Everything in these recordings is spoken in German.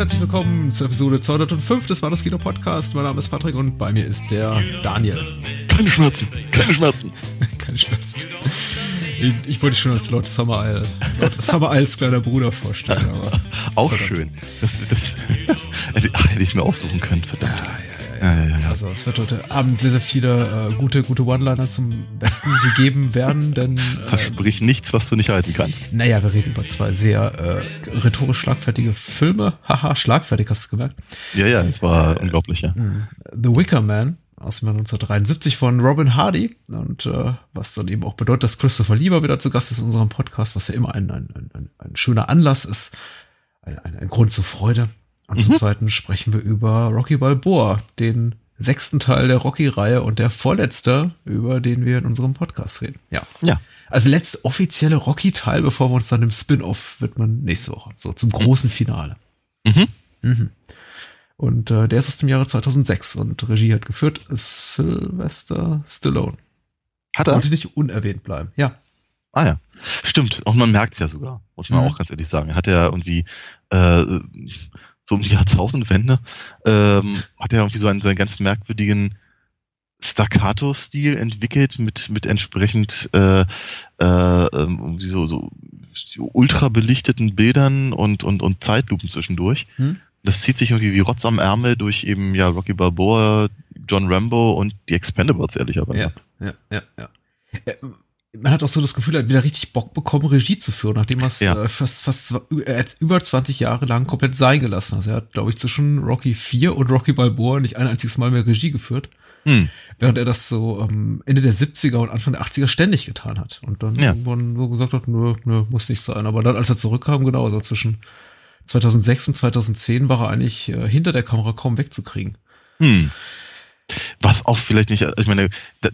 Herzlich willkommen zur Episode 205 des War das Kino Podcast. Mein Name ist Patrick und bei mir ist der Daniel. Keine Schmerzen, keine Schmerzen. keine Schmerzen. Ich, ich wollte schon als Lord Summer Isle, Lord Summer Isles kleiner Bruder vorstellen. Aber auch verdammt. schön. Das, das, ach, hätte ich mir aussuchen können, verdammt. Ja, ja. Ja, ja, ja. Also es wird heute Abend sehr, sehr viele äh, gute, gute One-Liner zum Besten gegeben werden, denn äh, Versprich nichts, was du nicht halten kannst. Naja, wir reden über zwei sehr äh, rhetorisch schlagfertige Filme. Haha, schlagfertig, hast du gemerkt? Ja, ja, es war unglaublich, ja. Mm, The Wicker Man aus dem Jahr 1973 von Robin Hardy und äh, was dann eben auch bedeutet, dass Christopher Lieber wieder zu Gast ist in unserem Podcast, was ja immer ein, ein, ein, ein schöner Anlass ist, ein, ein, ein Grund zur Freude. Und mhm. zum Zweiten sprechen wir über Rocky Balboa, den sechsten Teil der Rocky-Reihe und der vorletzte, über den wir in unserem Podcast reden. Ja. Ja. Also letzte offizielle Rocky-Teil, bevor wir uns dann im Spin-off widmen, nächste Woche. So zum großen Finale. Mhm. Mhm. Und äh, der ist aus dem Jahre 2006 und Regie hat geführt Sylvester Stallone. Hat er? Sollte nicht unerwähnt bleiben. Ja. Ah ja. Stimmt. Und man merkt es ja sogar, muss man mhm. auch ganz ehrlich sagen. Er hat ja irgendwie äh, so um die Jahrtausendwende, ähm, hat er irgendwie so einen, so einen ganz merkwürdigen Staccato-Stil entwickelt mit, mit entsprechend äh, äh, so, so, so ultra belichteten Bildern und, und, und Zeitlupen zwischendurch. Hm? Das zieht sich irgendwie wie Rotz am Ärmel durch eben ja Rocky Balboa, John Rambo und die Expendables, ehrlicherweise. Ja, ja, ja, ja. Man hat auch so das Gefühl, er hat wieder richtig Bock bekommen, Regie zu führen, nachdem er es ja. äh, fast, fast äh, über 20 Jahre lang komplett sein gelassen hat. Er hat, glaube ich, zwischen Rocky 4 und Rocky Balboa nicht ein einziges Mal mehr Regie geführt. Hm. Während er das so ähm, Ende der 70er und Anfang der 80er ständig getan hat. Und dann ja. irgendwann so gesagt hat, nö, nö, muss nicht sein. Aber dann, als er zurückkam, genau, so zwischen 2006 und 2010 war er eigentlich äh, hinter der Kamera kaum wegzukriegen. Hm. Was auch vielleicht nicht, ich meine, das,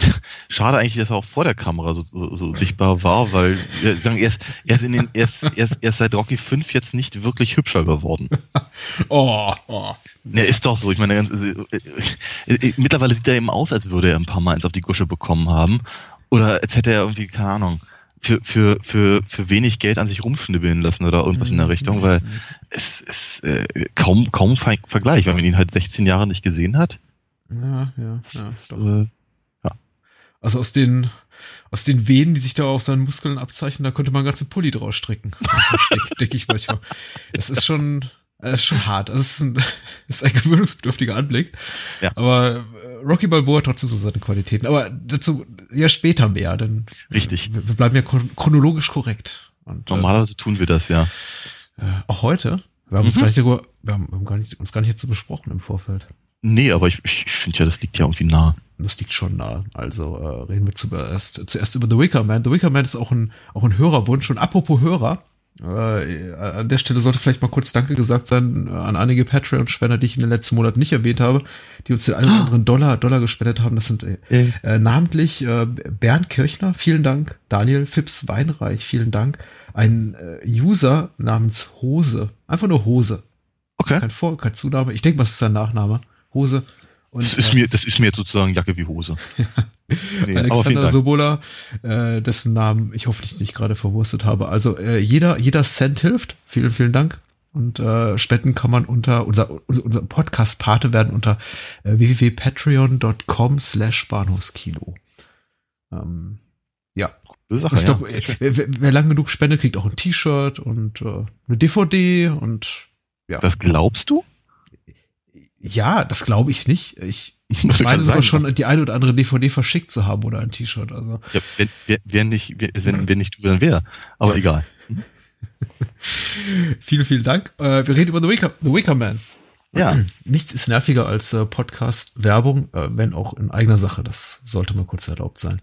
schade eigentlich, dass er auch vor der Kamera so, so, so sichtbar war, weil wir sagen, er ist, er ist in den, er ist, er ist, er ist seit Rocky 5 jetzt nicht wirklich hübscher geworden. oh, oh. Er ist doch so, ich meine, äh, äh, äh, mittlerweile sieht er eben aus, als würde er ein paar Mal eins auf die Gusche bekommen haben. Oder als hätte er irgendwie, keine Ahnung, für, für, für, für wenig Geld an sich rumschnibbeln lassen oder irgendwas in der Richtung, weil es ist äh, kaum, kaum Vergleich, wenn man ihn halt 16 Jahre nicht gesehen hat. Ja, ja, ja. Äh, ja. Also aus den, aus den Venen, die sich da auf seinen Muskeln abzeichnen, da könnte man ganze Pulli draus stricken. Denke denk ich manchmal. Es ist schon, es ist schon hart. Also es ist ein, es ist ein gewöhnungsbedürftiger Anblick. Ja. Aber äh, Rocky Balboa hat trotzdem so seine Qualitäten. Aber dazu ja später mehr, denn Richtig. Wir, wir bleiben ja chronologisch korrekt. Und, äh, Normalerweise äh, tun wir das ja. Äh, auch heute. Wir haben mhm. uns gar nicht, wir haben gar nicht, uns gar nicht so besprochen im Vorfeld. Nee, aber ich, ich finde ja, das liegt ja irgendwie nah. Das liegt schon nah. Also äh, reden wir zuerst, zuerst über The Wicker Man. The Wicker Man ist auch ein, auch ein Hörerwunsch. Und apropos Hörer, äh, an der Stelle sollte vielleicht mal kurz Danke gesagt sein äh, an einige Patreon-Spender, die ich in den letzten Monaten nicht erwähnt habe, die uns den einen oder anderen Dollar, Dollar gespendet haben. Das sind äh, äh, namentlich äh, Bernd Kirchner, vielen Dank. Daniel Phipps Weinreich, vielen Dank. Ein äh, User namens Hose. Einfach nur Hose. Okay. Kein Vor-, kein Zunahme. Ich denke, was ist sein Nachname? Hose. Und, das, ist äh, mir, das ist mir jetzt sozusagen Jacke wie Hose. nee, Alexander Sobola, äh, dessen Namen ich hoffentlich nicht gerade verwurstet habe. Also äh, jeder, jeder Cent hilft. Vielen, vielen Dank. Und äh, spenden kann man unter unser, unser, unser Podcast-Pate werden unter äh, www.patreon.com slash Bahnhofskino. Ähm, ja. Sache, ich glaube, ja. wer, wer lang genug spendet, kriegt auch ein T-Shirt und äh, eine DVD und ja. Das glaubst du? Ja, das glaube ich nicht. Ich, ich meine sogar schon die eine oder andere DVD verschickt zu haben oder ein T-Shirt. Also. Ja, wenn, wenn, nicht, wenn, wenn nicht du, dann wer. Aber egal. vielen, vielen Dank. Äh, wir reden über The Wicker, The Wicker Man. Ja. Nichts ist nerviger als äh, Podcast-Werbung, äh, wenn auch in eigener Sache. Das sollte mal kurz erlaubt sein.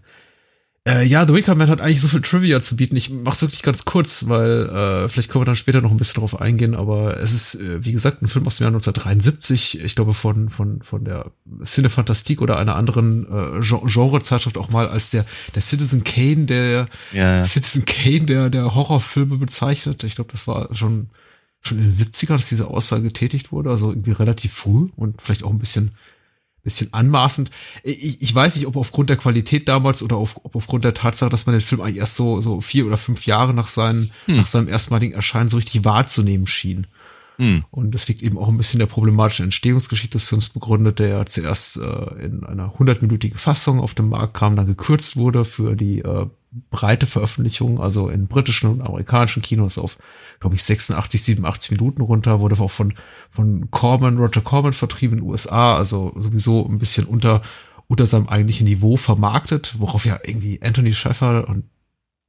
Äh, ja, The Wicker Man hat eigentlich so viel Trivia zu bieten. Ich mach's wirklich ganz kurz, weil äh, vielleicht können wir dann später noch ein bisschen drauf eingehen, aber es ist, äh, wie gesagt, ein Film aus dem Jahr 1973, ich glaube von, von, von der Cine Fantastique oder einer anderen äh, Genre-Zeitschrift auch mal als der, der Citizen Kane, der Ja, ja. Citizen Kane, der, der Horrorfilme bezeichnet. Ich glaube, das war schon, schon in den 70ern, dass diese Aussage getätigt wurde, also irgendwie relativ früh und vielleicht auch ein bisschen bisschen anmaßend. Ich, ich weiß nicht, ob aufgrund der Qualität damals oder auf, ob aufgrund der Tatsache, dass man den Film eigentlich erst so, so vier oder fünf Jahre nach, seinen, Hm. nach seinem erstmaligen Erscheinen so richtig wahrzunehmen schien. Hm. Und das liegt eben auch ein bisschen der problematischen Entstehungsgeschichte des Films begründet, der ja zuerst äh, in einer hundertminütigen Fassung auf den Markt kam, dann gekürzt wurde für die äh, breite Veröffentlichung, also in britischen und amerikanischen Kinos auf, glaube ich, 86, 87 Minuten runter, wurde auch von, von Corman, Roger Corman vertrieben in den USA, also sowieso ein bisschen unter, unter seinem eigentlichen Niveau vermarktet, worauf ja irgendwie Anthony Sheffer und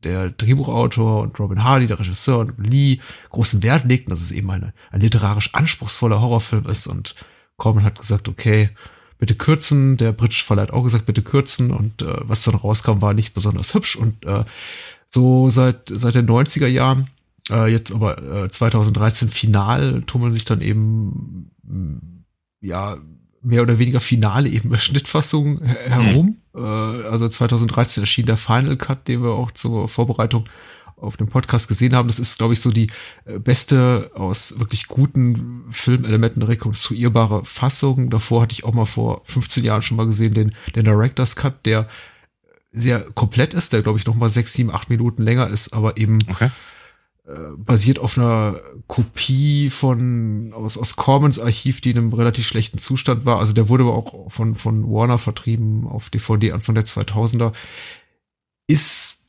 der Drehbuchautor und Robin Hardy, der Regisseur und Lee großen Wert legten, dass es eben eine, ein literarisch anspruchsvoller Horrorfilm ist. Und Corman hat gesagt, okay, bitte kürzen. Der britische Verleih hat auch gesagt, bitte kürzen und äh, was dann rauskam, war nicht besonders hübsch und äh, so seit seit den 90er Jahren, äh, jetzt aber äh, 2013 final tummeln sich dann eben mh, ja mehr oder weniger finale eben Schnittfassungen her herum. Äh, also 2013 erschien der Final Cut, den wir auch zur Vorbereitung auf dem Podcast gesehen haben. Das ist, glaube ich, so die äh, beste aus wirklich guten Filmelementen rekonstruierbare Fassung. Davor hatte ich auch mal vor 15 Jahren schon mal gesehen, den, den Director's Cut, der sehr komplett ist, der, glaube ich, noch mal sechs, sieben, acht Minuten länger ist, aber eben Okay. äh, basiert auf einer Kopie von aus, aus Cormans Archiv, die in einem relativ schlechten Zustand war. Also der wurde aber auch von, von Warner vertrieben auf DVD Anfang der 2000er. Ist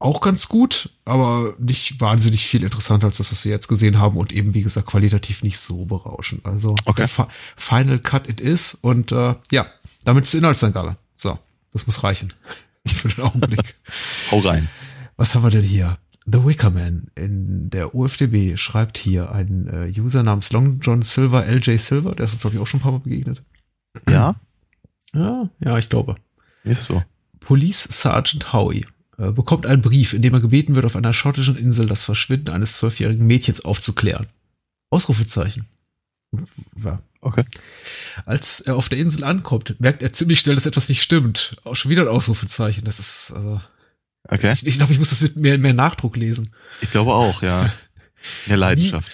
auch ganz gut, aber nicht wahnsinnig viel interessanter als das, was wir jetzt gesehen haben und eben, wie gesagt, qualitativ nicht so berauschend. Also Okay. Final Cut it is und äh, ja, damit zur Inhaltsangabe. So, das muss reichen für den Augenblick. Hau rein. Was haben wir denn hier? The Wicker Man in der UFDB schreibt hier ein äh, User namens Long John Silver, LJ Silver, der ist uns, glaube ich, auch schon ein paar Mal begegnet. Ja? Ja, ja, ich glaube. Ist so. Police Sergeant Howie bekommt einen Brief, in dem er gebeten wird, auf einer schottischen Insel das Verschwinden eines zwölfjährigen Mädchens aufzuklären. Ausrufezeichen. Ja. Okay. Als er auf der Insel ankommt, merkt er ziemlich schnell, dass etwas nicht stimmt. Auch schon wieder ein Ausrufezeichen. Das ist, also, Okay. ich, ich glaube, ich muss das mit mehr, mehr Nachdruck lesen. Ich glaube auch, ja. Eine Leidenschaft.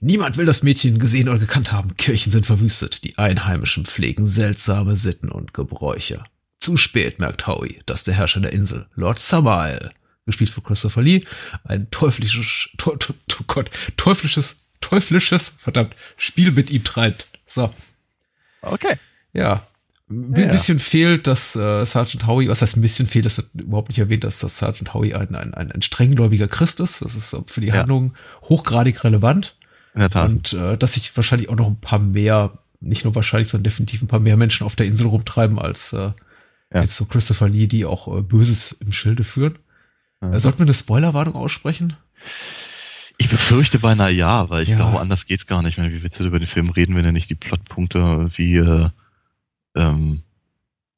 Niemand will das Mädchen gesehen oder gekannt haben. Kirchen sind verwüstet. Die Einheimischen pflegen seltsame Sitten und Gebräuche. Zu spät merkt Howie, dass der Herrscher der Insel, Lord Summerisle, gespielt von Christopher Lee, ein teuflisches, teu, teu, teu, Gott, teuflisches, teuflisches, verdammt, Spiel mit ihm treibt. So, Okay. ja. Ein Ja, ja. bisschen fehlt, dass äh, Sergeant Howie, was heißt ein bisschen fehlt, das wird überhaupt nicht erwähnt, dass das Sergeant Howie ein, ein, ein, ein strenggläubiger Christ ist. Das ist äh, für die Ja. Handlung hochgradig relevant. In der Tat. Und äh, dass sich wahrscheinlich auch noch ein paar mehr, nicht nur wahrscheinlich, sondern definitiv ein paar mehr Menschen auf der Insel rumtreiben als äh, Ja. jetzt so Christopher Lee, die auch äh, Böses im Schilde führen. Ja. Äh, sollten wir eine Spoilerwarnung aussprechen? Ich befürchte beinahe ja, weil ich Ja. glaube, anders geht's gar nicht mehr. Wie willst du über den Film reden, wenn du nicht die Plotpunkte wie äh, ähm,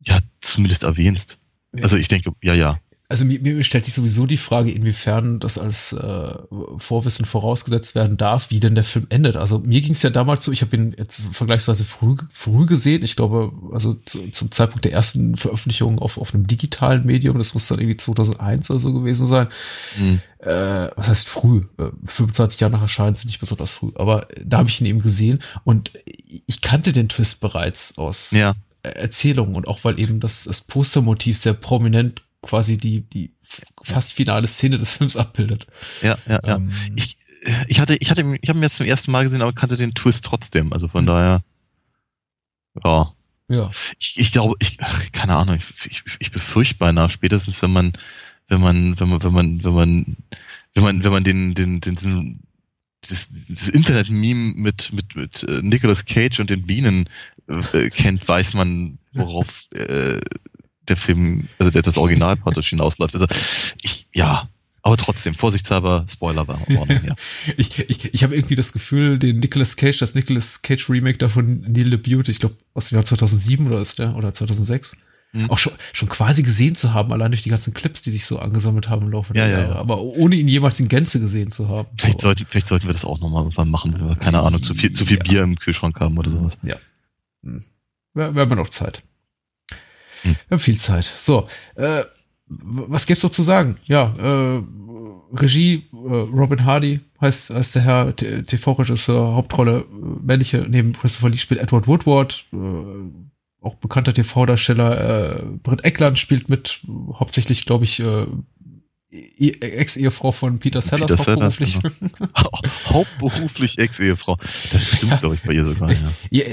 ja zumindest erwähnst? Also ich denke, ja, ja. Also mir, mir stellt sich sowieso die Frage, inwiefern das als äh, Vorwissen vorausgesetzt werden darf, wie denn der Film endet. Also mir ging es ja damals so, ich habe ihn jetzt vergleichsweise früh, früh gesehen. Ich glaube, also zu, zum Zeitpunkt der ersten Veröffentlichung auf, auf einem digitalen Medium, das muss dann irgendwie 2001 oder so gewesen sein. Hm. äh, was heißt früh? Äh, 25 Jahre nach Erscheinen sind nicht besonders früh, aber da habe ich ihn eben gesehen und ich kannte den Twist bereits aus Ja, Erzählungen und auch weil eben das, das Postermotiv sehr prominent quasi die, die fast finale Szene des Films abbildet. ja, ja, ja. Ähm, Ich, ich hatte, ich hatte, ich habe ihn jetzt zum ersten Mal gesehen, aber kannte den Twist trotzdem. Also von Hm. daher, ja. ja, Ich, ich glaube, ich, ach, keine Ahnung, ich, ich, ich befürchte beinahe spätestens, wenn man, wenn man, wenn man, wenn man, wenn man, wenn man, wenn man den, den, den, den das, das Internet-Meme mit, mit, mit äh, Nicolas Cage und den Bienen äh, kennt, weiß man, worauf äh, der Film, also der, das Original praktisch hinausläuft. Also ich, ja, aber trotzdem, vorsichtshalber, Spoiler war in Ordnung, ja. ich, ich, ich habe irgendwie das Gefühl, den Nicolas Cage, das Nicolas Cage Remake davon Neil LaBute, ich glaube aus dem Jahr 2007 oder ist der oder 2006, mhm. auch schon, schon quasi gesehen zu haben, allein durch die ganzen Clips, die sich so angesammelt haben im Laufe der ja, Jahre. Ja, aber ohne ihn jemals in Gänze gesehen zu haben. Vielleicht, sollten, vielleicht sollten wir das auch nochmal irgendwann machen, wenn wir, keine Ahnung, zu viel, zu viel Bier im Kühlschrank haben oder sowas. Ja. Hm. Wir, wir haben noch Zeit. Hm. Wir haben viel Zeit. So, äh, was gibt's noch zu sagen? Ja, äh, Regie, äh, Robin Hardy heißt, heißt der Herr, TV-Regisseur, Hauptrolle, äh, männliche, neben Christopher Lee spielt Edward Woodward, äh, auch bekannter TV-Darsteller, äh, Britt Eckland spielt mit, hauptsächlich, glaube ich, äh, e-, Ex-Ehefrau von Peter Sellers Peter hauptberuflich. Sellers, genau. hauptberuflich Ex-Ehefrau. Das stimmt, glaube ich, bei ihr sogar. Ich, ja.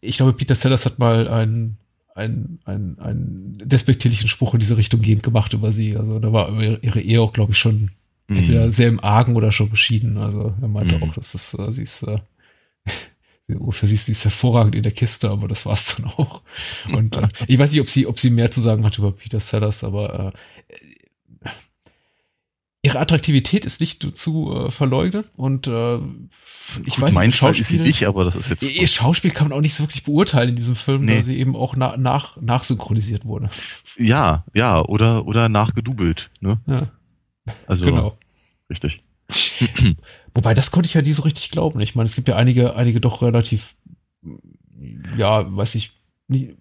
ich glaube, Peter Sellers hat mal ein einen, einen, einen despektierlichen Spruch in diese Richtung gehend gemacht über sie. Also da war ihre Ehe auch, glaube ich, schon mm. entweder sehr im Argen oder schon beschieden. Also er meinte mm. auch, das ist, äh, sie ist, äh, für sie ist sie ist hervorragend in der Kiste, aber das war's dann auch. Und äh, ich weiß nicht, ob sie, ob sie mehr zu sagen hat über Peter Sellers, aber äh, ihre Attraktivität ist nicht zu äh, verleugnen und äh, ich Gut, weiß mein Schauspiel ist sie nicht, aber das ist jetzt ihr Schauspiel kann man auch nicht so wirklich beurteilen in diesem Film, nee. da sie eben auch na, nach nachsynchronisiert wurde. Ja, ja, oder oder nachgedoubelt, ne? Ja. Also genau. richtig. Wobei das konnte ich ja nie so richtig glauben. Ich meine, es gibt ja einige einige doch relativ ja, weiß ich,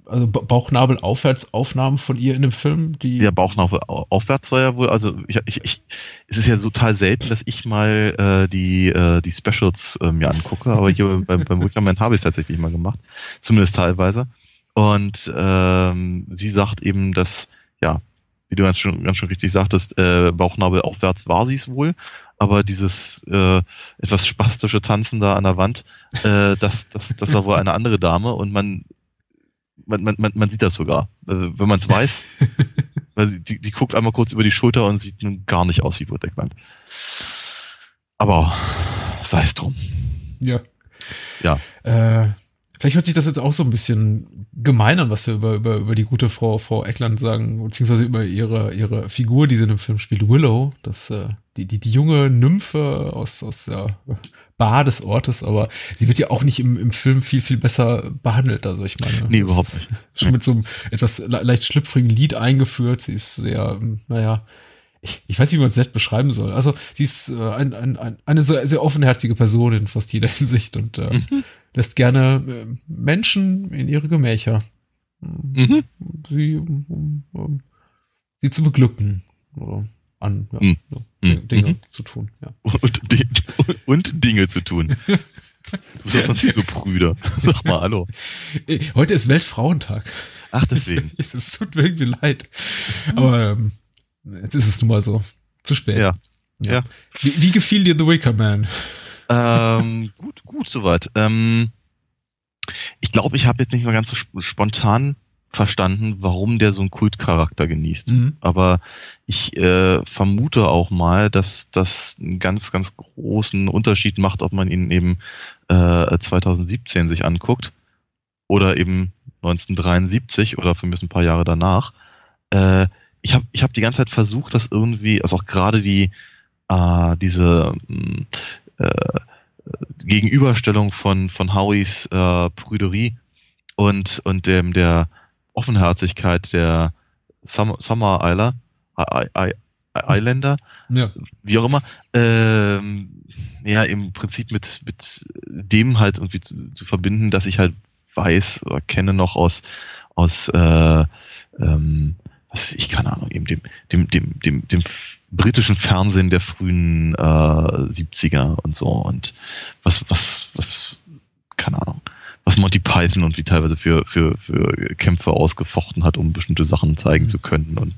also Bauchnabel aufwärts Aufnahmen von ihr in dem Film, die ja Bauchnabel aufwärts soll ja wohl, also ich, ich, ich es ist ja total selten, dass ich mal äh, die äh, die Specials äh, mir angucke, aber hier beim beim Wickerman habe ich es tatsächlich mal gemacht, zumindest teilweise. Und ähm, sie sagt eben, dass ja, wie du ganz schon ganz schon richtig sagtest, äh, Bauchnabel aufwärts war sie es wohl, aber dieses äh, etwas spastische Tanzen da an der Wand, äh, das, das, das war wohl eine andere Dame und man man, man, man, man sieht das sogar. Also, wenn man es weiß, sie, die, die guckt einmal kurz über die Schulter und sieht nun gar nicht aus wie Burt Eckland. Aber sei es drum. Ja. Ja. Äh, vielleicht hört sich das jetzt auch so ein bisschen gemein an, was wir über, über, über die gute Frau, Frau Eckland sagen, beziehungsweise über ihre, ihre Figur, die sie in dem Film spielt, Willow, das, äh, die, die, die junge Nymphe aus, aus ja, Bar des Ortes, aber sie wird ja auch nicht im, im Film viel, viel besser behandelt. Also ich meine. Nee, überhaupt nicht. Schon mit so einem etwas leicht schlüpfrigen Lied eingeführt. Sie ist sehr, naja, ich, ich weiß nicht, wie man es nett beschreiben soll. Also sie ist äh, ein, ein, ein, eine sehr, sehr offenherzige Person in fast jeder Hinsicht und äh, mhm. lässt gerne äh, Menschen in ihre Gemächer. Mhm. Sie, um, um, sie zu beglücken. Oder an, ja, mhm. so, mhm. Dinge mhm. zu tun. Ja. Und, und, Dinge zu tun. Du bist doch nicht so Brüder. Sag mal Hallo. Heute ist Weltfrauentag. Ach, deswegen. es, es tut mir irgendwie leid. Aber ähm, jetzt ist es nun mal so. Zu spät. Ja. ja. ja. Wie, wie gefiel dir The Wicker Man? Ähm, gut, gut soweit. Ähm, ich glaube, ich habe jetzt nicht mal ganz so spontan verstanden, warum der so einen Kultcharakter genießt. Mhm. Aber ich äh, vermute auch mal, dass das einen ganz, ganz großen Unterschied macht, ob man ihn eben äh, 2017 sich anguckt oder eben 1973 oder für mich ein paar Jahre danach. Äh, ich habe ich hab die ganze Zeit versucht, das irgendwie, also auch gerade die äh, diese äh, Gegenüberstellung von von Howies äh, Prüderie und und dem der Offenherzigkeit der Summer, Isler, Islander, ja. wie auch immer, ähm, ja, im Prinzip mit, mit dem halt irgendwie zu, zu verbinden, dass ich halt weiß oder kenne noch aus, aus äh, ähm, was ich, keine Ahnung, eben dem, dem, dem, dem, dem britischen Fernsehen der frühen äh, 70er und so und was, was, was, keine Ahnung, was Monty Python und wie teilweise für, für, für Kämpfe ausgefochten hat, um bestimmte Sachen zeigen mhm. zu können und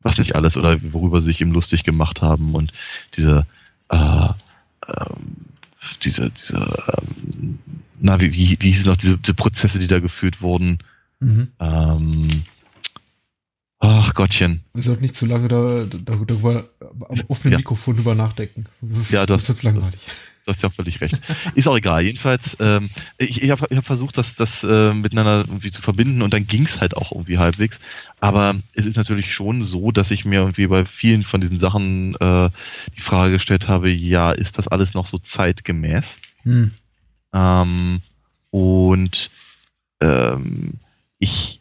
was nicht alles oder worüber sie sich eben lustig gemacht haben und diese äh, ähm, diese, diese ähm, na, wie, wie, wie hießen noch diese, diese Prozesse, die da geführt wurden. Mhm. Ähm, ach Gottchen. Wir sollten nicht zu lange da, da, darüber auf offenen ja. Mikrofon drüber nachdenken. Das ist, ja, das, das langweilig. Das, Du hast ja völlig recht. Ist auch egal. Jedenfalls, ähm, ich, ich habe ich hab versucht, das, das äh, miteinander irgendwie zu verbinden und dann ging es halt auch irgendwie halbwegs. Aber es ist natürlich schon so, dass ich mir irgendwie bei vielen von diesen Sachen äh, die Frage gestellt habe, ja, ist das alles noch so zeitgemäß? Hm. Ähm, und ähm, ich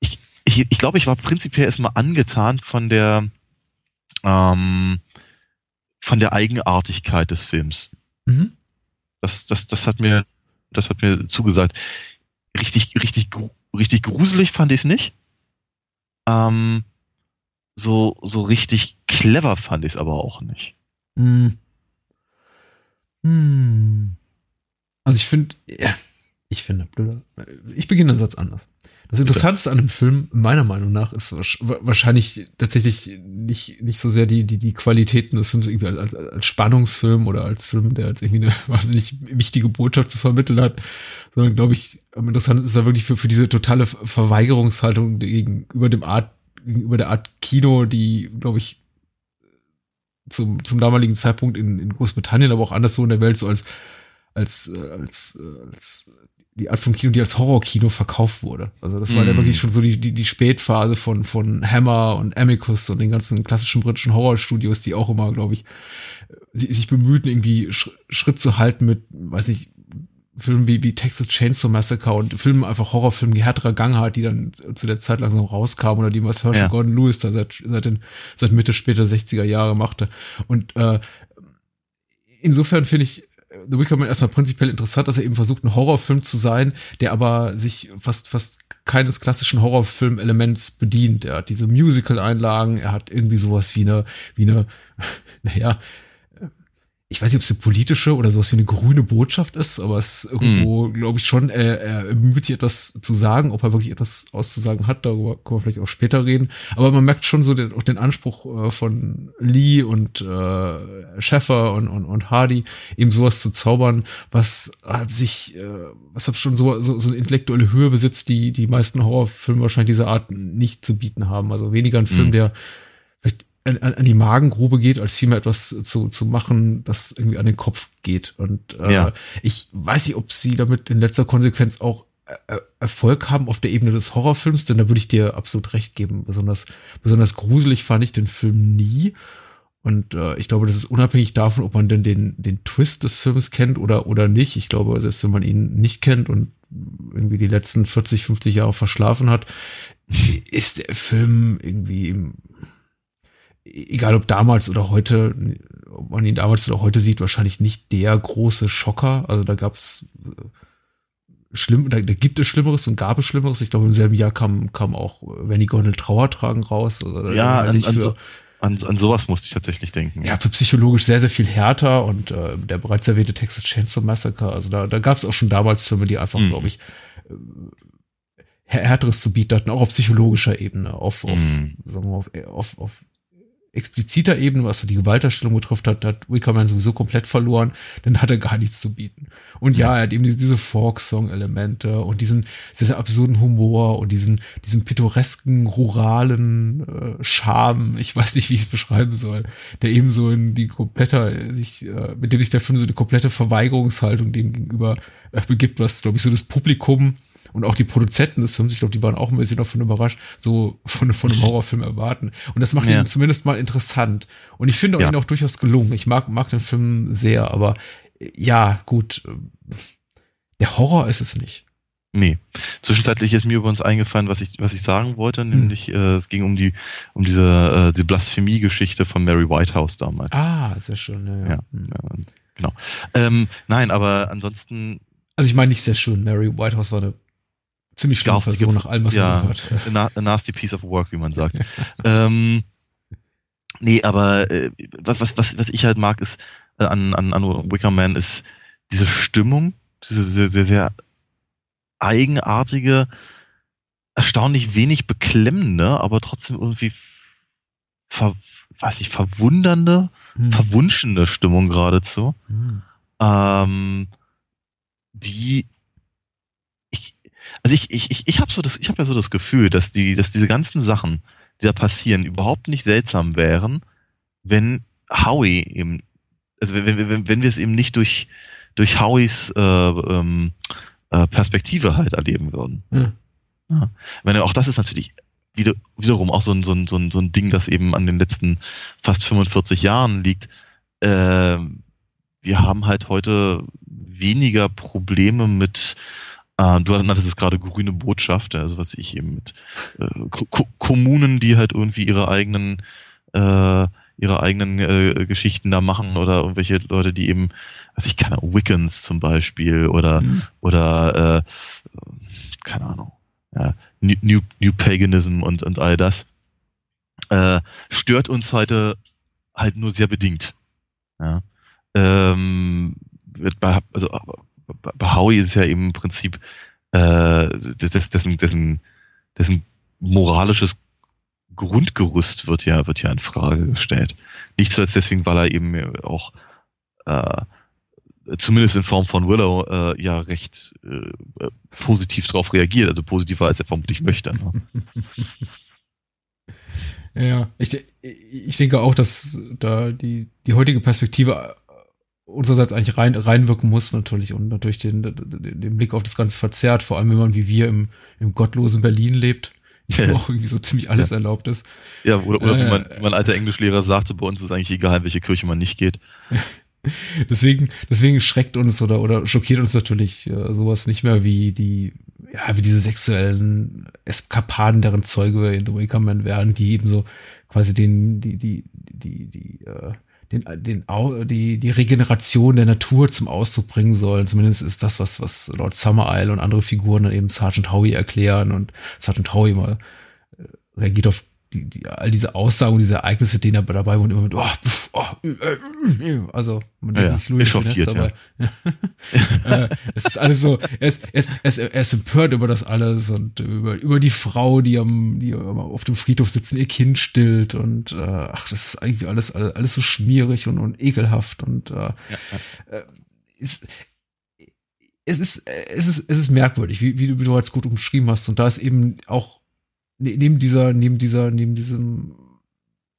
ich, ich glaube, ich war prinzipiell erstmal angetan von der, ähm, von der Eigenartigkeit des Films. Mhm. Das, das, das hat mir, das hat mir zugesagt. Richtig, richtig, richtig gruselig fand ich es nicht. Ähm, so, so richtig clever fand ich es aber auch nicht. Hm. Hm. Also ich finde, ja, ich finde, ich beginne den Satz anders. Das Interessanteste an dem Film, meiner Meinung nach, ist wahrscheinlich tatsächlich nicht, nicht so sehr die, die, die Qualitäten des Films irgendwie als, als Spannungsfilm oder als Film, der jetzt irgendwie eine wahnsinnig wichtige Botschaft zu vermitteln hat, sondern glaube ich, am interessantesten ist er wirklich für, für diese totale Verweigerungshaltung gegenüber dem Art, gegenüber der Art Kino, die, glaube ich, zum, zum damaligen Zeitpunkt in, in Großbritannien, aber auch anderswo in der Welt so als, als, äh, als, äh, als die Art von Kino, die als Horrorkino verkauft wurde. Also das war mm. ja wirklich schon so die, die, die Spätphase von, von Hammer und Amicus und den ganzen klassischen britischen Horrorstudios, die auch immer, glaube ich, sich bemühten, irgendwie Schritt zu halten mit, weiß nicht, Filmen wie, wie Texas Chainsaw Massacre und Filmen einfach Horrorfilme, die härterer Gangart, die dann zu der Zeit langsam rauskamen oder die was Herschel ja. Gordon Lewis da seit, seit, den, seit Mitte später 60er Jahre machte. Und äh, insofern finde ich The Wicker Man erstmal prinzipiell interessant, dass er eben versucht, ein Horrorfilm zu sein, der aber sich fast, fast keines klassischen Horrorfilm-Elements bedient. Er hat diese Musical-Einlagen, er hat irgendwie sowas wie eine, wie eine, naja, ich weiß nicht, ob es eine politische oder sowas wie eine grüne Botschaft ist, aber es ist irgendwo, mhm. glaube ich, schon, er, er bemüht sich etwas zu sagen, ob er wirklich etwas auszusagen hat, darüber können wir vielleicht auch später reden. Aber man merkt schon so den, auch den Anspruch äh, von Lee und äh, Schäffer und, und, und Hardy, eben sowas zu zaubern, was äh, sich, äh, was hat schon so, so, so eine intellektuelle Höhe besitzt, die die meisten Horrorfilme wahrscheinlich dieser Art nicht zu bieten haben. Also weniger ein Film, mhm. der an, an die Magengrube geht, als vielmehr etwas zu, zu machen, das irgendwie an den Kopf geht. Und äh, ja. ich weiß nicht, ob sie damit in letzter Konsequenz auch äh, Erfolg haben auf der Ebene des Horrorfilms, denn da würde ich dir absolut recht geben. Besonders, besonders gruselig fand ich den Film nie. Und äh, ich glaube, das ist unabhängig davon, ob man denn den, den Twist des Films kennt oder, oder nicht. Ich glaube, selbst wenn man ihn nicht kennt und irgendwie die letzten 40, 50 Jahre verschlafen hat, ist der Film irgendwie egal ob damals oder heute, ob man ihn damals oder heute sieht, wahrscheinlich nicht der große Schocker. Also da gab's äh, schlimm, da, da gibt es Schlimmeres und gab es Schlimmeres. Ich glaube, im selben Jahr kam, kam auch Wenn die Gondel Trauer tragen raus. Also ja, an, an, so, an, an sowas musste ich tatsächlich denken. Ja, für psychologisch sehr, sehr viel härter und äh, der bereits erwähnte Texas Chainsaw Massacre. Also da, da gab es auch schon damals Filme, die einfach, mhm. glaube ich, äh, härteres zu bieten hatten, auch auf psychologischer Ebene, auf, auf, mm. sagen wir, auf, auf, auf expliziter Ebene, was so die Gewalterstellung betrifft, hat, hat Wickerman sowieso komplett verloren, dann hat er gar nichts zu bieten. Und ja, er hat eben diese, diese Folk-Song-Elemente und diesen sehr, sehr absurden Humor und diesen, diesen pittoresken, ruralen äh, Charme, ich weiß nicht, wie ich es beschreiben soll, der eben so in die komplette, sich, äh, mit dem sich der Film so eine komplette Verweigerungshaltung dem gegenüber äh, begibt, was, glaube ich, so das Publikum und auch die Produzenten des Films, ich glaube, die waren auch ein bisschen davon überrascht, so von, von einem Horrorfilm erwarten. Und das macht ja. ihn zumindest mal interessant. Und ich finde ja. ihn auch durchaus gelungen. Ich mag, mag den Film sehr, aber ja, gut, der Horror ist es nicht. Nee. Zwischenzeitlich ist mir übrigens eingefallen, was ich, was ich sagen wollte, hm. nämlich äh, es ging um die, um diese äh, die Blasphemie-Geschichte von Mary Whitehouse damals. Ah, sehr schön. Ja, ja. Hm. ja genau. Ähm, nein, aber ansonsten. Also ich meine nicht sehr schön. Mary Whitehouse war eine ziemlich schlimme Person nach allem, was ja, man so hört. A, a nasty piece of work, wie man sagt. ähm, nee, aber äh, was, was, was, was ich halt mag, ist äh, an, an, an Wicker Man ist diese Stimmung, diese sehr, sehr, sehr eigenartige, erstaunlich wenig beklemmende, aber trotzdem irgendwie ver, weiß ich, verwundernde, hm. verwunschende Stimmung geradezu. Hm. Ähm, die also ich, ich, ich, ich habe so das, ich habe ja so das Gefühl, dass die, dass diese ganzen Sachen, die da passieren, überhaupt nicht seltsam wären, wenn Howie eben, also wenn, wenn, wenn wir es eben nicht durch, durch Howies äh, ähm, äh, Perspektive halt erleben würden. Ja. Ja. Ich meine, auch das ist natürlich wieder, wiederum auch so ein, so, ein, so, ein, so ein Ding, das eben an den letzten fast 45 Jahren liegt. Äh, wir haben halt heute weniger Probleme mit Äh, du hattest es gerade grüne Botschaft, also was ich eben mit äh, Ko Kommunen, die halt irgendwie ihre eigenen äh, ihre eigenen äh, Geschichten da machen oder irgendwelche Leute, die eben, was ich keine Wiccans zum Beispiel oder mhm. oder äh, keine Ahnung, ja, New, New, New Paganism und, und all das, äh, stört uns heute halt nur sehr bedingt. Ja. Ähm, also Howie ist ja im Prinzip äh, dessen, dessen, dessen moralisches Grundgerüst wird ja, wird ja in Frage gestellt. Nicht zuletzt deswegen, weil er eben auch äh, zumindest in Form von Willow äh, ja recht äh, positiv darauf reagiert, also positiver als er vermutlich möchte. Ne? Ja, ich, ich denke auch, dass da die, die heutige Perspektive unsererseits eigentlich rein, reinwirken muss natürlich und natürlich den, den, den Blick auf das Ganze verzerrt, vor allem wenn man wie wir im, im gottlosen Berlin lebt, wo auch irgendwie so ziemlich alles ja. erlaubt ist. Ja, oder, oder äh, wie, mein, wie mein alter Englischlehrer sagte, bei uns ist eigentlich egal, in welche Kirche man nicht geht. deswegen, deswegen schreckt uns oder, oder schockiert uns natürlich äh, sowas nicht mehr wie die, ja, wie diese sexuellen Eskapaden, deren Zeuge wir in The Waker Man werden, die eben so quasi den, die, die, die, die, äh, den, den, die, die Regeneration der Natur zum Ausdruck bringen sollen. Zumindest ist das, was, was Lord Summer Isle und andere Figuren dann eben Sergeant Howie erklären und Sergeant Howie mal äh, reagiert auf die, die, all diese Aussagen, diese Ereignisse, denen er dabei und immer mit, oh, pff, oh, äh, äh, also man denkt ja, sich Louis Finesse dabei. Ja. Äh, es ist alles so, er ist, er, ist, er, ist, empört über das alles und über, über die Frau, die am, die auf dem Friedhof sitzen, ihr Kind stillt und äh, ach, das ist irgendwie alles, alles, alles so schmierig und, und ekelhaft und äh, ja. äh, ist, es ist, es ist, es ist merkwürdig, wie, wie du, wie du jetzt gut umschrieben hast. Und da ist eben auch neben dieser, neben dieser, neben diesem,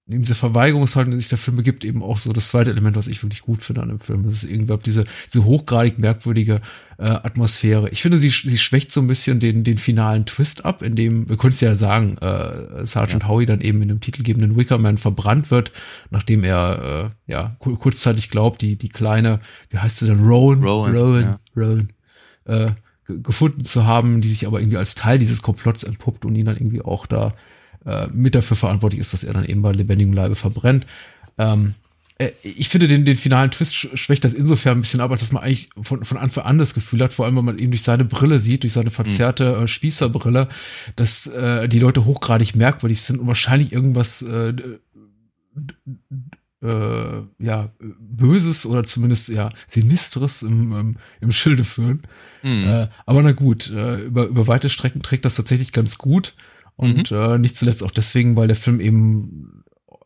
neben dieser Verweigerungshaltung, die sich der Film begibt, eben auch so das zweite Element, was ich wirklich gut finde an dem Film. Das ist irgendwie diese, diese hochgradig merkwürdige äh, Atmosphäre. Ich finde, sie, sie schwächt so ein bisschen den, den finalen Twist ab, in dem, wir können es ja sagen, äh, Sergeant ja. Howie dann eben in dem titelgebenden Wickerman verbrannt wird, nachdem er äh, ja kurzzeitig glaubt, die, die kleine, wie heißt sie denn, Rowan, Rowan, Rowan, ja. Rowan äh, gefunden zu haben, die sich aber irgendwie als Teil dieses Komplotts entpuppt und ihn dann irgendwie auch da äh, mit dafür verantwortlich ist, dass er dann eben bei lebendigem Leibe verbrennt. Ähm, äh, ich finde den, den finalen Twist schwächt das insofern ein bisschen ab, als dass man eigentlich von, von Anfang an das Gefühl hat, vor allem wenn man ihn durch seine Brille sieht, durch seine verzerrte äh, Spießerbrille, dass äh, die Leute hochgradig merkwürdig sind und wahrscheinlich irgendwas äh, äh, ja, Böses oder zumindest ja Sinistres im, im, im Schilde führen. Mhm. Äh, aber na gut, äh, über, über weite Strecken trägt das tatsächlich ganz gut. Und mhm. äh, nicht zuletzt auch deswegen, weil der Film eben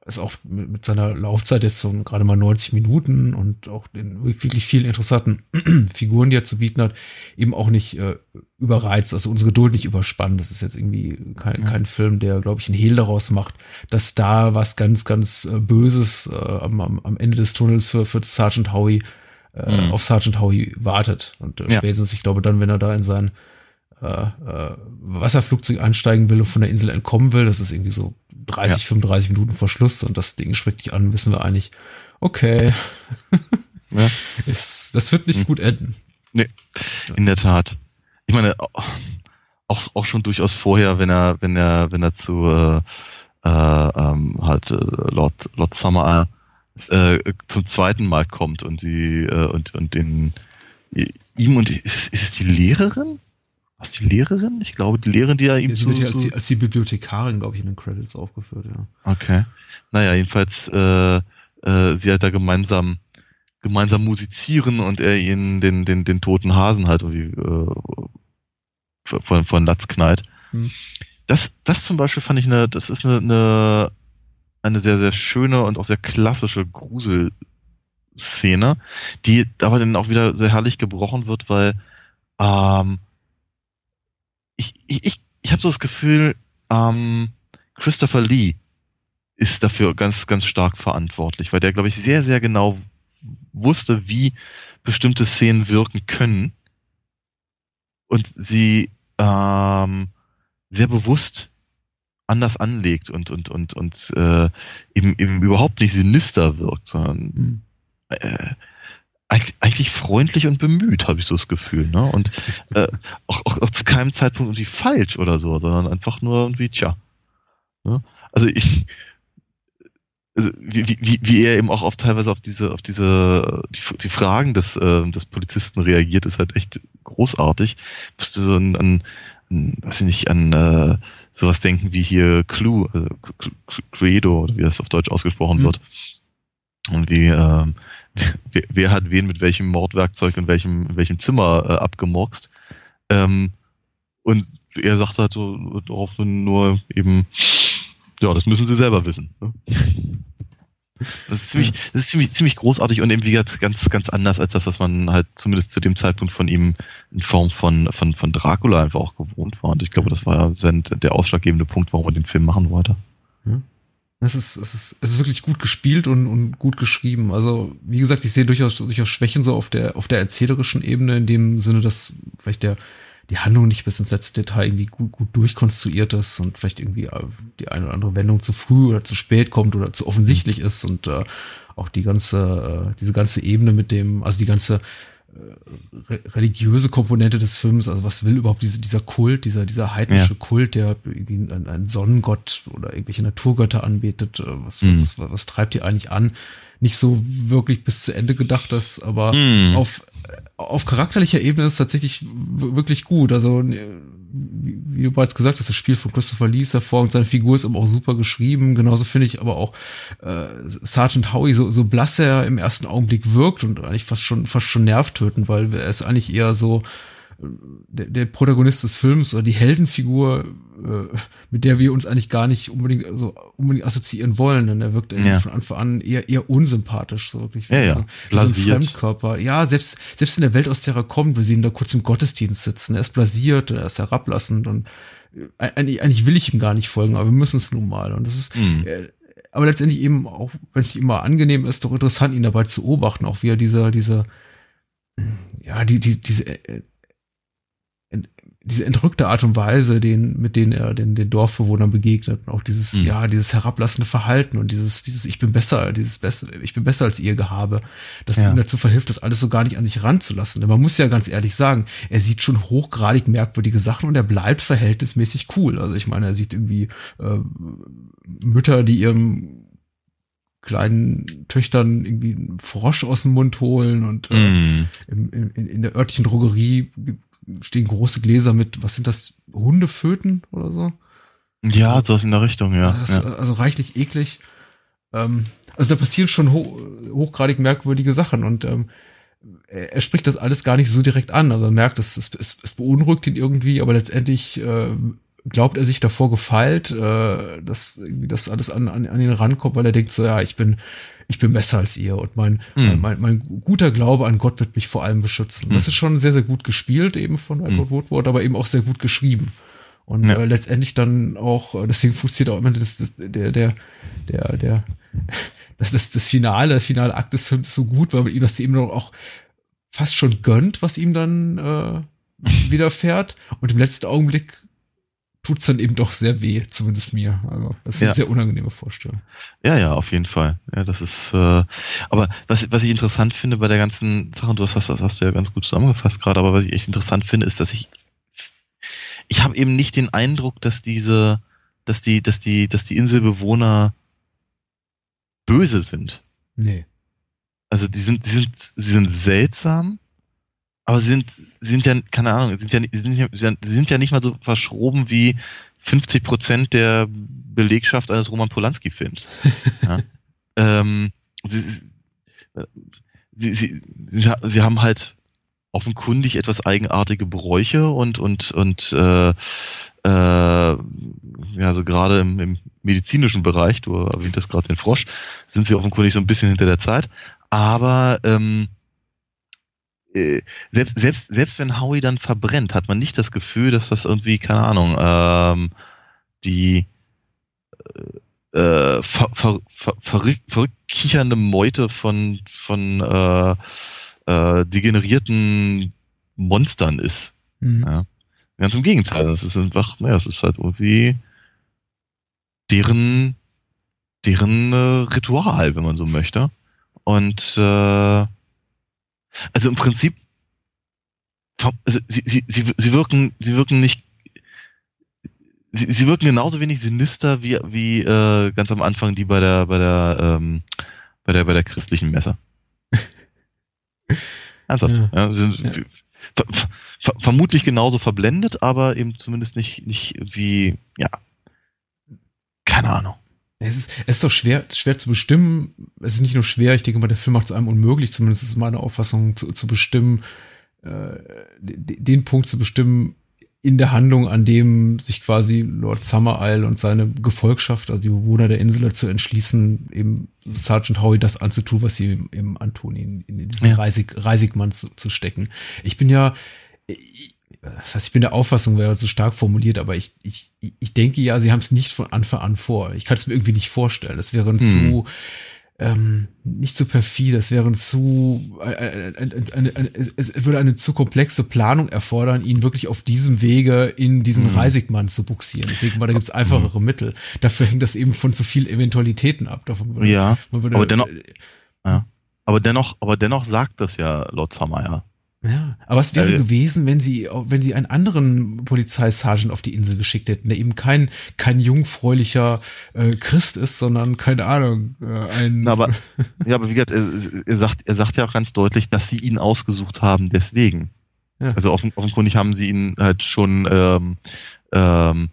es auch mit, mit seiner Laufzeit jetzt von gerade mal 90 Minuten und auch den wirklich vielen interessanten Figuren, die er zu bieten hat, eben auch nicht äh, überreizt, also unsere Geduld nicht überspannt. Das ist jetzt irgendwie kein, kein Film, der, glaube ich, einen Hehl daraus macht, dass da was ganz, ganz äh, Böses äh, am, am Ende des Tunnels für, für Sergeant Howie äh, mhm. auf Sergeant Howie wartet. Und äh, ja. spätestens, ich glaube, dann, wenn er da in sein äh, äh, Wasserflugzeug einsteigen will und von der Insel entkommen will, das ist irgendwie so 30, ja. 35 Minuten vor Schluss und das Ding schreckt dich an, wissen wir eigentlich, okay, ja. es, das wird nicht mhm. gut enden. Nee, in der Tat. Ich meine, auch, auch schon durchaus vorher, wenn er, wenn er, wenn er zu äh, äh, ähm, halt äh, Lord, Lord Summer äh, zum zweiten Mal kommt und die äh, und und den ihm und ist, ist es die Lehrerin? Was die Lehrerin? Ich glaube, die Lehrerin, die ja ihm sie wird ja als, die, als die Bibliothekarin, glaube ich, in den Credits aufgeführt, ja. Okay. Naja, jedenfalls, äh, äh, sie halt da gemeinsam gemeinsam musizieren und er ihnen den, den, den toten Hasen halt irgendwie äh, von, von Latz knallt. Hm. Das, das zum Beispiel fand ich eine, das ist eine, eine, eine sehr, sehr schöne und auch sehr klassische Gruselszene, die aber dann auch wieder sehr herrlich gebrochen wird, weil ähm, ich, ich, ich, ich habe so das Gefühl, ähm, Christopher Lee ist dafür ganz, ganz stark verantwortlich, weil der, glaube ich, sehr, sehr genau wusste, wie bestimmte Szenen wirken können und sie ähm, sehr bewusst anders anlegt und und und und äh, eben eben überhaupt nicht sinister wirkt, sondern mhm. äh, eigentlich, eigentlich freundlich und bemüht, habe ich so das Gefühl. Ne? Und äh, auch, auch, auch zu keinem Zeitpunkt irgendwie falsch oder so, sondern einfach nur irgendwie, tja. Ne? Also ich, also wie, wie, wie er eben auch auf teilweise auf diese, auf diese, die, die Fragen des, äh, des Polizisten reagiert, ist halt echt großartig. Musste so an, an, an weiß ich nicht, an äh, sowas denken wie hier Clue, äh, Credo, oder wie das auf Deutsch ausgesprochen mhm. wird. Und wie, äh, wer, wer, hat wen mit welchem Mordwerkzeug in welchem, in welchem Zimmer äh, abgemurkst. Ähm, und er sagt halt so daraufhin nur eben, ja, das müssen sie selber wissen. Ne? Das ist ziemlich, das ist ziemlich, ziemlich großartig und irgendwie ganz, ganz, ganz anders als das, was man halt zumindest zu dem Zeitpunkt von ihm in Form von, von, von Dracula einfach auch gewohnt war. Und ich glaube, das war ja der ausschlaggebende Punkt, warum er den Film machen wollte. Es ist, es ist, es ist wirklich gut gespielt und, und gut geschrieben. Also, wie gesagt, ich sehe durchaus, durchaus Schwächen so auf der, auf der erzählerischen Ebene, in dem Sinne, dass vielleicht der, die Handlung nicht bis ins letzte Detail irgendwie gut, gut durchkonstruiert ist und vielleicht irgendwie äh, die eine oder andere Wendung zu früh oder zu spät kommt oder zu offensichtlich ist und äh, auch die ganze, äh, diese ganze Ebene mit dem, also die ganze religiöse Komponente des Films, also was will überhaupt diese, dieser Kult, dieser, dieser heidnische ja. Kult, der irgendwie einen, einen, Sonnengott oder irgendwelche Naturgötter anbetet, äh, was, mhm. was, was, was treibt die eigentlich an? Nicht so wirklich bis zu Ende gedacht, das aber mhm. auf auf charakterlicher Ebene ist es tatsächlich wirklich gut. Also, wie du bereits gesagt hast, das Spiel von Christopher Lee ist hervorragend. Seine Figur ist aber auch super geschrieben. Genauso finde ich aber auch äh, Sergeant Howie, so, so blass er im ersten Augenblick wirkt und eigentlich fast schon, fast schon nervtötend, weil er ist eigentlich eher so, der, der Protagonist des Films oder die Heldenfigur, äh, mit der wir uns eigentlich gar nicht unbedingt so unbedingt assoziieren wollen, denn er wirkt ja. von Anfang an eher eher unsympathisch, so wirklich ja, ja. So, so ein Fremdkörper. Ja, selbst selbst in der Welt, aus der er kommt, wir sehen da kurz im Gottesdienst sitzen, er ist blasiert, er ist herablassend und äh, eigentlich, eigentlich will ich ihm gar nicht folgen, aber wir müssen es nun mal. Und das ist, mhm. äh, aber letztendlich eben auch, wenn es nicht immer angenehm ist, doch interessant, ihn dabei zu beobachten, auch wie er dieser, dieser, ja, die, die, diese diese entrückte Art und Weise, den, mit denen er den, den Dorfbewohnern begegnet, und auch dieses, mhm. ja, dieses herablassende Verhalten und dieses, dieses, ich bin besser, dieses besser, ich bin besser als ihr Gehabe, das ja. ihm dazu verhilft, das alles so gar nicht an sich ranzulassen. Denn man muss ja ganz ehrlich sagen, er sieht schon hochgradig merkwürdige Sachen und er bleibt verhältnismäßig cool. Also ich meine, er sieht irgendwie äh, Mütter, die ihrem kleinen Töchtern irgendwie einen Frosch aus dem Mund holen und äh, mm. in, in, in der örtlichen Drogerie stehen große Gläser mit, was sind das, Hundeföten oder so? Ja, also, sowas in der Richtung, ja. Ja. Also reichlich eklig. Ähm, also da passieren schon ho hochgradig merkwürdige Sachen und ähm, er, er, spricht das alles gar nicht so direkt an. Also er merkt, es, es, es beunruhigt ihn irgendwie, aber letztendlich äh, glaubt er sich davor gefeilt, äh, dass irgendwie das alles an, an, an ihn rankommt, weil er denkt so, ja, ich bin ich bin besser als ihr und mein, mhm. mein, mein, guter Glaube an Gott wird mich vor allem beschützen. Mhm. Das ist schon sehr, sehr gut gespielt eben von Edward mhm. Woodward, aber eben auch sehr gut geschrieben. Und ja. äh, letztendlich dann auch, äh, deswegen funktioniert auch immer das, das, der, der, der, der, das ist das Finale, finale Akt des Films so gut, weil man ihm das eben auch fast schon gönnt, was ihm dann äh, widerfährt. Und im letzten Augenblick tut's dann eben doch sehr weh, zumindest mir. Also das ist ja. eine sehr unangenehme Vorstellung. Ja, ja, auf jeden Fall. Ja, das ist. Äh, aber was, was ich interessant finde bei der ganzen Sache, und du hast das, das hast du ja ganz gut zusammengefasst gerade, aber was ich echt interessant finde, ist, dass ich ich habe eben nicht den Eindruck, dass diese, dass die, dass die, dass die Inselbewohner böse sind. Nee. Also die sind, die sind, sie sind seltsam aber sie sind, sind ja, keine Ahnung, sind ja, sind ja, sind ja nicht mal so verschroben wie 50 Prozent der Belegschaft eines Roman Polanski-Films. ja. ähm, sie, sie, sie, sie, sie haben halt offenkundig etwas eigenartige Bräuche und und und äh, äh, ja so gerade im, im medizinischen Bereich, du erwähntest gerade den Frosch, sind sie offenkundig so ein bisschen hinter der Zeit, aber ähm, äh, selbst, selbst, selbst wenn Howie dann verbrennt, hat man nicht das Gefühl, dass das irgendwie, keine Ahnung, ähm, die äh, äh ver, ver, ver, verrückt, verrückt kichernde Meute von, von äh, äh, degenerierten Monstern ist. Mhm. Ja. Ganz im Gegenteil, das ist einfach, naja, es ist halt irgendwie deren, deren äh, Ritual, wenn man so möchte. Und äh, Also im Prinzip, also sie, sie, sie, sie wirken, sie wirken nicht, sie, sie wirken genauso wenig sinister wie, wie äh, ganz am Anfang die bei der, bei der, ähm, bei der, bei der christlichen Messe. Ernsthaft. Ja. ja, sind, ja. Ver, ver, vermutlich genauso verblendet, aber eben zumindest nicht, nicht wie, ja, keine Ahnung. Es ist, es ist doch schwer, schwer zu bestimmen. Es ist nicht nur schwer, ich denke mal, der Film macht es einem unmöglich, zumindest ist meine Auffassung, zu, zu bestimmen, äh, den Punkt zu bestimmen in der Handlung, an dem sich quasi Lord Summer Isle und seine Gefolgschaft, also die Bewohner der Insel, zu entschließen, eben Sergeant Howie das anzutun, was sie eben antun, ihn in diesen ja. Reisig, Reisigmann zu, zu stecken. Ich bin ja, ich, das heißt, ich bin der Auffassung, wäre zu stark formuliert, aber ich, ich, ich denke ja, sie haben es nicht von Anfang an vor. Ich kann es mir irgendwie nicht vorstellen. Das wäre hm. zu, ähm, nicht zu perfid, das wäre zu, äh, äh, äh, eine, eine, es würde eine zu komplexe Planung erfordern, ihn wirklich auf diesem Wege in diesen mhm. Reisigmann zu buxieren. Ich denke mal, da gibt's einfachere mhm. Mittel. Dafür hängt das eben von zu vielen Eventualitäten ab. Davon würde, ja, würde, aber dennoch, ja, aber dennoch, aber dennoch sagt das ja Lord Samaya. Ja, aber was wäre äh, gewesen, wenn sie, wenn sie einen anderen Polizeisergeant auf die Insel geschickt hätten, der eben kein, kein jungfräulicher äh, Christ ist, sondern, keine Ahnung, äh, ein. Na, aber, ja, aber wie gesagt, er, er, sagt, er sagt ja auch ganz deutlich, dass sie ihn ausgesucht haben, deswegen. Ja. Also offen, offenkundig haben sie ihn halt schon ähm, ähm,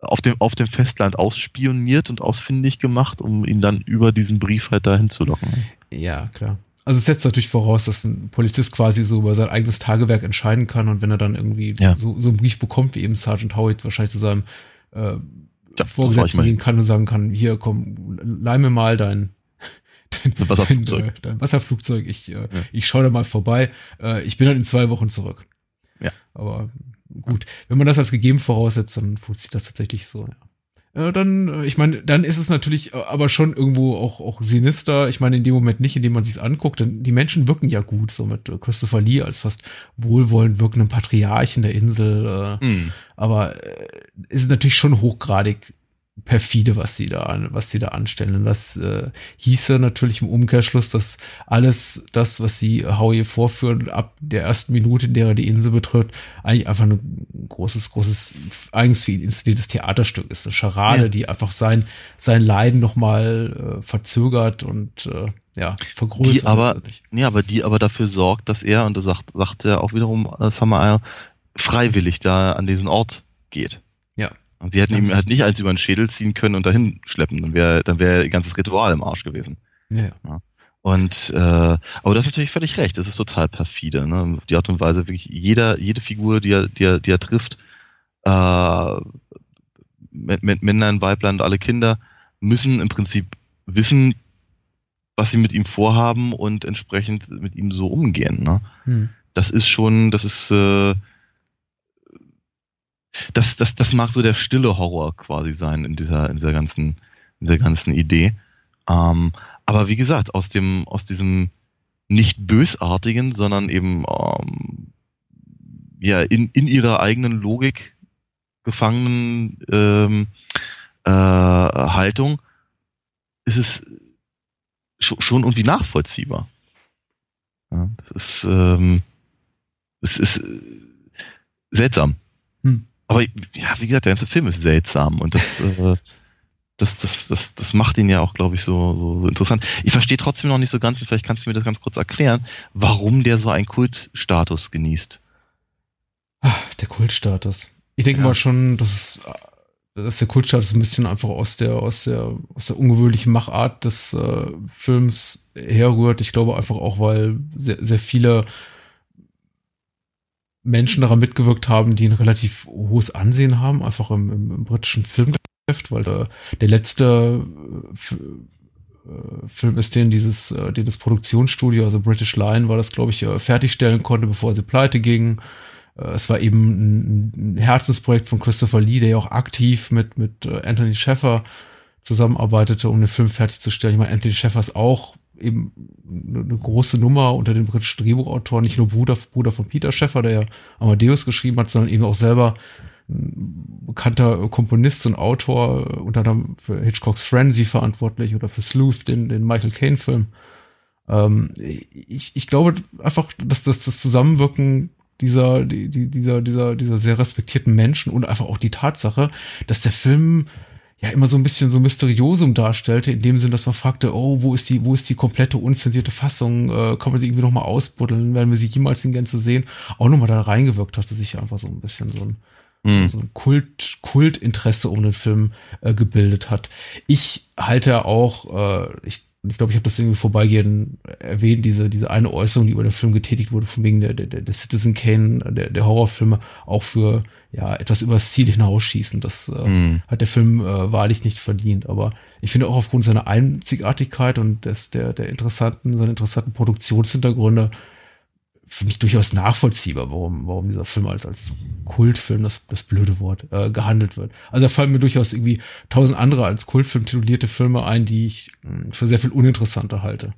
auf, dem, auf dem Festland ausspioniert und ausfindig gemacht, um ihn dann über diesen Brief halt dahin zu locken. Ja, klar. Also es setzt natürlich voraus, dass ein Polizist quasi so über sein eigenes Tagewerk entscheiden kann und wenn er dann irgendwie ja. so, so einen Brief bekommt, wie eben Sergeant Howitt wahrscheinlich zu seinem äh, ja, Vorgesetzten gehen kann und sagen kann, hier komm, leih mir mal dein, dein, Wasserflugzeug. Dein, äh, dein Wasserflugzeug, ich, äh, ja. ich schaue da mal vorbei. Äh, ich bin dann in zwei Wochen zurück. Ja. Aber gut, wenn man das als gegeben voraussetzt, dann funktioniert das tatsächlich so. Ja äh, dann, äh, ich meine, dann ist es natürlich äh, aber schon irgendwo auch, auch sinister. Ich meine, in dem Moment nicht, in dem man sich's anguckt, denn die Menschen wirken ja gut, so mit Christopher Lee als fast wohlwollend wirkenden Patriarchen der Insel. Mhm. Aber ist natürlich schon hochgradig perfide, was sie da, was sie da anstellen. Und das äh, hieße natürlich im Umkehrschluss, dass alles das, was sie Howie vorführen, ab der ersten Minute, in der er die Insel betritt, eigentlich einfach ein großes, großes, eigens für ihn inszeniertes Theaterstück ist. Eine Charade, ja. die einfach sein, sein Leiden nochmal äh, verzögert und äh, ja, vergrößert. Die aber, nee, aber die aber dafür sorgt, dass er, und das sagt, sagt er auch wiederum äh, Summer Isle, freiwillig da an diesen Ort geht. Und sie hätten ihm halt nicht eins über den Schädel ziehen können und dahin schleppen. Dann wäre dann wäre ihr ganzes Ritual im Arsch gewesen. Ja. ja. Und äh, aber das ist natürlich völlig recht. Das ist total perfide. Ne? Die Art und Weise wirklich jeder jede Figur, die er die er, die er trifft, äh, Männlein, Weiblein und alle Kinder müssen im Prinzip wissen, was sie mit ihm vorhaben und entsprechend mit ihm so umgehen. Ne? Hm. Das ist schon, das ist äh, das, das, das mag so der stille Horror quasi sein in dieser, in dieser ganzen, in dieser ganzen Idee. Ähm, aber wie gesagt, aus dem, aus diesem nicht bösartigen, sondern eben ähm, ja in, in ihrer eigenen Logik gefangenen ähm, äh, Haltung ist es schon, schon irgendwie nachvollziehbar. Ja, das ist, ähm, es ist äh, seltsam. Aber ja, wie gesagt, der ganze Film ist seltsam und das, äh, das, das, das, das macht ihn ja auch, glaube ich, so, so, so interessant. Ich verstehe trotzdem noch nicht so ganz, vielleicht kannst du mir das ganz kurz erklären, warum der so einen Kultstatus genießt. Ach, der Kultstatus. Ich denke ja. mal schon, dass, dass der Kultstatus ein bisschen einfach aus der, aus der, aus der ungewöhnlichen Machart des äh, Films herrührt. Ich glaube einfach auch, weil sehr, sehr viele Menschen daran mitgewirkt haben, die ein relativ hohes Ansehen haben, einfach im, im, im britischen Filmgeschäft, weil der, der letzte äh, äh, Film ist, den dieses, äh, den das Produktionsstudio, also British Line, war das, glaube ich, fertigstellen konnte, bevor sie pleite gingen. Es war eben ein, ein Herzensprojekt von Christopher Lee, der ja auch aktiv mit, mit Anthony Sheffer zusammenarbeitete, um den Film fertigzustellen. Ich meine, Anthony Sheffer ist auch eben eine große Nummer unter den britischen Drehbuchautoren, nicht nur Bruder, Bruder von Peter Schäffer, der ja Amadeus geschrieben hat, sondern eben auch selber ein bekannter Komponist und Autor, unter anderem für Hitchcocks Frenzy verantwortlich oder für Sleuth, den, den Michael Caine-Film. Ähm, ich, ich glaube einfach, dass das, das Zusammenwirken dieser, die, dieser, dieser, dieser sehr respektierten Menschen und einfach auch die Tatsache, dass der Film ja immer so ein bisschen so Mysteriosum darstellte, in dem Sinn, dass man fragte, oh, wo ist die, wo ist die komplette unzensierte Fassung? Äh, kann man sie irgendwie nochmal ausbuddeln? Werden wir sie jemals in Gänze sehen? Auch nochmal da reingewirkt hatte sich einfach so ein bisschen so ein, mhm. so, so, ein Kult, Kultinteresse um den Film äh, gebildet hat. Ich halte auch, äh, ich ich glaube, ich habe das irgendwie vorbeigehend erwähnt, diese, diese eine Äußerung, die über den Film getätigt wurde, von wegen der, der, der Citizen Kane, der, der Horrorfilme, auch für ja, etwas übers Ziel hinausschießen. Das äh, mm. hat der Film äh, wahrlich nicht verdient. Aber ich finde auch aufgrund seiner Einzigartigkeit und des, der, der interessanten, seiner interessanten Produktionshintergründe für mich durchaus nachvollziehbar, warum, warum dieser Film als, als Kultfilm, das, das blöde Wort, äh, gehandelt wird. Also da fallen mir durchaus irgendwie tausend andere als Kultfilm titulierte Filme ein, die ich mh, hm, für sehr viel uninteressanter halte.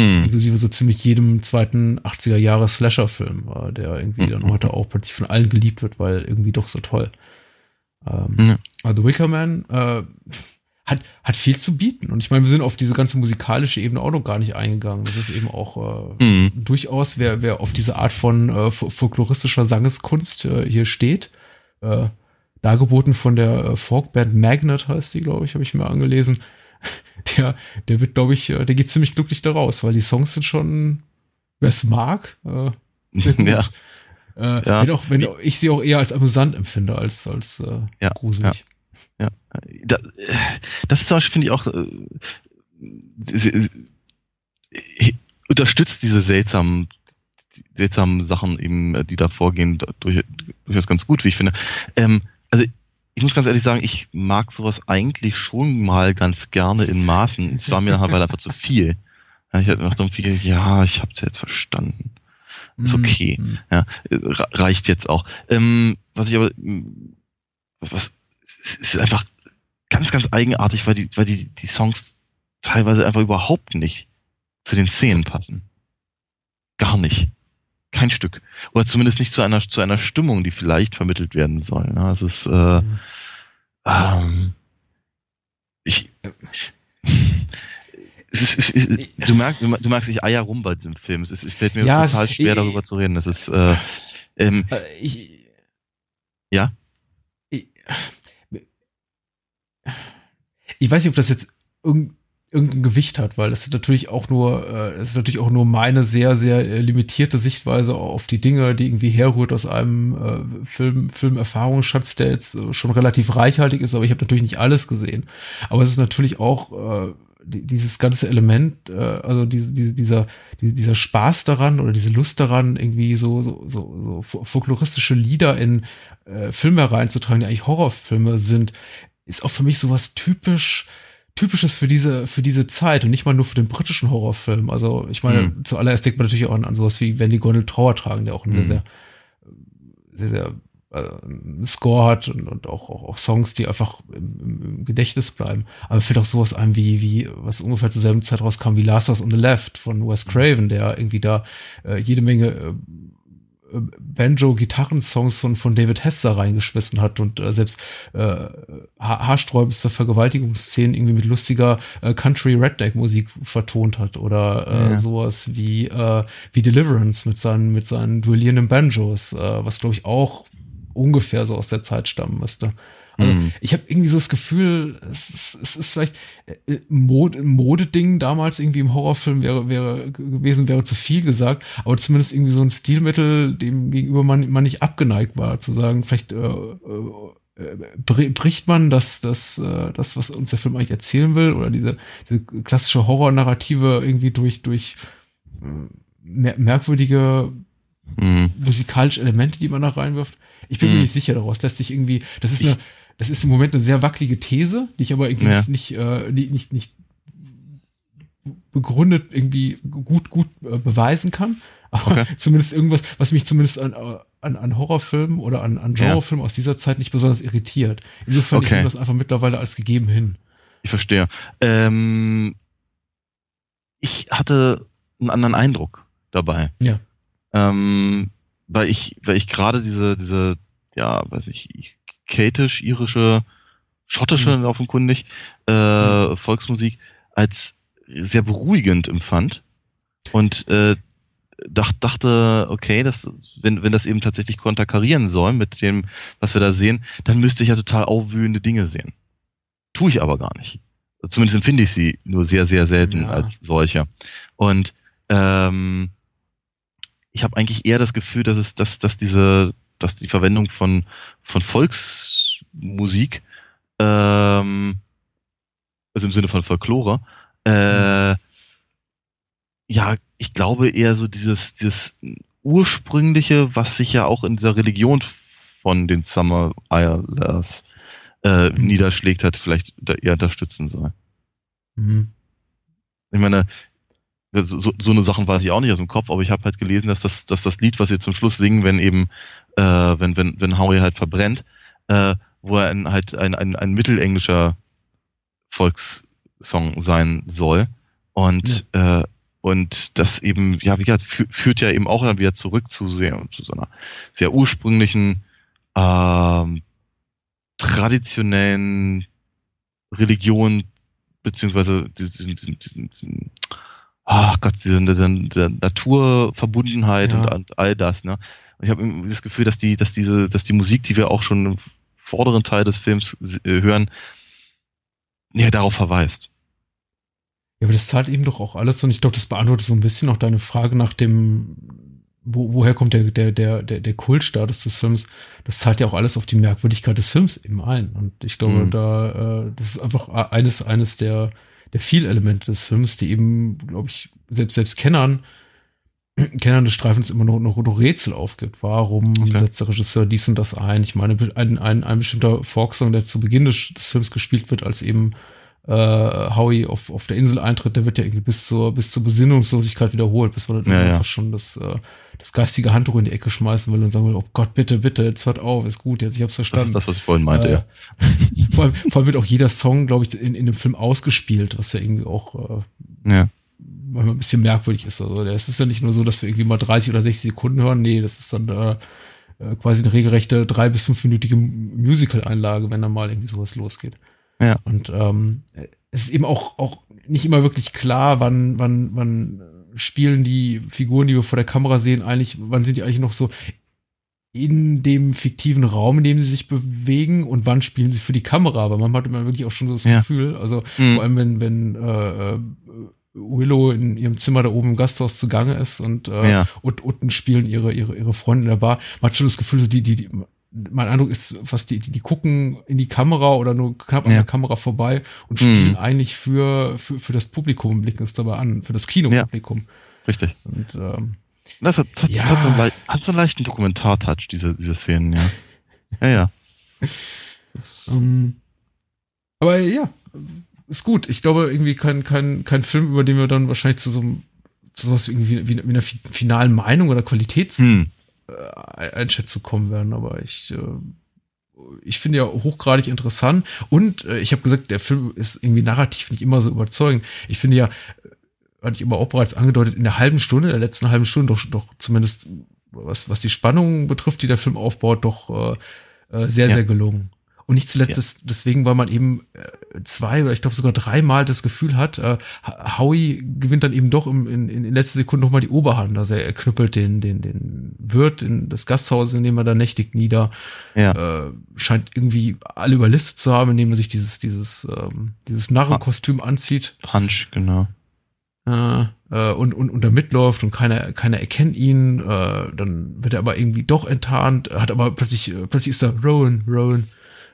Mhm. Inklusive so ziemlich jedem zweiten 80er Jahre Slasher-Film, äh, der irgendwie mhm. dann heute auch plötzlich von allen geliebt wird, weil irgendwie doch so toll. Ähm, mhm. Also Wicker Man, äh, hat, hat viel zu bieten. Und ich meine, wir sind auf diese ganze musikalische Ebene auch noch gar nicht eingegangen. Das ist eben auch äh, mhm. durchaus, wer, wer auf diese Art von äh, folkloristischer Sangeskunst äh, hier steht, äh, dargeboten von der äh, Folkband Magnet heißt sie, glaube ich, habe ich mir angelesen. Der, der wird, glaube ich, äh, der geht ziemlich glücklich daraus, weil die Songs sind schon, wer es mag, äh, ja. Äh, ja. Wenn auch, wenn ich sie auch eher als amüsant empfinde als als äh, ja, gruselig. Ja. Ja, das, das ist zum Beispiel, finde ich auch, äh, unterstützt diese seltsamen, seltsamen Sachen eben, die da vorgehen, durch, durchaus ganz gut, wie ich finde. Ähm, also ich muss ganz ehrlich sagen, ich mag sowas eigentlich schon mal ganz gerne in Maßen. Es war mir nachher einfach zu viel. Ja, ich hatte noch irgendwie, ja, ich habe es jetzt verstanden. Ist mhm. okay. Mhm. Ja, reicht jetzt auch. Ähm, was ich aber, was es ist einfach ganz, ganz eigenartig, weil die, weil die, die Songs teilweise einfach überhaupt nicht zu den Szenen passen. Gar nicht. Kein Stück. Oder zumindest nicht zu einer, zu einer Stimmung, die vielleicht vermittelt werden soll. Ja, es ist, äh, mhm. ähm, ich, ist, es ist, du merkst, du merkst, ich eier rum bei diesem Film. Es, ist, es fällt mir ja, total schwer, darüber zu reden. Das ist, äh, ähm, äh, ich, ja? Ich, ich weiß nicht, ob das jetzt irgendein irgendein Gewicht hat, weil das ist natürlich auch nur, äh, es ist natürlich auch nur meine sehr, sehr äh, limitierte Sichtweise auf die Dinge, die irgendwie herrührt aus einem äh, Film, Filmerfahrungsschatz, der jetzt äh, schon relativ reichhaltig ist, aber ich habe natürlich nicht alles gesehen. Aber es ist natürlich auch äh, dieses ganze Element, äh, also diese, diese, dieser, dieser Spaß daran oder diese Lust daran, irgendwie so, so, so, so folkloristische Lieder in äh, Filme reinzutragen, die eigentlich Horrorfilme sind, ist auch für mich sowas typisch, typisches für diese, für diese Zeit und nicht mal nur für den britischen Horrorfilm. Also, ich meine, mhm. zuallererst denkt man natürlich auch an, an sowas wie Wenn die Gondel Trauer tragen, der auch ein mhm. sehr, sehr, sehr, sehr äh, Score hat und, und auch, auch, auch Songs, die einfach im, im Gedächtnis bleiben. Aber fällt auch sowas ein wie, wie, was ungefähr zur selben Zeit rauskam, wie Last House on the Left von Wes Craven, der irgendwie da äh, jede Menge äh, Banjo-Gitarrensongs von, von David Hester reingeschmissen hat und äh, selbst äh, haarsträubendste Vergewaltigungsszenen irgendwie mit lustiger äh, Country-Redneck-Musik vertont hat oder äh, ja. sowas wie, äh, wie Deliverance mit seinen, mit seinen duellierenden Banjos, äh, was glaube ich auch ungefähr so aus der Zeit stammen müsste. Also mhm. ich habe irgendwie so das Gefühl, es ist, es ist vielleicht äh, Mode, Modeding damals irgendwie im Horrorfilm wäre, wäre gewesen, wäre zu viel gesagt, aber zumindest irgendwie so ein Stilmittel, dem gegenüber man, man nicht abgeneigt war, zu sagen, vielleicht äh, äh, bricht man das, das, äh, das, was uns der Film eigentlich erzählen will, oder diese, diese klassische Horror-Narrative irgendwie durch, durch äh, mer merkwürdige mhm. musikalische Elemente, die man da reinwirft. Ich bin mhm. mir nicht sicher daraus. Lässt sich irgendwie, das ist eine, das ist im Moment eine sehr wackelige These, die ich aber irgendwie ja. nicht, äh, nicht, nicht, nicht begründet irgendwie gut, gut äh, beweisen kann. Aber okay. zumindest irgendwas, was mich zumindest an, an, an Horrorfilmen oder an, an Genrefilmen ja. aus dieser Zeit nicht besonders irritiert. Insofern okay. ich nehme das einfach mittlerweile als gegeben hin. Ich verstehe. Ähm, ich hatte einen anderen Eindruck dabei. Ja. Ähm, weil ich, weil ich gerade diese, diese, ja, weiß ich, keltisch, irische, schottische, mhm. offenkundig, äh, mhm. Volksmusik als sehr beruhigend empfand. Und äh, dach, dachte, okay, das, wenn, wenn das eben tatsächlich konterkarieren soll mit dem, was wir da sehen, dann müsste ich ja total aufwühlende Dinge sehen. Tue ich aber gar nicht. Zumindest empfinde ich sie nur sehr, sehr selten ja. als solche. Und ähm, ich habe eigentlich eher das Gefühl, dass es, dass, dass diese, dass die Verwendung von, von Volksmusik, ähm, also im Sinne von Folklore, äh, ja, ich glaube eher so dieses, dieses ursprüngliche, was sich ja auch in dieser Religion von den Summer Islanders äh, mhm. niederschlägt hat, vielleicht eher unterstützen soll. Mhm. Ich meine, so, so eine Sachen weiß ich auch nicht aus dem Kopf, aber ich habe halt gelesen, dass das, dass das Lied, was sie zum Schluss singen, wenn eben, äh, wenn, wenn, wenn Howie halt verbrennt, äh, wo er ein, halt ein, ein, ein mittelenglischer Volkssong sein soll. Und, ja. äh, und das eben, ja, wie gesagt, führt ja eben auch dann wieder zurück zu, sehr, zu so einer sehr ursprünglichen, ähm, traditionellen Religion, beziehungsweise diesen, diesen, diesen, ach Gott, diese, diese, Naturverbundenheit ja. und, und, all das, ne? Und ich habe das Gefühl, dass die, dass diese, dass die Musik, die wir auch schon im vorderen Teil des Films äh, hören, ja, darauf verweist. Ja, aber das zahlt eben doch auch alles und ich glaube, das beantwortet so ein bisschen auch deine Frage nach dem, wo, woher kommt der, der, der, der, der Kultstatus des Films? Das zahlt ja auch alles auf die Merkwürdigkeit des Films eben ein. Und ich glaube, mhm. da, äh, das ist einfach eines, eines der, der Vielelemente des Films, die eben, glaube ich, selbst, selbst Kennern, Kennern des Streifens immer noch, noch, noch Rätsel aufgibt. Warum okay. setzt der Regisseur dies und das ein? Ich meine, ein, ein, ein bestimmter Folksong, der zu Beginn des, des Films gespielt wird, als eben äh, Howie auf, auf der Insel eintritt, der wird ja irgendwie bis zur, bis zur Besinnungslosigkeit wiederholt, bis man dann ja, einfach ja. schon das, äh, das geistige Handtuch in die Ecke schmeißen will und sagen will, oh Gott, bitte, bitte, jetzt hört auf, ist gut, jetzt ich hab's verstanden. Das ist das, was ich vorhin meinte, äh, ja. Vor allem, vor allem wird auch jeder Song, glaube ich, in, in dem Film ausgespielt, was ja irgendwie auch äh, ja. manchmal ein bisschen merkwürdig ist. Also es ist ja nicht nur so, dass wir irgendwie mal 30 oder 60 Sekunden hören, nee, das ist dann äh, äh, quasi eine regelrechte drei- bis fünfminütige Musical-Einlage, wenn dann mal irgendwie sowas losgeht. Ja. Und ähm, es ist eben auch, auch nicht immer wirklich klar, wann, wann, wann spielen die Figuren, die wir vor der Kamera sehen, eigentlich, wann sind die eigentlich noch so in dem fiktiven Raum, in dem sie sich bewegen und wann spielen sie für die Kamera. Aber man hat immer wirklich auch schon so das ja. Gefühl, also mhm. vor allem wenn, wenn äh, Willow in ihrem Zimmer da oben im Gasthaus zugange ist und, äh, ja. und unten spielen ihre, ihre, ihre Freunde in der Bar. Man hat schon das Gefühl, so die, die, die mein Eindruck ist fast, die, die, die gucken in die Kamera oder nur knapp an ja. der Kamera vorbei und spielen mhm. eigentlich für, für, für das Publikum, blicken es dabei an, für das Kinopublikum. Ja, richtig. Und, ähm, das hat, das ja. hat, so einen, hat so einen leichten Dokumentartouch, diese, diese Szenen, ja. Ja, ja. um, ähm, aber ja, ist gut. Ich glaube, irgendwie kein, kein, kein Film, über den wir dann wahrscheinlich zu so einem, zu sowas irgendwie wie, wie einer finalen Meinung oder Qualitäts, hm äh, Einschätzung kommen werden, aber ich, äh, ich finde ja hochgradig interessant und äh, ich habe gesagt, der Film ist irgendwie narrativ nicht immer so überzeugend. Ich finde ja, hatte ich immer auch bereits angedeutet, in der halben Stunde, der letzten halben Stunde doch, doch zumindest was, was die Spannung betrifft, die der Film aufbaut, doch äh, äh sehr, ja. sehr gelungen. Und nicht zuletzt ja. deswegen, weil man eben äh, zwei oder ich glaube sogar dreimal das Gefühl hat, äh, Howie gewinnt dann eben doch im, in, in letzter Sekunde nochmal die Oberhand. Also er knüppelt den, den, den Wirt in das Gasthaus, in dem er da nächtigt nieder. Ja. Äh, scheint irgendwie alle überlistet zu haben, indem er sich dieses, dieses, ähm, dieses Narrenkostüm anzieht. Punch, genau. Äh, äh, und, und, und da mitläuft und keiner, keiner erkennt ihn, äh, dann wird er aber irgendwie doch enttarnt, hat aber plötzlich, äh, plötzlich ist er Rowan, Rowan.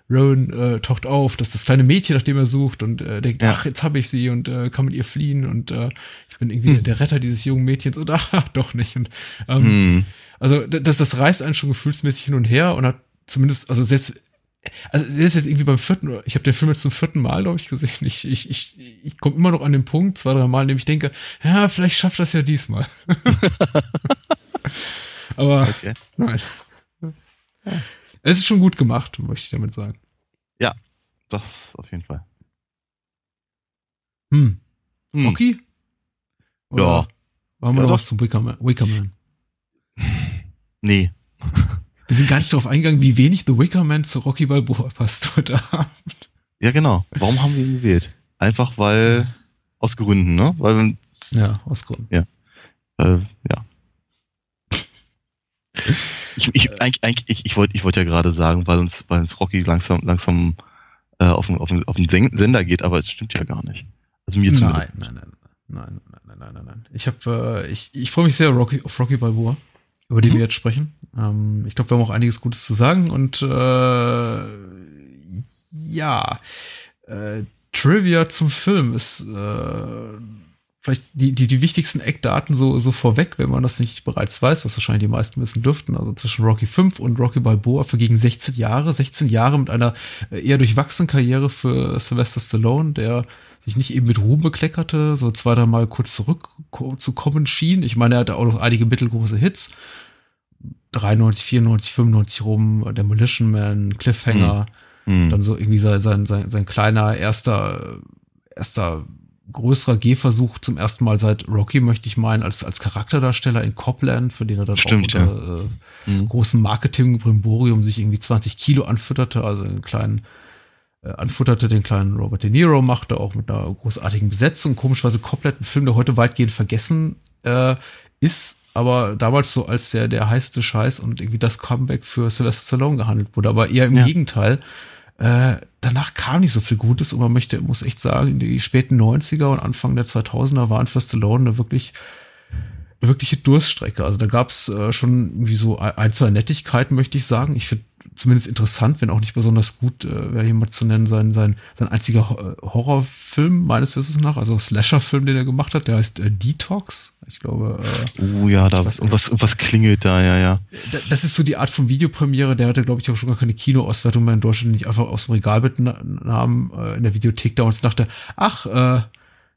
Rowan äh, taucht auf, dass das kleine Mädchen, nach dem er sucht und äh, denkt, ja. ach, jetzt habe ich sie und äh, kann mit ihr fliehen und äh, ich bin irgendwie hm. der Retter dieses jungen Mädchens und ach, doch nicht. Und, ähm, hm. Also das, das reißt einen schon gefühlsmäßig hin und her und hat zumindest, also selbst also selbst jetzt irgendwie beim vierten, ich habe den Film jetzt zum vierten Mal, glaube ich, gesehen. Ich, ich, ich, ich komme immer noch an den Punkt, zwei, drei Mal, in dem ich denke, ja, vielleicht schafft das ja diesmal. Aber okay. nein. Ja. Es ist schon gut gemacht, möchte ich damit sagen. Ja, das auf jeden Fall. Hm. hm. Rocky? Oder ja. Haben wir ja, noch was zum Wickerman? Wickerman? Nee. Wir sind gar nicht darauf eingegangen, wie wenig The Wickerman zu Rocky Balboa passt heute Abend. Ja, genau. Warum haben wir ihn gewählt? Einfach weil, aus Gründen, ne? Weil, ja, aus Gründen. Ja. Äh, ja. Ich, ich, eigentlich, eigentlich, ich, ich wollte ich wollt ja gerade sagen, weil uns, weil uns Rocky langsam, langsam äh, auf, den, auf, den, auf den Sender geht, aber es stimmt ja gar nicht. Also mir zumindest. Nein, nein, nein, nein, nein, nein, nein, nein. Ich habe, äh, ich, ich freue mich sehr Rocky, auf Rocky Balboa, über den mhm. wir jetzt sprechen. Ähm, ich glaube, wir haben auch einiges Gutes zu sagen und äh, ja, äh, Trivia zum Film ist äh, vielleicht die, die, die wichtigsten Eckdaten so, so vorweg, wenn man das nicht bereits weiß, was wahrscheinlich die meisten wissen dürften. Also zwischen Rocky 5 und Rocky Balboa vergingen 16 Jahre, 16 Jahre mit einer äh, eher durchwachsenen Karriere für Sylvester Stallone, der sich nicht eben mit Ruhm bekleckerte, so zwei, drei Mal kurz zurückzukommen schien. Ich meine, er hatte auch noch einige mittelgroße Hits. 93, 94, 95 rum, Demolition Man, Cliffhanger, hm. dann so irgendwie sein, sein, sein, sein kleiner erster, erster größerer Gehversuch zum ersten Mal seit Rocky, möchte ich meinen, als, als Charakterdarsteller in Copland, für den er dann Stimmt, auch unter ja. äh, mhm. großem Marketing-Brimborium sich irgendwie 20 Kilo anfütterte, also einen kleinen äh, anfutterte, den kleinen Robert De Niro machte, auch mit einer großartigen Besetzung. Komischweise Copland, ein Film, der heute weitgehend vergessen äh, ist, aber damals so als der, der heißeste Scheiß und irgendwie das Comeback für Sylvester Stallone gehandelt wurde, aber eher im ja. Gegenteil. Äh, danach kam nicht so viel Gutes und man möchte, muss echt sagen, die späten 90er und Anfang der 2000er waren für Stallone eine wirklich eine wirkliche Durststrecke. Also da gab es äh, schon irgendwie so ein, zwei Nettigkeiten, möchte ich sagen. Ich finde zumindest interessant, wenn auch nicht besonders gut, äh, wäre jemand zu nennen, sein, sein, sein einziger Horrorfilm meines Wissens nach, also Slasher-Film, den er gemacht hat, der heißt äh, Detox. Ich glaube. Äh, oh ja, da was, was, was klingelt da, ja, ja. Das ist so die Art von Videopremiere, der hatte, glaube ich, auch schon gar keine Kinoauswertung mehr in Deutschland, nicht einfach aus dem Regal mitnahm äh, in der Videothek damals dachte, ach, äh,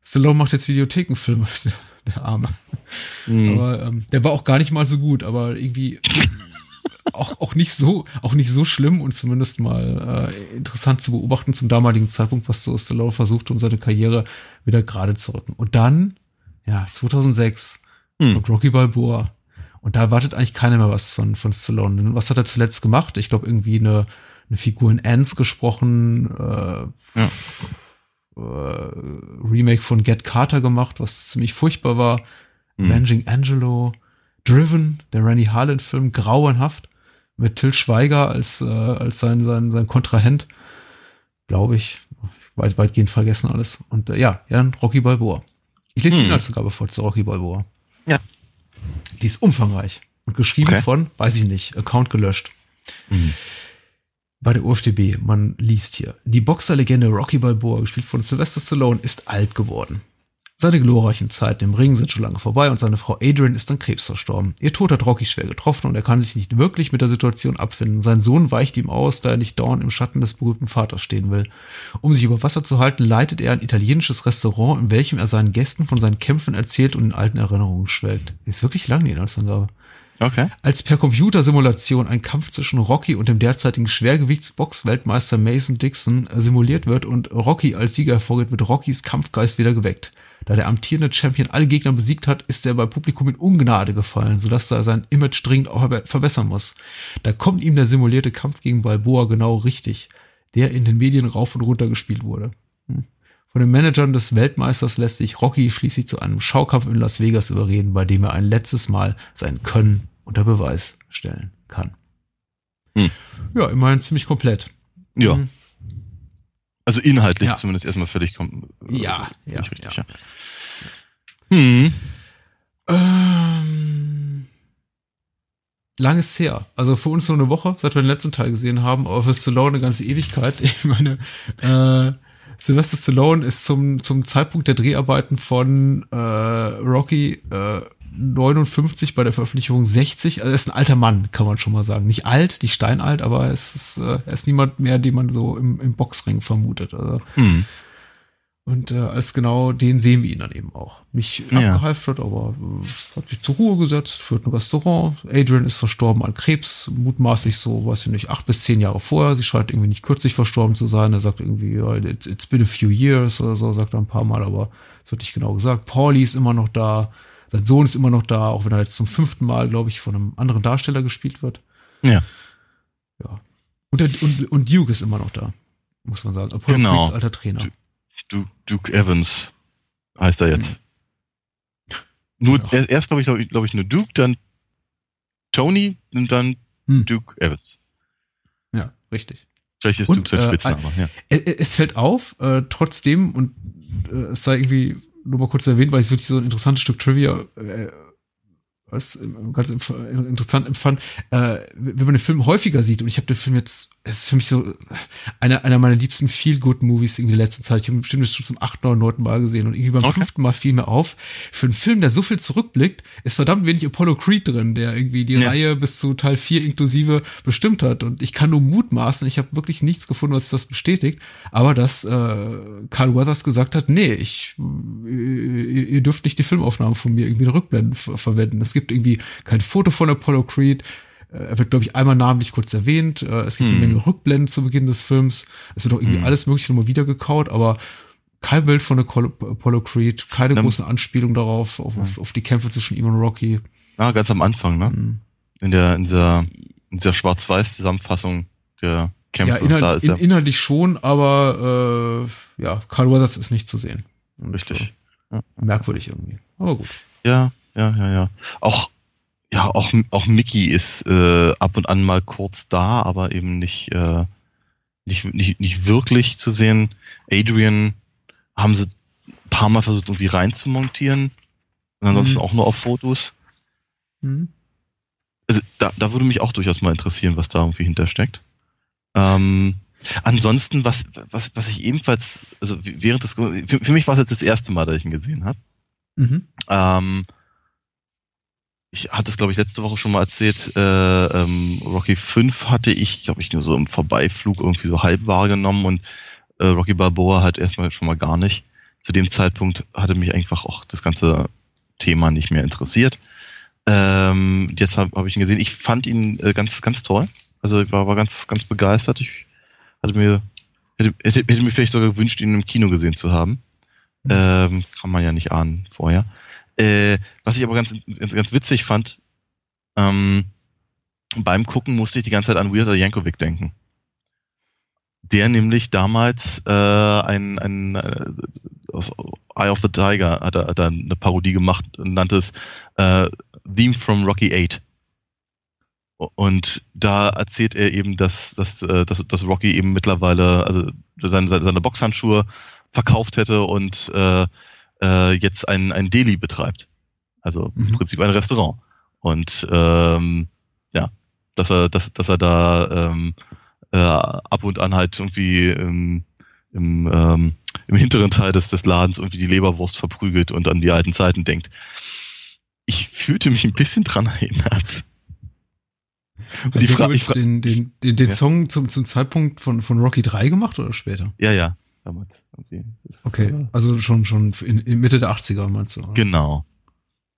Stallone macht jetzt Videothekenfilme, der, der Arme. Mhm. Aber ähm, der war auch gar nicht mal so gut, aber irgendwie auch, auch nicht so, auch nicht so schlimm und zumindest mal äh, interessant zu beobachten zum damaligen Zeitpunkt, was so Stallone versucht, um seine Karriere wieder gerade zu rücken. Und dann, ja, 2006 hm. kommt Rocky Balboa. Und da wartet eigentlich keiner mehr was von, von Stallone. Denn was hat er zuletzt gemacht? Ich glaube, irgendwie eine, eine Figur in Ants gesprochen, äh, ja. äh, Remake von Get Carter gemacht, was ziemlich furchtbar war. Hm. Avenging Angelo, Driven, der Rennie Harlan-Film, grauenhaft mit Till Schweiger als, äh, als sein, sein, sein Kontrahent. Glaube ich. Weit, weitgehend vergessen alles. Und äh, ja, ja, Rocky Balboa. Ich lese hm. die Inhaltsangabe vor zu Rocky Balboa. Ja. Die ist umfangreich und geschrieben okay. von, weiß ich nicht, Account gelöscht. Mhm. Bei der UFDB, man liest hier, die Boxerlegende Rocky Balboa, gespielt von Sylvester Stallone, ist alt geworden. Seine glorreichen Zeiten im Ring sind schon lange vorbei und seine Frau Adrian ist an Krebs verstorben. Ihr Tod hat Rocky schwer getroffen und er kann sich nicht wirklich mit der Situation abfinden. Sein Sohn weicht ihm aus, da er nicht dauernd im Schatten des berühmten Vaters stehen will. Um sich über Wasser zu halten, leitet er ein italienisches Restaurant, in welchem er seinen Gästen von seinen Kämpfen erzählt und in alten Erinnerungen schwelgt. Ist wirklich lang, die Inhaltsangabe. Okay. Als per Computersimulation ein Kampf zwischen Rocky und dem derzeitigen Schwergewichtsbox-Weltmeister Mason Dixon simuliert wird und Rocky als Sieger hervorgeht, wird Rockys Kampfgeist wieder geweckt. Da der amtierende Champion alle Gegner besiegt hat, ist er bei Publikum in Ungnade gefallen, sodass er sein Image dringend auch verbessern muss. Da kommt ihm der simulierte Kampf gegen Balboa genau richtig, der in den Medien rauf und runter gespielt wurde. Hm. Von den Managern des Weltmeisters lässt sich Rocky schließlich zu einem Schaukampf in Las Vegas überreden, bei dem er ein letztes Mal sein Können unter Beweis stellen kann. Hm. Ja, immerhin ziemlich komplett. Ja. Hm. Also inhaltlich ja. zumindest erstmal völlig kom ja, ja, richtig, ja. ja. Hm. Ähm, lang ist her. Also für uns nur eine Woche, seit wir den letzten Teil gesehen haben, aber für Stallone eine ganze Ewigkeit. Ich meine, äh, Sylvester Stallone ist zum, zum Zeitpunkt der Dreharbeiten von äh, Rocky äh, 59 bei der Veröffentlichung 60. Also er ist ein alter Mann, kann man schon mal sagen. Nicht alt, nicht steinalt, aber es ist, äh, er ist niemand mehr, den man so im, im Boxring vermutet. Also. Hm. Und äh, als genau den sehen wir ihn dann eben auch. Nicht ja. abgehalftert, aber äh, hat sich zur Ruhe gesetzt, führt ein Restaurant. Adrian ist verstorben an Krebs, mutmaßlich so, weiß ich nicht, acht bis zehn Jahre vorher. Sie scheint irgendwie nicht kürzlich verstorben zu sein. Er sagt irgendwie, it's, it's been a few years oder so, sagt er ein paar Mal, aber es wird nicht genau gesagt. Pauli ist immer noch da. Sein Sohn ist immer noch da, auch wenn er jetzt zum fünften Mal, glaube ich, von einem anderen Darsteller gespielt wird. Ja. Ja. Und, der, und, und Duke ist immer noch da, muss man sagen. Apollo genau. Creeds alter Trainer. Duke, Duke Evans heißt er jetzt. Nur, erst, erst glaube ich, glaube ich, glaub ich, nur Duke, dann Tony und dann hm. Duke Evans. Ja, richtig. Vielleicht ist und, Duke sein äh, Spitzname, ja. Es fällt auf, äh, trotzdem, und äh, es sei irgendwie nur mal kurz erwähnt, weil es wirklich so ein interessantes Stück Trivia äh, was ganz interessant empfand, äh, wenn man den Film häufiger sieht, und ich habe den Film jetzt, es ist für mich so einer, einer meiner liebsten Feel-Good-Movies in der letzten Zeit. Ich habe ihn bestimmt schon zum achten oder neunten Mal gesehen und irgendwie beim okay. fünften Mal fiel mir auf, für einen Film, der so viel zurückblickt, ist verdammt wenig Apollo Creed drin, der irgendwie die ja. Reihe bis zu Teil 4 inklusive bestimmt hat. Und ich kann nur mutmaßen, ich habe wirklich nichts gefunden, was das bestätigt, aber dass äh, Carl Weathers gesagt hat, nee, ich, ihr, ihr dürft nicht die Filmaufnahmen von mir irgendwie Rückblenden verwenden. Es gibt irgendwie kein Foto von Apollo Creed. Äh, er wird, glaube ich, einmal namentlich kurz erwähnt. Äh, es gibt hm. eine Menge Rückblenden zu Beginn des Films. Es wird auch irgendwie hm. alles Mögliche nochmal wiedergekaut, aber kein Bild von Apollo Creed, keine ja. großen Anspielungen darauf, auf, auf, auf, die Kämpfe zwischen ihm und Rocky. Ja, ganz am Anfang, ne? Hm. In der, in dieser, in dieser Schwarz-Weiß-Zusammenfassung der Kämpfe. Ja, inhalt, in, inhaltlich schon, aber äh, ja, Carl Weathers ist nicht zu sehen. Und, Richtig. Äh, ja. Merkwürdig irgendwie. Aber gut. Ja, ja, ja, ja. Auch, ja, auch, auch Mickey ist äh, ab und an mal kurz da, aber eben nicht, äh, nicht, nicht, nicht wirklich zu sehen. Adrian haben sie ein paar Mal versucht, irgendwie reinzumontieren. Und ansonsten mhm. auch nur auf Fotos. Mhm. Also da, da würde mich auch durchaus mal interessieren, was da irgendwie hintersteckt. Ähm, ansonsten, was, was, was ich ebenfalls, also während des, für, für mich war es jetzt das erste Mal, dass ich ihn gesehen habe. Mhm. Ähm, ich hatte es, glaube ich, letzte Woche schon mal erzählt, äh, ähm, Rocky 5 hatte ich, glaube ich, nur so im Vorbeiflug irgendwie so halb wahrgenommen und äh, Rocky Balboa halt erstmal schon mal gar nicht. Zu dem Zeitpunkt hatte mich einfach auch das ganze Thema nicht mehr interessiert. Ähm, jetzt habe hab ich ihn gesehen. Ich fand ihn äh, ganz, ganz toll. Also ich war, war ganz, ganz begeistert. Ich hatte mir, hätte, hätte, hätte mir vielleicht sogar gewünscht, ihn im Kino gesehen zu haben. Mhm. Ähm, kann man ja nicht ahnen vorher. Äh, was ich aber ganz, ganz witzig fand, ähm, beim Gucken musste ich die ganze Zeit an Weird Yankovic denken. Der nämlich damals äh, ein, ein äh, aus Eye of the Tiger hat er, hat er eine Parodie gemacht und nannte es äh, Theme from Rocky 8. Und da erzählt er eben, dass, dass, äh, dass, dass Rocky eben mittlerweile also seine, seine Boxhandschuhe verkauft hätte und äh, äh, jetzt ein, ein Deli betreibt. Also mhm. im Prinzip ein Restaurant. Und ähm, ja, dass er, dass, dass er da ähm, äh, ab und an halt irgendwie im, im, ähm, im hinteren Teil des, des Ladens irgendwie die Leberwurst verprügelt und an die alten Zeiten denkt. Ich fühlte mich ein bisschen dran erinnert. Und die Frage, den, den, den, den ja. Song zum, zum Zeitpunkt von, von Rocky 3 gemacht oder später? Ja, ja, damals. Okay, okay. also schon, schon in, in Mitte der 80er meinst du? Oder? Genau.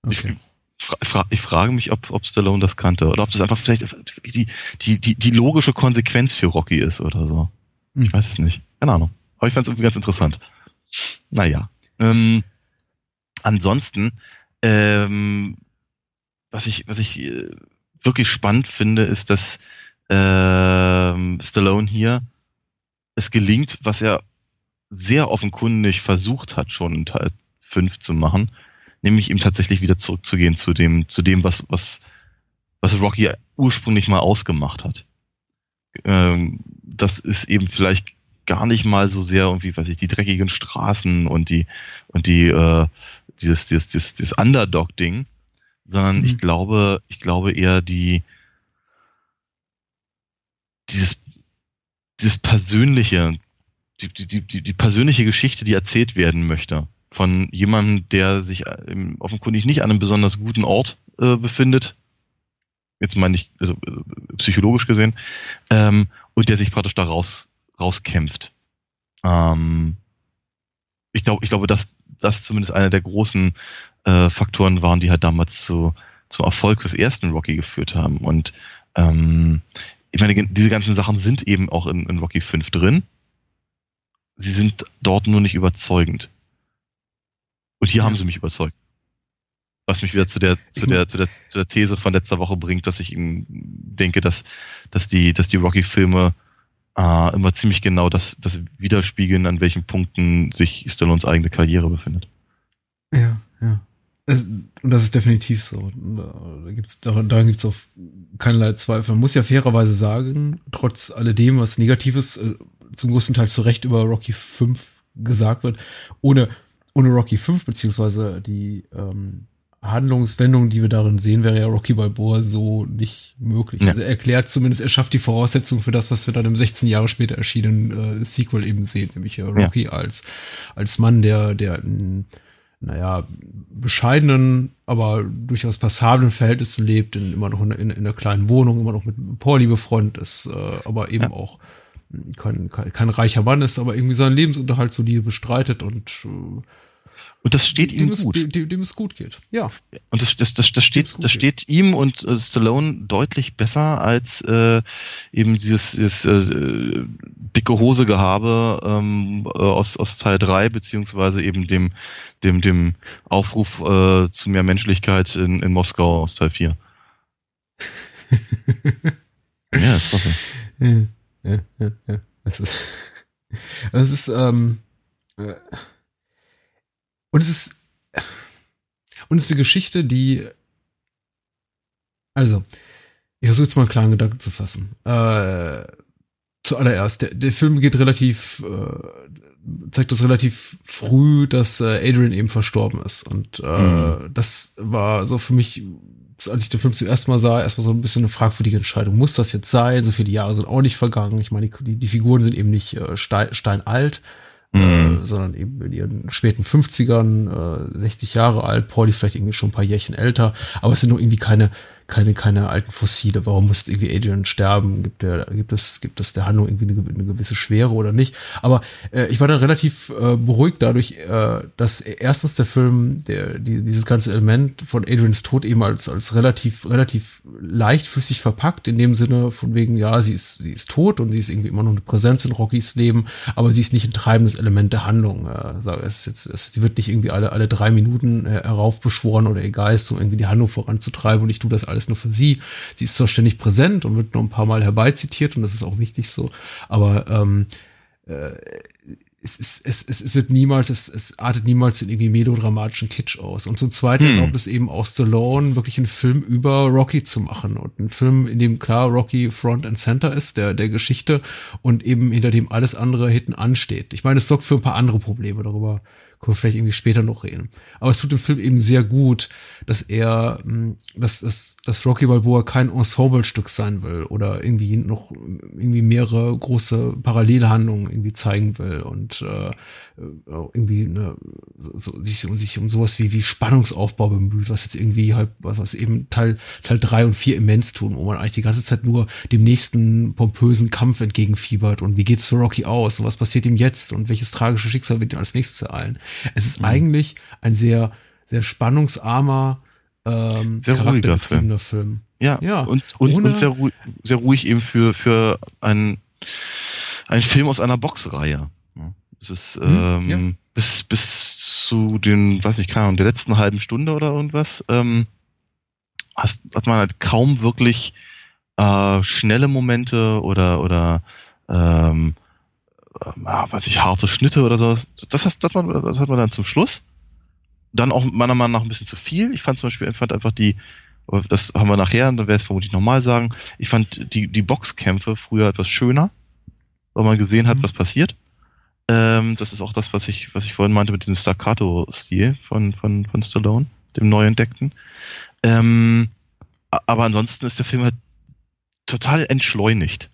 Okay. Ich, fra ich frage mich, ob, ob Stallone das kannte oder ob das einfach vielleicht die, die, die, die logische Konsequenz für Rocky ist oder so. Hm. Ich weiß es nicht. Keine Ahnung. Aber ich fand es irgendwie ganz interessant. Naja. Ähm, ansonsten, ähm, was ich, was ich äh, wirklich spannend finde, ist, dass ähm, Stallone hier es gelingt, was er sehr offenkundig versucht hat, schon in Teil 5 zu machen, nämlich ihm tatsächlich wieder zurückzugehen zu dem, zu dem, was, was, was Rocky ursprünglich mal ausgemacht hat. Ähm, das ist eben vielleicht gar nicht mal so sehr irgendwie, was ich, die dreckigen Straßen und die, und die, äh, dieses, dieses, dieses, dieses Underdog-Ding, sondern mhm. ich glaube, ich glaube eher die, dieses, dieses persönliche, die, die, die, die persönliche Geschichte, die erzählt werden möchte von jemandem, der sich äh, offenkundig nicht an einem besonders guten Ort äh, befindet, jetzt meine ich, also äh, psychologisch gesehen, ähm, und der sich praktisch da raus, rauskämpft. Ähm, ich glaube, ich glaube, dass das zumindest einer der großen äh, Faktoren waren, die halt damals zu, zum Erfolg des ersten Rocky geführt haben. Und ähm, ich meine, diese ganzen Sachen sind eben auch in, in Rocky 5 drin. Sie sind dort nur nicht überzeugend. Und hier ja. haben sie mich überzeugt. Was mich wieder zu der, zu der, zu der, zu der These von letzter Woche bringt, dass ich ihm denke, dass, dass die, dass die Rocky-Filme äh, immer ziemlich genau das, das widerspiegeln, an welchen Punkten sich Stallones eigene Karriere befindet. Ja, ja. Und das ist definitiv so. Da gibt's, daran, daran gibt es auch keinerlei Zweifel. Man muss ja fairerweise sagen, trotz alledem, was Negatives äh, zum größten Teil zu Recht über Rocky 5 gesagt wird, ohne, ohne Rocky 5, beziehungsweise die ähm, Handlungswendung, die wir darin sehen, wäre ja Rocky Balboa so nicht möglich. Ja. Also er erklärt zumindest, er schafft die Voraussetzungen für das, was wir dann im 16 Jahre später erschienenen äh, Sequel eben sehen, nämlich äh, Rocky ja. als, als Mann, der, der in, naja, bescheidenen, aber durchaus passablen Verhältnissen lebt, in, immer noch in, in, in einer kleinen Wohnung, immer noch mit Pauli befreundet ist, äh, aber eben ja. auch kein, kein, kein reicher Mann ist, aber irgendwie seinen Lebensunterhalt solide bestreitet und äh, und das steht dem ihm gut. Es, dem, dem es gut geht. Ja. Und das, das, das, das steht, das steht ihm und äh, Stallone deutlich besser als äh, eben dieses, dieses äh, dicke Hose Gehabe ähm, äh, aus, aus Teil 3, beziehungsweise eben dem, dem, dem Aufruf äh, zu mehr Menschlichkeit in, in Moskau aus Teil 4. ja, ist klasse. Ja, ja, ja, ja. Das ist, das ist ähm, äh, und es ist, und es ist eine Geschichte, die, also, ich versuche jetzt mal einen klaren Gedanken zu fassen. Äh, zuallererst, der, der Film geht relativ, äh, zeigt das relativ früh, dass äh, Adrian eben verstorben ist. Und äh, mhm. das war so für mich, als ich den Film zum ersten Mal sah, erstmal so ein bisschen eine fragwürdige Entscheidung. Muss das jetzt sein? So viele Jahre sind auch nicht vergangen. Ich meine, die, die Figuren sind eben nicht äh, stein, steinalt. Mhm. Äh, sondern eben in ihren späten 50ern, äh, 60 Jahre alt, Pauli vielleicht irgendwie schon ein paar Jährchen älter, aber es sind nur irgendwie keine keine, keine alten Fossile. Warum muss jetzt irgendwie Adrian sterben? Gibt der, gibt es, gibt es der Handlung irgendwie eine, eine gewisse Schwere oder nicht? Aber äh, ich war dann relativ äh, beruhigt dadurch, äh, dass erstens der Film, der, die, dieses ganze Element von Adrians Tod eben als, als relativ, relativ leichtfüßig verpackt, in dem Sinne von wegen, ja, sie ist, sie ist tot und sie ist irgendwie immer noch eine Präsenz in Rockys Leben, aber sie ist nicht ein treibendes Element der Handlung. Äh, es, es, es, sie wird nicht irgendwie alle, alle drei Minuten äh, heraufbeschworen oder ihr Geist, um irgendwie die Handlung voranzutreiben und ich tue das alles alles nur für sie. Sie ist zwar ständig präsent und wird nur ein paar Mal herbeizitiert und das ist auch wichtig so, aber ähm, äh, es, ist, es, es, es wird niemals, es, es artet niemals in irgendwie melodramatischen Kitsch aus. Und zum Zweiten hm. erlaubt es eben auch Stallone, wirklich einen Film über Rocky zu machen. Und einen Film, in dem klar Rocky Front and Center ist, der, der Geschichte und eben hinter dem alles andere hinten ansteht. Ich meine, es sorgt für ein paar andere Probleme, darüber können wir vielleicht irgendwie später noch reden. Aber es tut dem Film eben sehr gut, dass er, hm, dass, dass, dass Rocky Balboa kein Ensemble-Stück sein will oder irgendwie noch irgendwie mehrere große Parallelhandlungen irgendwie zeigen will und äh, irgendwie eine, so, sich, sich um sowas wie, wie Spannungsaufbau bemüht, was jetzt irgendwie halt, was, was eben Teil, Teil drei und vier immens tun, wo man eigentlich die ganze Zeit nur dem nächsten pompösen Kampf entgegenfiebert und wie geht's zu Rocky aus und was passiert ihm jetzt und welches tragische Schicksal wird ihm als nächstes ereilen. Es ist mhm. eigentlich ein sehr, sehr spannungsarmer, ähm, sehr ruhiger Film. Film. Ja, ja und, und, und sehr, ruhig, sehr ruhig eben für, für einen, einen Film aus einer Boxreihe. Es ist hm, ähm, ja. bis, bis zu den, weiß ich, keine Ahnung, der letzten halben Stunde oder irgendwas, ähm, hast, hat man halt kaum wirklich äh, schnelle Momente oder, oder ähm, äh, weiß ich, harte Schnitte oder sowas. Das, das, das, das hat man dann zum Schluss. Dann auch meiner Meinung nach ein bisschen zu viel. Ich fand zum Beispiel, ich fand einfach die, das haben wir nachher, dann werde ich es vermutlich nochmal sagen, ich fand die, die Boxkämpfe früher etwas schöner, weil man gesehen hat, mhm. was passiert. Ähm, das ist auch das, was ich, was ich vorhin meinte mit diesem Staccato-Stil von, von, von Stallone, dem neu entdeckten. Ähm, aber ansonsten ist der Film halt total entschleunigt.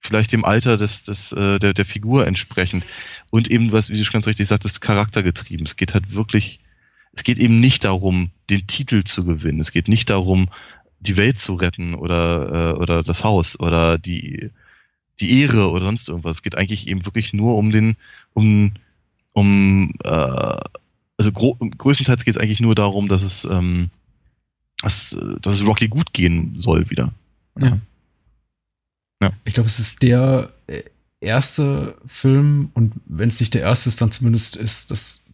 Vielleicht dem Alter des, des, äh, der, der Figur entsprechend. Und eben, was, wie du schon ganz richtig sagtest, charaktergetrieben. Es geht halt wirklich, es geht eben nicht darum, den Titel zu gewinnen. Es geht nicht darum, die Welt zu retten oder, äh, oder das Haus oder die, die Ehre oder sonst irgendwas. Es geht eigentlich eben wirklich nur um den, um, um, äh, also größtenteils geht es eigentlich nur darum, dass es, ähm, dass, dass es Rocky gut gehen soll wieder. Ja. ja. Ich glaube, es ist der äh, erste Film und wenn es nicht der erste ist, dann zumindest ist das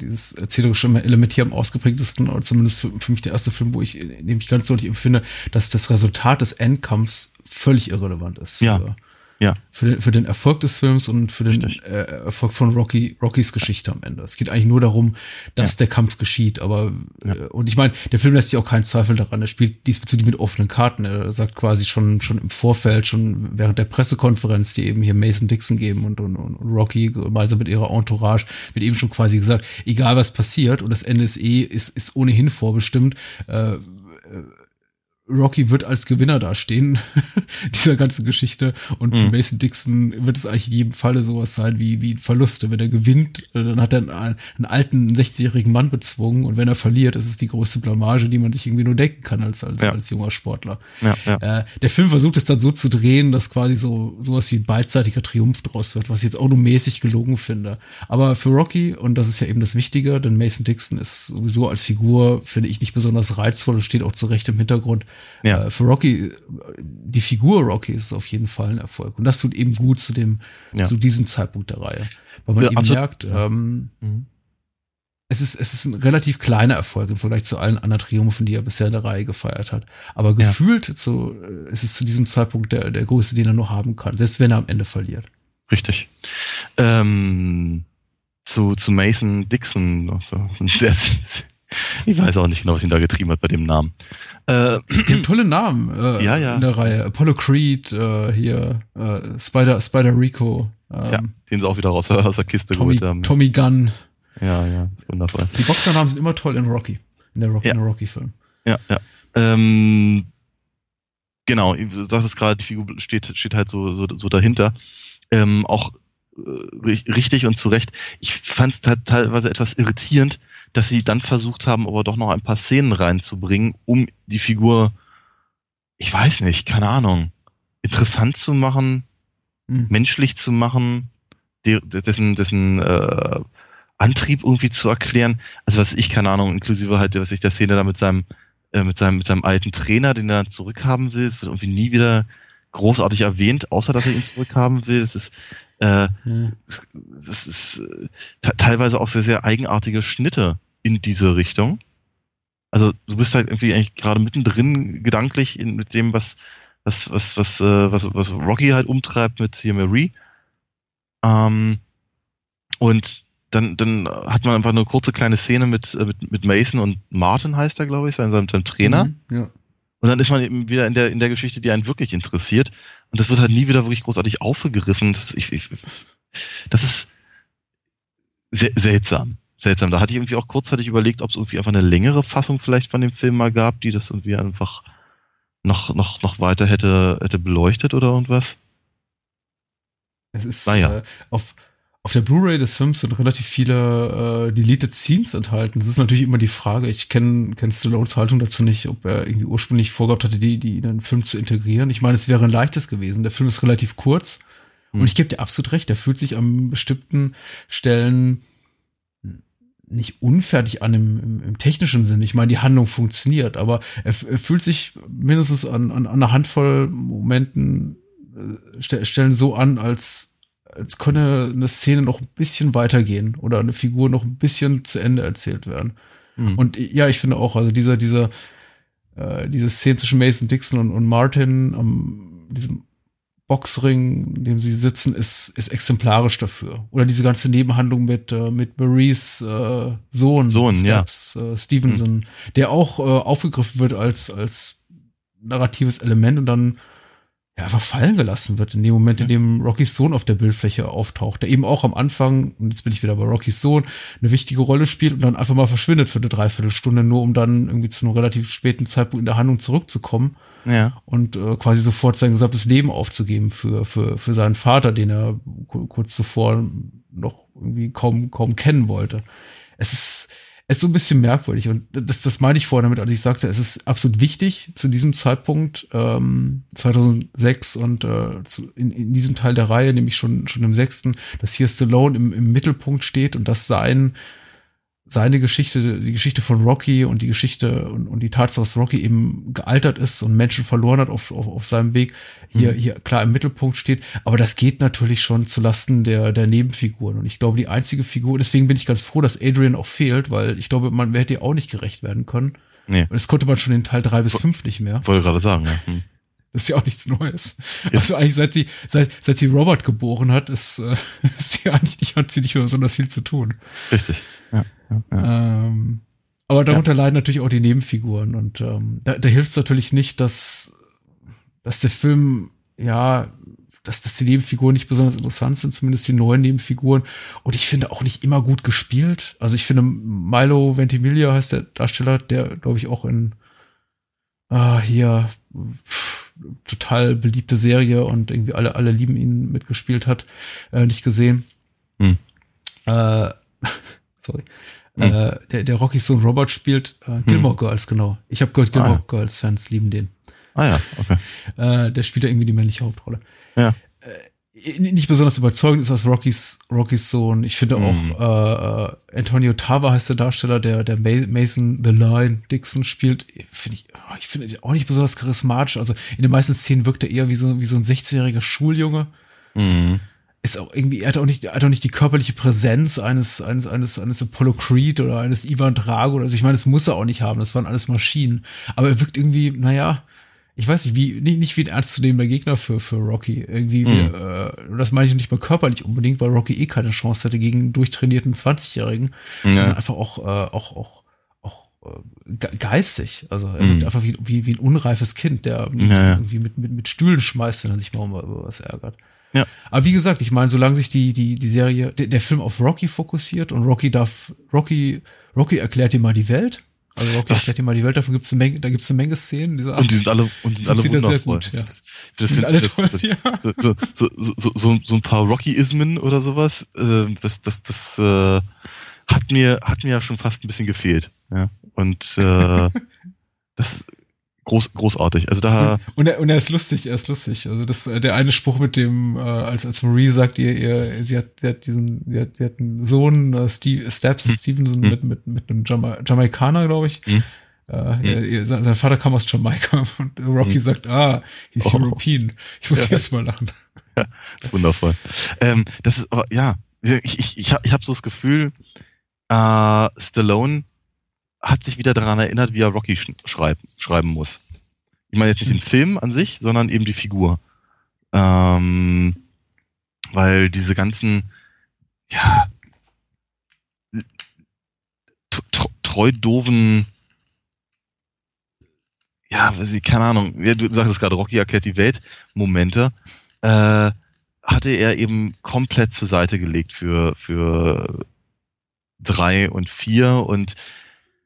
dieses erzählerische Element hier am ausgeprägtesten, oder zumindest für, für mich der erste Film, wo ich, in dem ich ganz deutlich empfinde, dass das Resultat des Endkampfs völlig irrelevant ist. Ja. Ja. Für den, für den Erfolg des Films und für den äh, Erfolg von Rocky, Rockys Geschichte am Ende. Es geht eigentlich nur darum, dass ja. der Kampf geschieht. Aber ja. äh, und ich meine, der Film lässt sich auch keinen Zweifel daran. Er spielt diesbezüglich mit offenen Karten. Er sagt quasi schon schon im Vorfeld, schon während der Pressekonferenz, die eben hier Mason Dixon geben und, und, und Rocky gemeinsam mit ihrer Entourage, wird eben schon quasi gesagt, egal was passiert und das Ende ist eh ist, ist ohnehin vorbestimmt. Äh, Rocky wird als Gewinner dastehen, dieser ganzen Geschichte. Und für mhm. Mason Dixon wird es eigentlich in jedem Falle sowas sein wie, wie Verluste. Wenn er gewinnt, äh, dann hat er einen, einen alten 60-jährigen Mann bezwungen. Und wenn er verliert, ist es die größte Blamage, die man sich irgendwie nur denken kann als, als, ja. als junger Sportler. Ja, ja. Äh, der Film versucht es dann so zu drehen, dass quasi so, sowas wie ein beidseitiger Triumph draus wird, was ich jetzt auch nur mäßig gelungen finde. Aber für Rocky, und das ist ja eben das Wichtige, denn Mason Dixon ist sowieso als Figur, finde ich, nicht besonders reizvoll und steht auch zu Recht im Hintergrund ja. Äh, für Rocky, die Figur Rocky ist auf jeden Fall ein Erfolg. Und das tut eben gut zu dem, ja. zu diesem Zeitpunkt der Reihe. Weil man ja, eben absolut. merkt, ähm, mhm. es ist, es ist ein relativ kleiner Erfolg im Vergleich zu allen anderen Triumphen, die er bisher in der Reihe gefeiert hat. Aber gefühlt so, äh, ist es zu diesem Zeitpunkt der, der größte, den er nur haben kann, selbst wenn er am Ende verliert. Richtig. Ähm, zu, zu Mason Dixon, also, ich weiß auch nicht genau, was ihn da getrieben hat bei dem Namen. Äh, die haben tolle Namen äh, ja, ja. in der Reihe. Apollo Creed, äh, hier, äh, Spider, Spider Rico. Ähm, ja, den sie auch wieder raus aus der Kiste Tommy, geholt haben. Tommy Gunn. Ja, ja, ist wundervoll. Die Boxernamen sind immer toll in Rocky, in der, Rocky, ja. Rocky-Film. Ja, ja. Ähm, genau, du sagst es gerade, die Figur steht, steht halt so, so, so dahinter. Ähm, auch äh, richtig und zu Recht. Ich fand es teilweise etwas irritierend, dass sie dann versucht haben, aber doch noch ein paar Szenen reinzubringen, um die Figur, ich weiß nicht, keine Ahnung, interessant zu machen, mhm. menschlich zu machen, dessen, dessen äh, Antrieb irgendwie zu erklären. Also was ich, keine Ahnung, inklusive halt, was ich der Szene da mit seinem, äh, mit seinem, mit seinem alten Trainer, den er dann zurückhaben will, es wird irgendwie nie wieder großartig erwähnt, außer dass er ihn zurückhaben will. Das ist, äh, ja. das ist äh, teilweise auch sehr, sehr eigenartige Schnitte in diese Richtung. Also du bist halt irgendwie eigentlich gerade mittendrin gedanklich in, mit dem, was, was, was, was, äh, was, was Rocky halt umtreibt mit hier Marie. Ähm, und dann, dann hat man einfach eine kurze kleine Szene mit, äh, mit, mit Mason und Martin heißt er, glaube ich, sein, seinem, seinem Trainer. Mhm, ja. Und dann ist man eben wieder in der, in der Geschichte, die einen wirklich interessiert. Und das wird halt nie wieder wirklich großartig aufgegriffen. Das, ich, ich, das ist sehr, seltsam seltsam. Da hatte ich irgendwie auch kurzzeitig überlegt, ob es irgendwie einfach eine längere Fassung vielleicht von dem Film mal gab, die das irgendwie einfach noch, noch, noch weiter hätte, hätte beleuchtet oder irgendwas. Es ist naja. äh, auf, auf der Blu-ray des Films sind relativ viele äh, Deleted Scenes enthalten. Das ist natürlich immer die Frage. Ich kenne kenn Stallones Haltung dazu nicht, ob er irgendwie ursprünglich vorgehabt hatte, die, die in den Film zu integrieren. Ich meine, es wäre ein leichtes gewesen. Der Film ist relativ kurz. Hm. Und ich gebe dir absolut recht, der fühlt sich an bestimmten Stellen nicht unfertig an im, im, im technischen Sinn. Ich meine, die Handlung funktioniert, aber er, er fühlt sich mindestens an, an, an einer Handvoll Momenten äh, stellen so an, als, als könne eine Szene noch ein bisschen weitergehen oder eine Figur noch ein bisschen zu Ende erzählt werden. Mhm. Und ja, ich finde auch, also dieser, dieser, äh, diese Szene zwischen Mason Dixon und, und Martin am diesem Boxring, in dem sie sitzen, ist, ist exemplarisch dafür. Oder diese ganze Nebenhandlung mit, äh, mit Maries äh, Sohn, Sohn Steps, ja. äh, Stevenson, mhm. der auch äh, aufgegriffen wird als, als narratives Element und dann ja, einfach fallen gelassen wird in dem Moment, in dem Rockys Sohn auf der Bildfläche auftaucht, der eben auch am Anfang, und jetzt bin ich wieder bei Rockys Sohn, eine wichtige Rolle spielt und dann einfach mal verschwindet für eine Dreiviertelstunde, nur um dann irgendwie zu einem relativ späten Zeitpunkt in der Handlung zurückzukommen. Ja. Und äh, quasi sofort sein gesamtes Leben aufzugeben für, für, für seinen Vater, den er kurz zuvor noch irgendwie kaum, kaum kennen wollte. Es ist, ist so ein bisschen merkwürdig und das, das meine ich vorher damit, als ich sagte, es ist absolut wichtig zu diesem Zeitpunkt, ähm, 2006 und äh, zu, in, in diesem Teil der Reihe, nämlich schon, schon im sechsten, dass hier Stallone im, im Mittelpunkt steht und dass sein seine Geschichte, die Geschichte von Rocky und die Geschichte und, und die Tatsache, dass Rocky eben gealtert ist und Menschen verloren hat auf, auf, auf seinem Weg, hier, mhm. hier klar im Mittelpunkt steht. Aber das geht natürlich schon zu Lasten der, der Nebenfiguren. Und ich glaube, die einzige Figur, deswegen bin ich ganz froh, dass Adrian auch fehlt, weil ich glaube, man hätte ihr auch nicht gerecht werden können. Nee. Und das konnte man schon in Teil drei bis fünf nicht mehr. Wollte gerade sagen, ja. Hm. Das ist ja auch nichts Neues. Ja. Also eigentlich seit sie, seit, seit sie Robert geboren hat, ist, äh, ist sie eigentlich nicht, hat sie nicht mehr besonders viel zu tun. Richtig. Ja, ja, ja. Ähm, aber darunter ja. leiden natürlich auch die Nebenfiguren und ähm, da, da hilft es natürlich nicht, dass, dass der Film, ja, dass, dass die Nebenfiguren nicht besonders interessant sind, zumindest die neuen Nebenfiguren. Und ich finde auch nicht immer gut gespielt. Also ich finde Milo Ventimiglia heißt der Darsteller, der, glaube ich, auch in ah, hier pff, total beliebte Serie und irgendwie alle, alle lieben ihn mitgespielt hat, äh, nicht gesehen. Hm. Äh, sorry. Hm. Äh, der, der Rocky Sohn Robert spielt äh, Gilmore hm. Girls, genau. Ich habe gehört, Gilmore ah, Girls Fans lieben den. Ah ja, okay. Äh, der spielt da irgendwie die männliche Hauptrolle. Ja. Äh, nicht besonders überzeugend ist als Rockys, Rockys Sohn. Ich finde auch mhm. äh, Antonio Tava heißt der Darsteller, der, der Mason The Lion Dixon spielt. Finde ich, oh, ich finde auch nicht besonders charismatisch. Also in den meisten Szenen wirkt er eher wie so, wie so ein 16-jähriger Schuljunge. Mhm ist auch irgendwie, er hat auch nicht, er hat auch nicht die körperliche Präsenz eines, eines, eines, eines Apollo Creed oder eines Ivan Drago oder so. Ich meine, das muss er auch nicht haben. Das waren alles Maschinen. Aber er wirkt irgendwie, naja, ich weiß nicht, wie, nicht, nicht wie ein ernstzunehmender Gegner für, für Rocky. Irgendwie, mhm. wie, äh, das meine ich nicht mal körperlich unbedingt, weil Rocky eh keine Chance hatte gegen einen durchtrainierten 20-Jährigen, ja. sondern einfach auch, äh, auch, auch, auch äh, geistig. Also er mhm. einfach wie, wie, wie ein unreifes Kind, der ja, irgendwie mit, mit, mit Stühlen schmeißt, wenn er sich mal über was ärgert. Ja. Aber wie gesagt, ich meine, solange sich die, die, die Serie, der, der Film auf Rocky fokussiert und Rocky darf, Rocky, Rocky erklärt dir mal die Welt. Also Rocky das, dir mal die Welt, dafür gibt's eine Menge, da gibt's eine Menge Szenen. Diese und die sind alle, und die sind alle wundervoll. Gut, ja. Das sind alle toll, das, ja. so, so, so, so, so ein paar Rocky-Ismen oder sowas, äh, das, das, das äh, hat mir, hat mir ja schon fast ein bisschen gefehlt. Ja. Und äh, das groß, großartig. Also da. Und er, und er ist lustig, er ist lustig. Also das, äh, der eine Spruch mit dem, äh, als, als Marie sagt, ihr, ihr, sie hat, sie hat diesen, sie hat, sie hat einen Sohn, äh, Steve, Steps hm. Stevenson hm. mit, mit, mit einem Jama Jamaikaner, glaube ich. Hm. Äh, hm. Er, sein Vater kam aus Jamaika und Rocky hm. sagt, ah, he's oh. European. Ich muss ja. jetzt mal lachen. Ja, ist wundervoll. Ähm, das ist, aber ja, ich, ich, ich habe ich hab so das Gefühl, äh, Stallone hat sich wieder daran erinnert, wie er Rocky sch schreib, schreiben muss. Ich meine jetzt nicht den Film an sich, sondern eben die Figur. Ähm, weil diese ganzen, ja, treu doofen, ja, weiß ich, keine Ahnung, ja, du sagst es gerade, Rocky erklärt die Welt, Momente, äh, hatte er eben komplett zur Seite gelegt für, für drei und vier und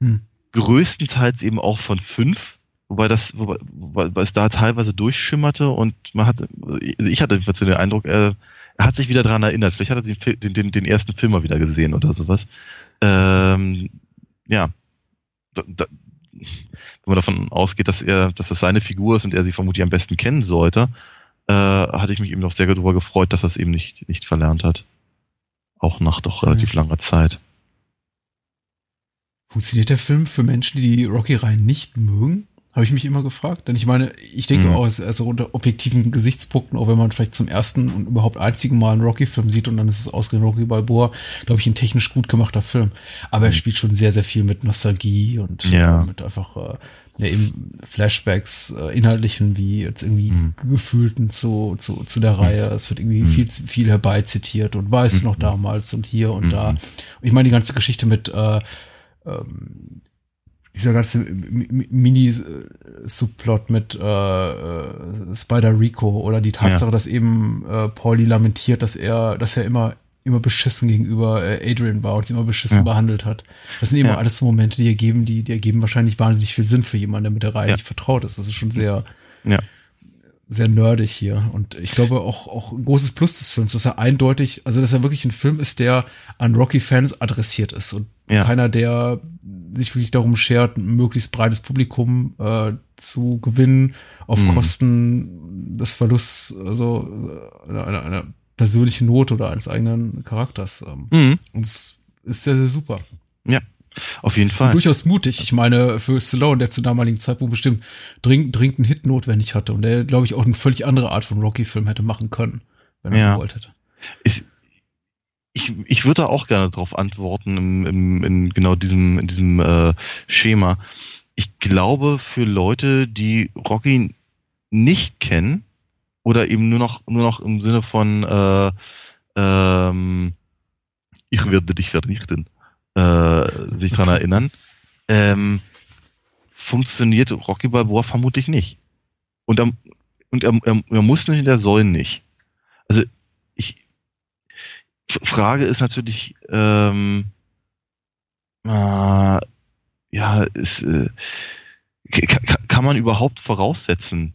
hm. Größtenteils eben auch von fünf, wobei das, wobei, wobei es da teilweise durchschimmerte und man hat, also ich hatte jedenfalls den Eindruck, er, er hat sich wieder daran erinnert. Vielleicht hat er den, den, den, den ersten Film mal wieder gesehen oder sowas. Ähm, ja, da, da, wenn man davon ausgeht, dass er, dass das seine Figur ist und er sie vermutlich am besten kennen sollte, äh, hatte ich mich eben noch sehr darüber gefreut, dass er es eben nicht, nicht verlernt hat. Auch nach doch relativ mhm. langer Zeit. Funktioniert der Film für Menschen, die die Rocky-Reihen nicht mögen? Habe ich mich immer gefragt. Denn ich meine, ich denke mhm. auch, also unter objektiven Gesichtspunkten, auch wenn man vielleicht zum ersten und überhaupt einzigen Mal einen Rocky-Film sieht und dann ist es ausgerechnet Rocky Balboa, glaube ich, ein technisch gut gemachter Film. Aber mhm. er spielt schon sehr, sehr viel mit Nostalgie und ja. äh, mit einfach äh, ja, eben Flashbacks, äh, inhaltlichen wie jetzt irgendwie mhm. gefühlten zu, zu, zu der Reihe. Es wird irgendwie mhm. viel, viel herbeizitiert und weiß mhm. noch damals und hier und da. Und ich meine, die ganze Geschichte mit äh, ähm, dieser ganze Mini-Subplot mit äh, äh, Spider Rico oder die Tatsache, ja. dass eben äh, Pauli lamentiert, dass er, dass er immer immer beschissen gegenüber äh, Adrian war und sie immer beschissen ja. behandelt hat. Das sind eben ja. alles so Momente, die ergeben, die, die ergeben wahrscheinlich wahnsinnig viel Sinn für jemanden, der mit der Reihe nicht vertraut ist. Das ist schon sehr, sehr nerdig hier. Und ich glaube auch, auch ein großes Plus des Films, dass er eindeutig, also dass er wirklich ein Film ist, der an Rocky-Fans adressiert ist und ja. keiner, der sich wirklich darum schert, ein möglichst breites Publikum äh, zu gewinnen auf mhm. Kosten des Verlusts, also äh, einer, einer persönlichen Not oder eines eigenen Charakters. Ähm. Mhm. Und es ist sehr, sehr super. Ja, auf jeden Fall. Durchaus mutig. Ich meine, für Stallone, der zu damaligen Zeitpunkt bestimmt dringend, dringend einen Hit notwendig hatte und der, glaube ich, auch eine völlig andere Art von Rocky-Film hätte machen können, wenn er ja. gewollt hätte. Ich, ich, ich würde auch gerne darauf antworten, im, im, in genau diesem, in diesem äh, Schema. Ich glaube, für Leute, die Rocky nicht kennen oder eben nur noch, nur noch im Sinne von äh, ähm, ich werde dich vernichten, äh, sich dran erinnern, ähm, funktioniert Rocky Balboa vermutlich nicht. Und er, und er, er, er muss nicht, der soll nicht. Also ich Frage ist natürlich, ähm, äh, ja, ist, äh, kann man überhaupt voraussetzen,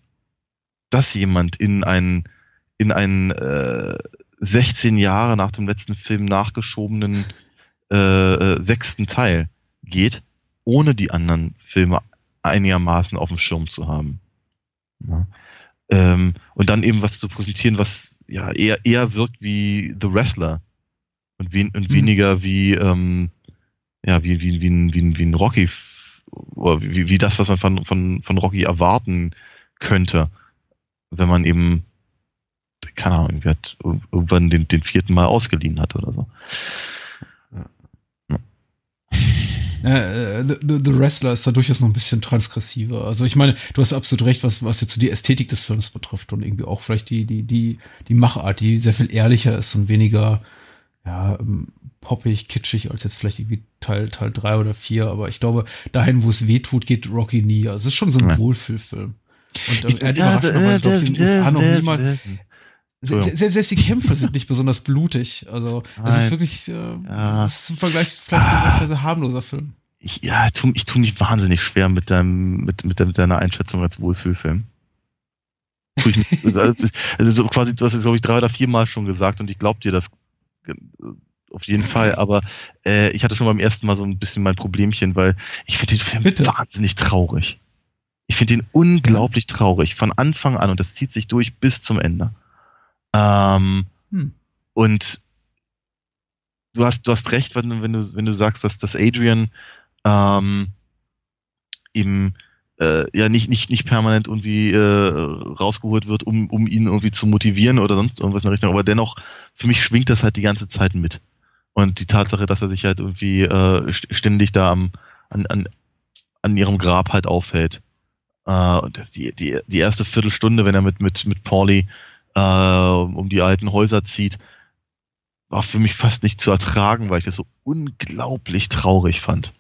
dass jemand in einen in einen äh, 16 Jahre nach dem letzten Film nachgeschobenen äh, äh, sechsten Teil geht, ohne die anderen Filme einigermaßen auf dem Schirm zu haben. Ja. Ähm, und dann eben was zu präsentieren, was ja eher eher wirkt wie The Wrestler und, wen, und mhm. weniger wie ähm, ja wie wie wie ein, wie ein, wie ein Rocky oder wie, wie das, was man von, von, von Rocky erwarten könnte, wenn man eben keine Ahnung, irgendwie hat irgendwann den, den vierten Mal ausgeliehen hat oder so. Ja. The, the, the, Wrestler ist da durchaus noch ein bisschen transgressiver. Also ich meine, du hast absolut recht, was, was jetzt so die Ästhetik des Films betrifft und irgendwie auch vielleicht die, die, die, die Machart, die sehr viel ehrlicher ist und weniger, ja, ähm, poppig, kitschig als jetzt vielleicht irgendwie Teil, Teil drei oder vier. Aber ich glaube, dahin, wo es weh tut, geht Rocky nie. Also es ist schon so ein ja. Wohlfühlfilm. Und äh, er hat überraschenderweise, glaube ich, in den USA noch niemand, selbst, selbst die Kämpfe sind nicht besonders blutig. Also, das ist wirklich, äh, ja. das ist im Vergleich vielleicht vergleichsweise harmloser Film. Ich, ja, tu, ich tue mich wahnsinnig schwer mit deinem, mit, mit, mit deiner Einschätzung als Wohlfühlfilm. Also, also so quasi, du hast es, glaube ich, drei oder vier Mal schon gesagt und ich glaube dir das äh, auf jeden Fall, aber äh, ich hatte schon beim ersten Mal so ein bisschen mein Problemchen, weil ich finde den Film Bitte? wahnsinnig traurig. Ich finde ihn unglaublich traurig, von Anfang an und das zieht sich durch bis zum Ende. Ähm, hm. Und du hast, du hast recht, wenn, wenn, du, wenn du sagst, dass das Adrian ähm, eben äh, ja nicht, nicht, nicht permanent irgendwie äh, rausgeholt wird, um, um ihn irgendwie zu motivieren oder sonst irgendwas in der Richtung, aber dennoch, für mich schwingt das halt die ganze Zeit mit. Und die Tatsache, dass er sich halt irgendwie äh, ständig da am, an, an, an ihrem Grab halt aufhält. Äh, und die, die, die erste Viertelstunde, wenn er mit, mit, mit Pauli äh, um die alten Häuser zieht, war für mich fast nicht zu ertragen, weil ich das so unglaublich traurig fand.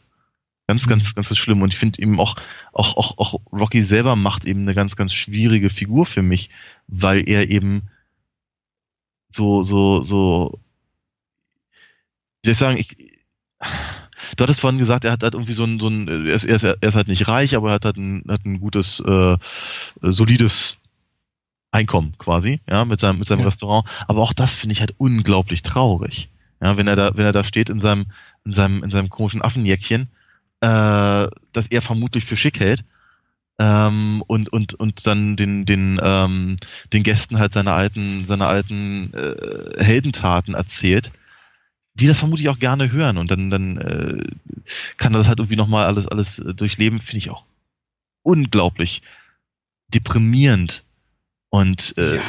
Ganz, ganz, mhm. ganz schlimm. Und ich finde eben auch, auch, auch, auch Rocky selber macht eben eine ganz, ganz schwierige Figur für mich, weil er eben so, so, so, wie soll ich sagen, ich, du hattest vorhin gesagt, er hat halt irgendwie so ein, so ein er, ist, er, ist, er ist halt nicht reich, aber er hat halt ein, hat ein gutes, äh, solides Einkommen quasi, ja, mit seinem, mit seinem ja. Restaurant. Aber auch das finde ich halt unglaublich traurig. Ja, wenn er da, wenn er da steht in seinem, in seinem, in seinem komischen Affenjäckchen, äh, das er vermutlich für schick hält, ähm, und, und, und dann den, den, ähm, den Gästen halt seine alten, seine alten äh, Heldentaten erzählt, die das vermutlich auch gerne hören und dann, dann äh, kann er das halt irgendwie nochmal alles, alles durchleben, finde ich auch unglaublich deprimierend und äh, ja.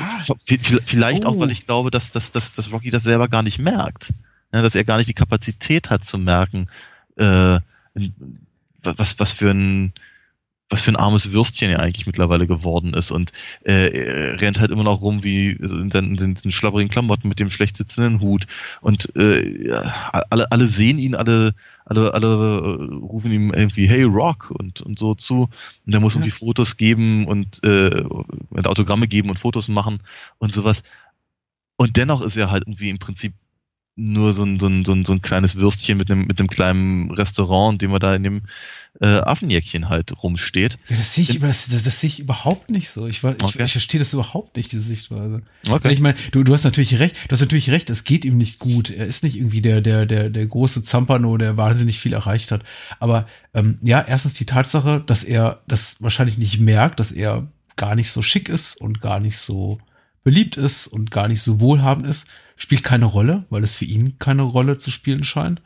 vielleicht oh. auch, weil ich glaube, dass, dass, dass, dass Rocky das selber gar nicht merkt. Ja, dass er gar nicht die Kapazität hat zu merken, äh, was, was für ein was für ein armes Würstchen er eigentlich mittlerweile geworden ist. Und äh, er rennt halt immer noch rum wie in seinen, in seinen schlabberigen Klamotten mit dem schlecht sitzenden Hut. Und äh, alle, alle sehen ihn, alle, alle, alle äh, rufen ihm irgendwie Hey Rock! und, und so zu. Und der muss ja. irgendwie Fotos geben und äh, Autogramme geben und Fotos machen und sowas. Und dennoch ist er halt irgendwie im Prinzip nur so ein, so ein, so ein, so ein kleines Würstchen mit einem, mit einem kleinen Restaurant, in dem er da in dem äh, Affenjäckchen halt rumsteht. Ja, das sehe ich, das, das, das sehe ich überhaupt nicht so. Ich, ich, okay. ich verstehe das überhaupt nicht, diese Sichtweise. Okay. Ich meine, du, du hast natürlich recht, du hast natürlich recht, es geht ihm nicht gut. Er ist nicht irgendwie der, der, der, der große Zampano, der wahnsinnig viel erreicht hat. Aber ähm, ja, erstens die Tatsache, dass er das wahrscheinlich nicht merkt, dass er gar nicht so schick ist und gar nicht so beliebt ist und gar nicht so wohlhabend ist, spielt keine Rolle, weil es für ihn keine Rolle zu spielen scheint.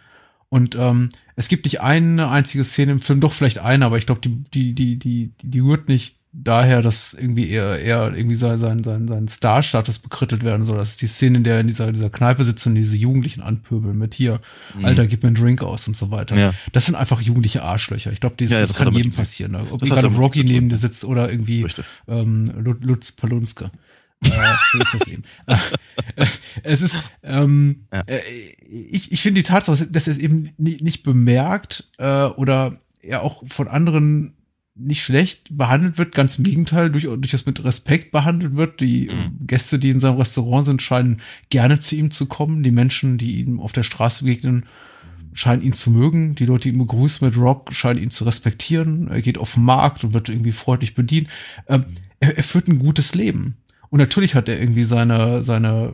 Und ähm, es gibt nicht eine einzige Szene im Film, doch vielleicht eine, aber ich glaube, die, die, die, die, die rührt nicht daher, dass irgendwie eher, eher irgendwie sein, sein, sein, sein Star-Status bekrittelt werden soll. Das ist die Szene, in der in dieser, dieser Kneipe sitzen und diese Jugendlichen anpöbeln mit hier, mhm. Alter, gib mir einen Drink aus und so weiter. Ja. Das sind einfach jugendliche Arschlöcher. Ich glaube, das, ja, das, das kann jedem passieren. Ne? Ob gerade Rocky neben dir sitzt oder irgendwie ähm, Lutz Palunske. Äh, so ist das eben. es ist, ähm, ja. äh, ich, ich finde die Tatsache, dass er es eben nicht, nicht bemerkt äh, oder er auch von anderen nicht schlecht behandelt wird, ganz im Gegenteil, durch, durchaus mit Respekt behandelt wird. Die mhm. Gäste, die in seinem Restaurant sind, scheinen gerne zu ihm zu kommen. Die Menschen, die ihm auf der Straße begegnen, scheinen ihn zu mögen. Die Leute, die ihn begrüßen mit Rock, scheinen ihn zu respektieren. Er geht auf den Markt und wird irgendwie freundlich bedient. Ähm, er, er führt ein gutes Leben. Und natürlich hat er irgendwie seine, seine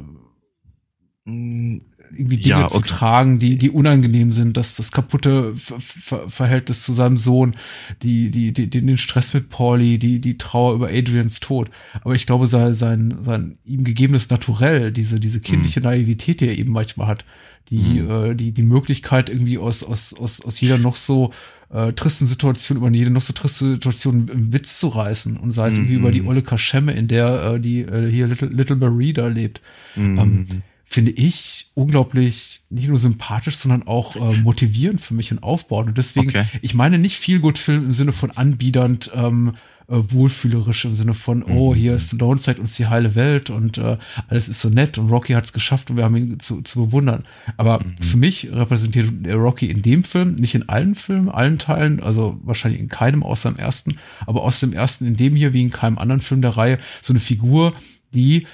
mm, irgendwie Dinge ja, okay. zu tragen, die, die unangenehm sind, dass das kaputte Ver Verhältnis zu seinem Sohn, die, die, die, den Stress mit Pauli, die, die Trauer über Adrians Tod. Aber ich glaube, sein, sein, sein ihm gegebenes Naturell, diese, diese kindliche mhm. Naivität, die er eben manchmal hat, die, mhm. äh, die, die Möglichkeit irgendwie aus, aus, aus, aus jeder noch so äh, tristen Situation, über jede noch so triste Situation einen Witz zu reißen und sei es mhm. irgendwie über die mhm. olle Kaschemme, in der äh, die äh, hier Little, Little Marie da lebt. Mhm. Ähm, finde ich unglaublich nicht nur sympathisch, sondern auch äh, motivierend für mich und aufbauend. Und deswegen, okay. ich meine nicht viel gut Film im Sinne von anbiedernd, ähm, äh, wohlfühlerisch im Sinne von, oh, mhm. hier ist Stallone zeigt uns die heile Welt und äh, alles ist so nett und Rocky hat es geschafft und wir haben ihn zu, zu bewundern. Aber mhm. für mich repräsentiert Rocky in dem Film, nicht in allen Filmen, allen Teilen, also wahrscheinlich in keinem außer im ersten, aber aus dem ersten in dem hier wie in keinem anderen Film der Reihe so eine Figur, die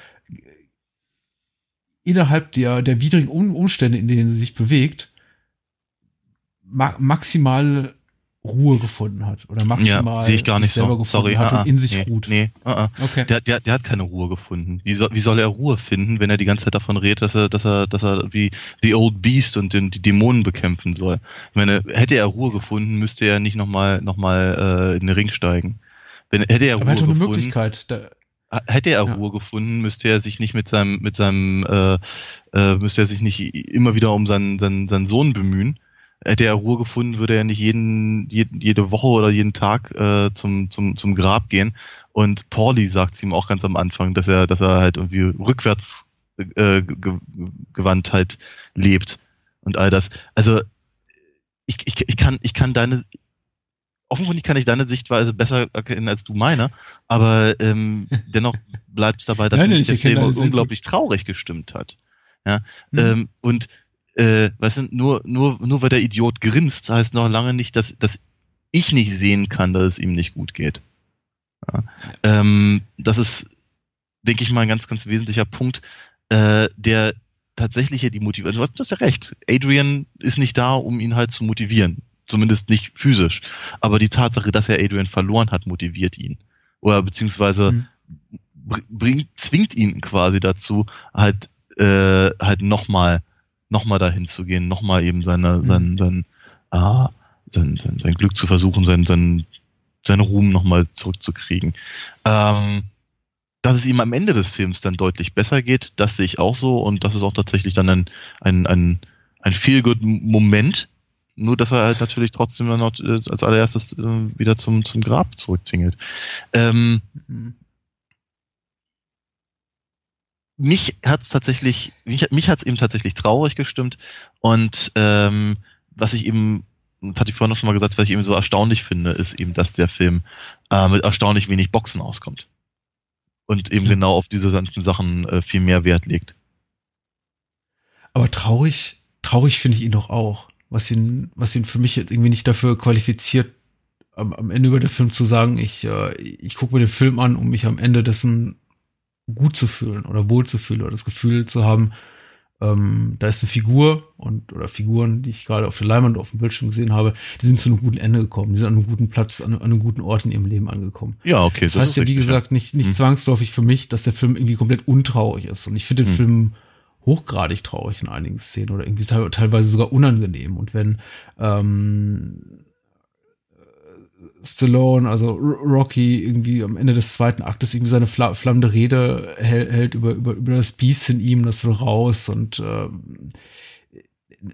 innerhalb der, der widrigen Umstände, in denen sie sich bewegt, ma maximal Ruhe gefunden hat oder maximal ja, sehe ich gar nicht so. Sorry, hat ah, und in sich nee, ruht. Nee, ah, ah. okay. Der, der, der hat keine Ruhe gefunden. Wie soll, wie soll er Ruhe finden, wenn er die ganze Zeit davon redet, dass er, dass er, dass er wie The Old Beast und den, die Dämonen bekämpfen soll? Ich meine, hätte er Ruhe gefunden, müsste er nicht nochmal noch mal, äh, in den Ring steigen. Wenn, hätte er Aber Ruhe er hat gefunden, eine Möglichkeit. Da, Hätte er ja. Ruhe gefunden, müsste er sich nicht mit seinem, mit seinem, äh, äh, müsste er sich nicht immer wieder um seinen, seinen, seinen Sohn bemühen. Hätte er Ruhe gefunden, würde er nicht jeden, jede, jede Woche oder jeden Tag äh, zum, zum, zum Grab gehen. Und Pauli sagt ihm auch ganz am Anfang, dass er, dass er halt irgendwie rückwärts äh, gewandt halt lebt und all das. Also ich, ich, ich kann, ich kann deine, offenkundig kann ich deine Sichtweise besser erkennen als du meine, aber ähm, dennoch bleibt es dabei, dass Nein, mich der Film unglaublich traurig gestimmt hat. Ja, mhm. ähm, und äh, weißt du, nur, nur, nur weil der Idiot grinst, heißt noch lange nicht, dass, dass ich nicht sehen kann, dass es ihm nicht gut geht. Ja, ähm, das ist, denke ich mal, ein ganz, ganz wesentlicher Punkt, äh, der tatsächlich hier die Motivation, du hast ja recht, Adrian ist nicht da, um ihn halt zu motivieren zumindest nicht physisch. Aber die Tatsache, dass er Adrian verloren hat, motiviert ihn. Oder beziehungsweise mhm. bringt, zwingt ihn quasi dazu, halt, äh, halt nochmal, nochmal dahin zu gehen, nochmal eben seine, mhm. sein, sein, ah, sein, sein, sein Glück zu versuchen, sein, sein, seinen Ruhm nochmal zurückzukriegen. Ähm, dass es ihm am Ende des Films dann deutlich besser geht, das sehe ich auch so und das ist auch tatsächlich dann ein, ein, ein, ein Feel-Good-Moment, nur, dass er halt natürlich trotzdem dann noch äh, als allererstes äh, wieder zum, zum Grab zurücktingelt. Ähm, mhm. Mich hat's tatsächlich, mich, mich hat's eben tatsächlich traurig gestimmt und ähm, was ich eben, das hatte ich vorhin noch schon mal gesagt, was ich eben so erstaunlich finde, ist eben, dass der Film äh, mit erstaunlich wenig Boxen auskommt. Und eben ja. genau auf diese ganzen Sachen äh, viel mehr Wert legt. Aber traurig, traurig finde ich ihn doch auch was ihn, was ihn für mich jetzt irgendwie nicht dafür qualifiziert, am, am Ende über den Film zu sagen, ich, äh, ich gucke mir den Film an, um mich am Ende dessen gut zu fühlen oder wohl zu fühlen oder das Gefühl zu haben, ähm, da ist eine Figur und oder Figuren, die ich gerade auf der Leinwand auf dem Bildschirm gesehen habe, die sind zu einem guten Ende gekommen, die sind an einem guten Platz, an, an einem guten Ort in ihrem Leben angekommen. Ja, okay. Das, das heißt ja, wie gesagt, nicht, nicht hm. zwangsläufig für mich, dass der Film irgendwie komplett untraurig ist. Und ich finde den hm. Film hochgradig traurig in einigen Szenen oder irgendwie teilweise sogar unangenehm. Und wenn ähm, Stallone, also Rocky, irgendwie am Ende des zweiten Aktes irgendwie seine fla flammende Rede hält, hält über, über, über das Biest in ihm, das will raus und äh,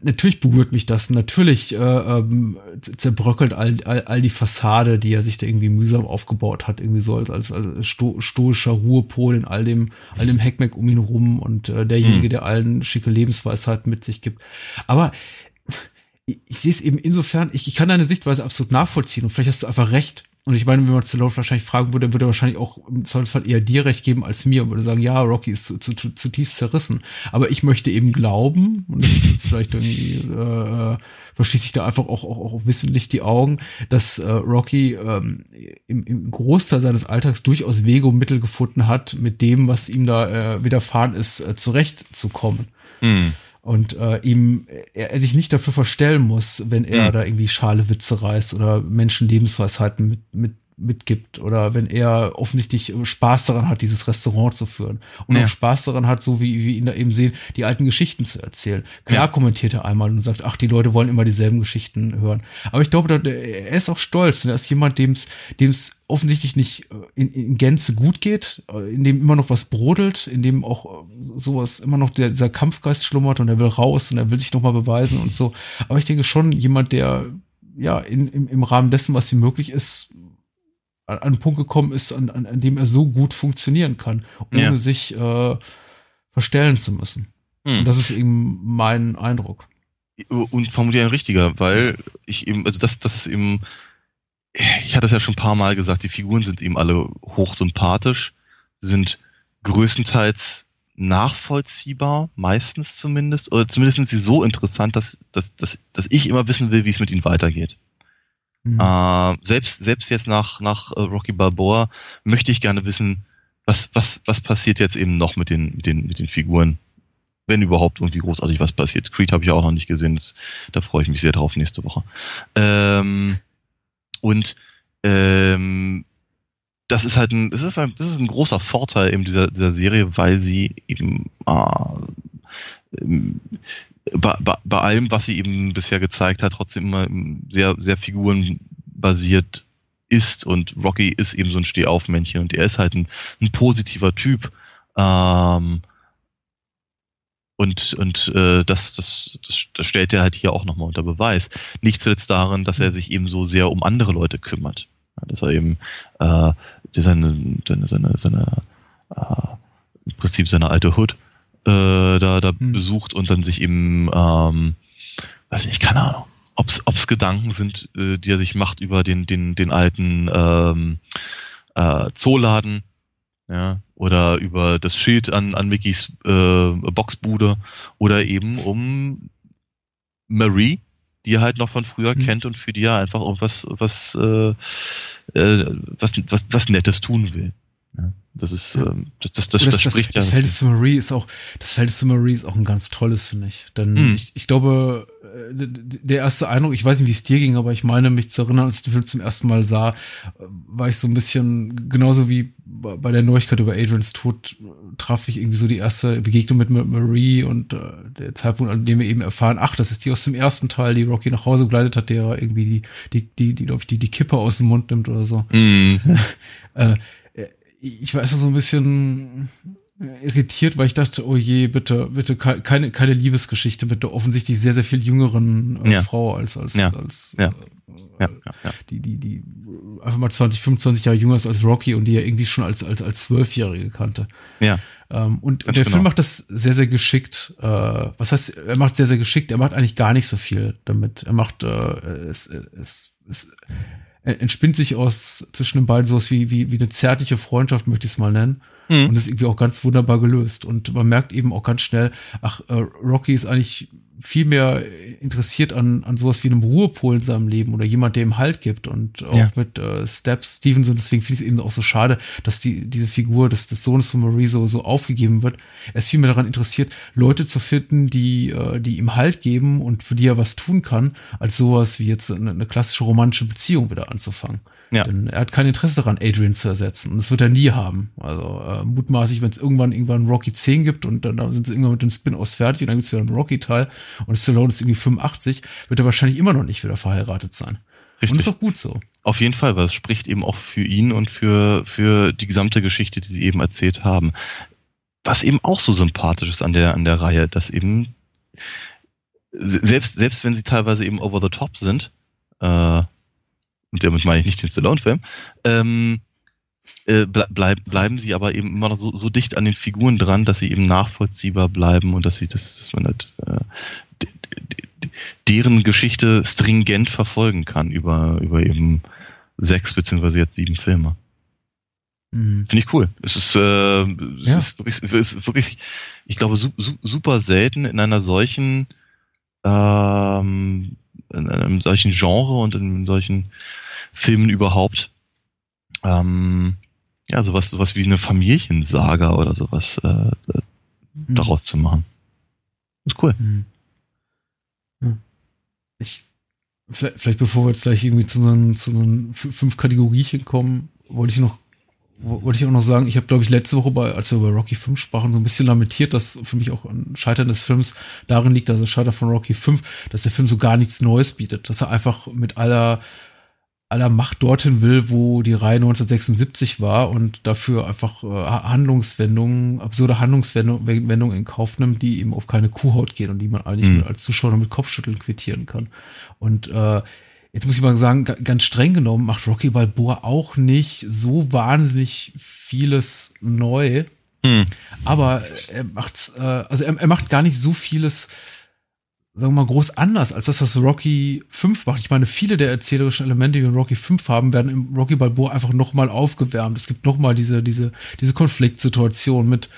natürlich berührt mich das. Natürlich äh, ähm, zerbröckelt all, all, all die Fassade, die er sich da irgendwie mühsam aufgebaut hat, irgendwie so als, als, als sto, stoischer Ruhepol in all dem, all dem Heckmeck um ihn rum und äh, derjenige, hm. der allen schicke Lebensweisheiten mit sich gibt. Aber ich, ich sehe es eben insofern, ich, ich kann deine Sichtweise absolut nachvollziehen und vielleicht hast du einfach recht. Und ich meine, wenn man Stallone wahrscheinlich fragen würde, würde er wahrscheinlich auch im Zweifelsfall eher dir recht geben als mir und würde sagen, ja, Rocky ist zu, zu, zu, zutiefst zerrissen. Aber ich möchte eben glauben, und das ist jetzt vielleicht irgendwie, äh, äh verschließe ich da einfach auch, auch, auch wissentlich die Augen, dass äh, Rocky ähm, im, im Großteil seines Alltags durchaus Wege und Mittel gefunden hat, mit dem, was ihm da äh, widerfahren ist, äh, zurechtzukommen. Mhm und äh, ihm er, er sich nicht dafür verstellen muss, wenn er mhm. da irgendwie schale Witze reißt oder Menschen Lebensweisheiten mit, mit mitgibt oder wenn er offensichtlich Spaß daran hat, dieses Restaurant zu führen und ja. auch Spaß daran hat, so wie wir ihn da eben sehen, die alten Geschichten zu erzählen. Klar ja. kommentiert er einmal und sagt, ach, die Leute wollen immer dieselben Geschichten hören. Aber ich glaube, er ist auch stolz und er ist jemand, dem es offensichtlich nicht in, in Gänze gut geht, in dem immer noch was brodelt, in dem auch sowas immer noch der, dieser Kampfgeist schlummert und er will raus und er will sich noch mal beweisen und so. Aber ich denke schon jemand, der ja in, im, im Rahmen dessen, was ihm möglich ist, an einen Punkt gekommen ist, an, an, an dem er so gut funktionieren kann, ohne ja. sich äh, verstellen zu müssen. Hm. Und das ist eben mein Eindruck. Und vermutlich ein richtiger, weil ich eben, also das, das ist eben, ich hatte es ja schon ein paar Mal gesagt, die Figuren sind eben alle hochsympathisch, sind größtenteils nachvollziehbar, meistens zumindest, oder zumindest sind sie so interessant, dass, dass, dass, dass ich immer wissen will, wie es mit ihnen weitergeht. Mhm. Äh, selbst, selbst jetzt nach, nach äh, Rocky Balboa möchte ich gerne wissen, was, was, was passiert jetzt eben noch mit den, mit den, mit den Figuren. Wenn überhaupt irgendwie großartig was passiert. Creed habe ich auch noch nicht gesehen, das, da freue ich mich sehr drauf nächste Woche. Ähm, und ähm, das ist halt ein, das ist ein, das ist ein großer Vorteil eben dieser, dieser Serie, weil sie eben äh, bei, bei, bei allem, was sie eben bisher gezeigt hat, trotzdem immer sehr, sehr figurenbasiert ist und Rocky ist eben so ein Stehaufmännchen und er ist halt ein, ein positiver Typ. Ähm, und und äh, das, das, das, das stellt er halt hier auch nochmal unter Beweis. Nicht zuletzt darin, dass er sich eben so sehr um andere Leute kümmert. Ja, dass er eben äh, seine, seine, seine, seine äh, im Prinzip seine alte Hood äh, da, da hm. besucht und dann sich eben, ähm, weiß nicht, keine Ahnung, ob es Gedanken sind, äh, die er sich macht über den, den, den alten ähm, äh, Zooladen, ja, oder über das Schild an, an Mickys äh, Boxbude oder eben um Marie, die er halt noch von früher mhm. kennt und für die er einfach irgendwas was, äh, äh, was, was, was Nettes tun will. Ja, das ist, ja. ähm, das, das, das, das, das, spricht das, ja. Das Feld of Marie ist auch, das Feld of Marie ist auch ein ganz tolles, finde ich. Denn hm. ich, ich glaube, äh, der erste Eindruck, ich weiß nicht, wie es dir ging, aber ich meine mich zu erinnern, als ich den Film zum ersten Mal sah, war ich so ein bisschen, genauso wie bei der Neuigkeit über Adrians Tod, traf ich irgendwie so die erste Begegnung mit Marie und äh, der Zeitpunkt, an dem wir eben erfahren, ach, das ist die aus dem ersten Teil, die Rocky nach Hause begleitet hat, der irgendwie die, die, die, die glaube ich, die, die Kippe aus dem Mund nimmt oder so. Mm. äh, ich war erst so ein bisschen irritiert, weil ich dachte, oh je, bitte, bitte keine, keine Liebesgeschichte mit der offensichtlich sehr, sehr viel jüngeren äh, ja. Frau als, als, ja. als ja. Äh, die, die, die einfach mal 20, 25 Jahre jünger ist als Rocky und die ja irgendwie schon als, als, als Zwölfjährige kannte. Ja. Ähm, und Ganz der genau. Film macht das sehr, sehr geschickt. Äh, was heißt, er macht sehr, sehr geschickt, er macht eigentlich gar nicht so viel damit. Er macht, äh, es, es, es, entspinnt sich aus zwischen den beiden sowas wie, wie, wie eine zärtliche Freundschaft, möchte ich es mal nennen. Mhm. Und ist irgendwie auch ganz wunderbar gelöst. Und man merkt eben auch ganz schnell, ach, äh, Rocky ist eigentlich viel mehr interessiert an, an sowas wie einem Ruhepol in seinem Leben oder jemand, der ihm Halt gibt. Und auch ja. mit äh, Steps Stevenson, deswegen finde ich es eben auch so schade, dass die, diese Figur des, des Sohnes von Marie so, so aufgegeben wird. Er ist viel mehr daran interessiert, Leute zu finden, die, äh, die ihm Halt geben und für die er was tun kann, als sowas wie jetzt eine, eine klassische romantische Beziehung wieder anzufangen. Ja. Denn er hat kein Interesse daran, Adrian zu ersetzen. Und das wird er nie haben. Also äh, mutmaßlich, wenn es irgendwann irgendwann Rocky 10 gibt und dann, dann sind sie irgendwann mit dem Spin-Offs fertig und dann gibt es wieder einen Rocky-Teil und Stallone ist irgendwie 85, wird er wahrscheinlich immer noch nicht wieder verheiratet sein. Richtig. Und ist auch gut so. Auf jeden Fall, weil es spricht eben auch für ihn und für, für die gesamte Geschichte, die sie eben erzählt haben. Was eben auch so sympathisch ist an der, an der Reihe, dass eben selbst, selbst wenn sie teilweise eben over the top sind, äh, und damit meine ich nicht den Stallone-Film, ähm, äh, bleib, bleiben sie aber eben immer noch so, so dicht an den Figuren dran, dass sie eben nachvollziehbar bleiben und dass sie das, dass man halt äh, deren Geschichte stringent verfolgen kann über, über eben sechs beziehungsweise jetzt sieben Filme. Mhm. Finde ich cool. Es ist, äh, es ja. ist, wirklich, es ist wirklich, ich glaube, su su super selten in einer solchen, ähm, in einem solchen Genre und in solchen Filmen überhaupt, ähm, ja, sowas, sowas wie eine Familiensaga oder sowas äh, mhm. daraus zu machen. ist cool. Mhm. Ich, vielleicht, vielleicht bevor wir jetzt gleich irgendwie zu unseren, zu unseren fünf Kategorien kommen, wollte ich noch wollte ich auch noch sagen, ich habe, glaube ich, letzte Woche, bei, als wir über Rocky 5 sprachen, so ein bisschen lamentiert, dass für mich auch ein Scheitern des Films darin liegt, dass das Scheitern von Rocky 5, dass der Film so gar nichts Neues bietet, dass er einfach mit aller aller Macht dorthin will, wo die Reihe 1976 war und dafür einfach äh, Handlungswendungen, absurde Handlungswendungen in Kauf nimmt, die eben auf keine Kuhhaut gehen und die man eigentlich mhm. als Zuschauer mit Kopfschütteln quittieren kann. Und äh, jetzt muss ich mal sagen, ganz streng genommen macht Rocky Balboa auch nicht so wahnsinnig vieles neu. Mhm. Aber er macht, äh, also er, er macht gar nicht so vieles sagen wir mal, groß anders als das, was Rocky 5 macht. Ich meine, viele der erzählerischen Elemente, die wir in Rocky 5 haben, werden im Rocky Balboa einfach nochmal aufgewärmt. Es gibt nochmal diese, diese, diese Konfliktsituation mit,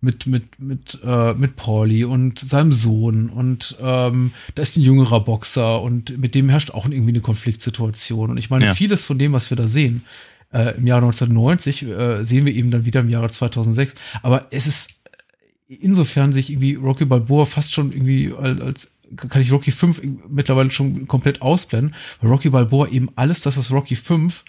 mit, mit, mit, äh, mit Pauli und seinem Sohn und ähm, da ist ein jüngerer Boxer und mit dem herrscht auch irgendwie eine Konfliktsituation. Und ich meine, ja. vieles von dem, was wir da sehen, äh, im Jahr 1990, äh, sehen wir eben dann wieder im Jahre 2006. Aber es ist insofern sich irgendwie Rocky Balboa fast schon irgendwie als, als kann ich Rocky 5 mittlerweile schon komplett ausblenden, weil Rocky Balboa eben alles das, was Rocky 5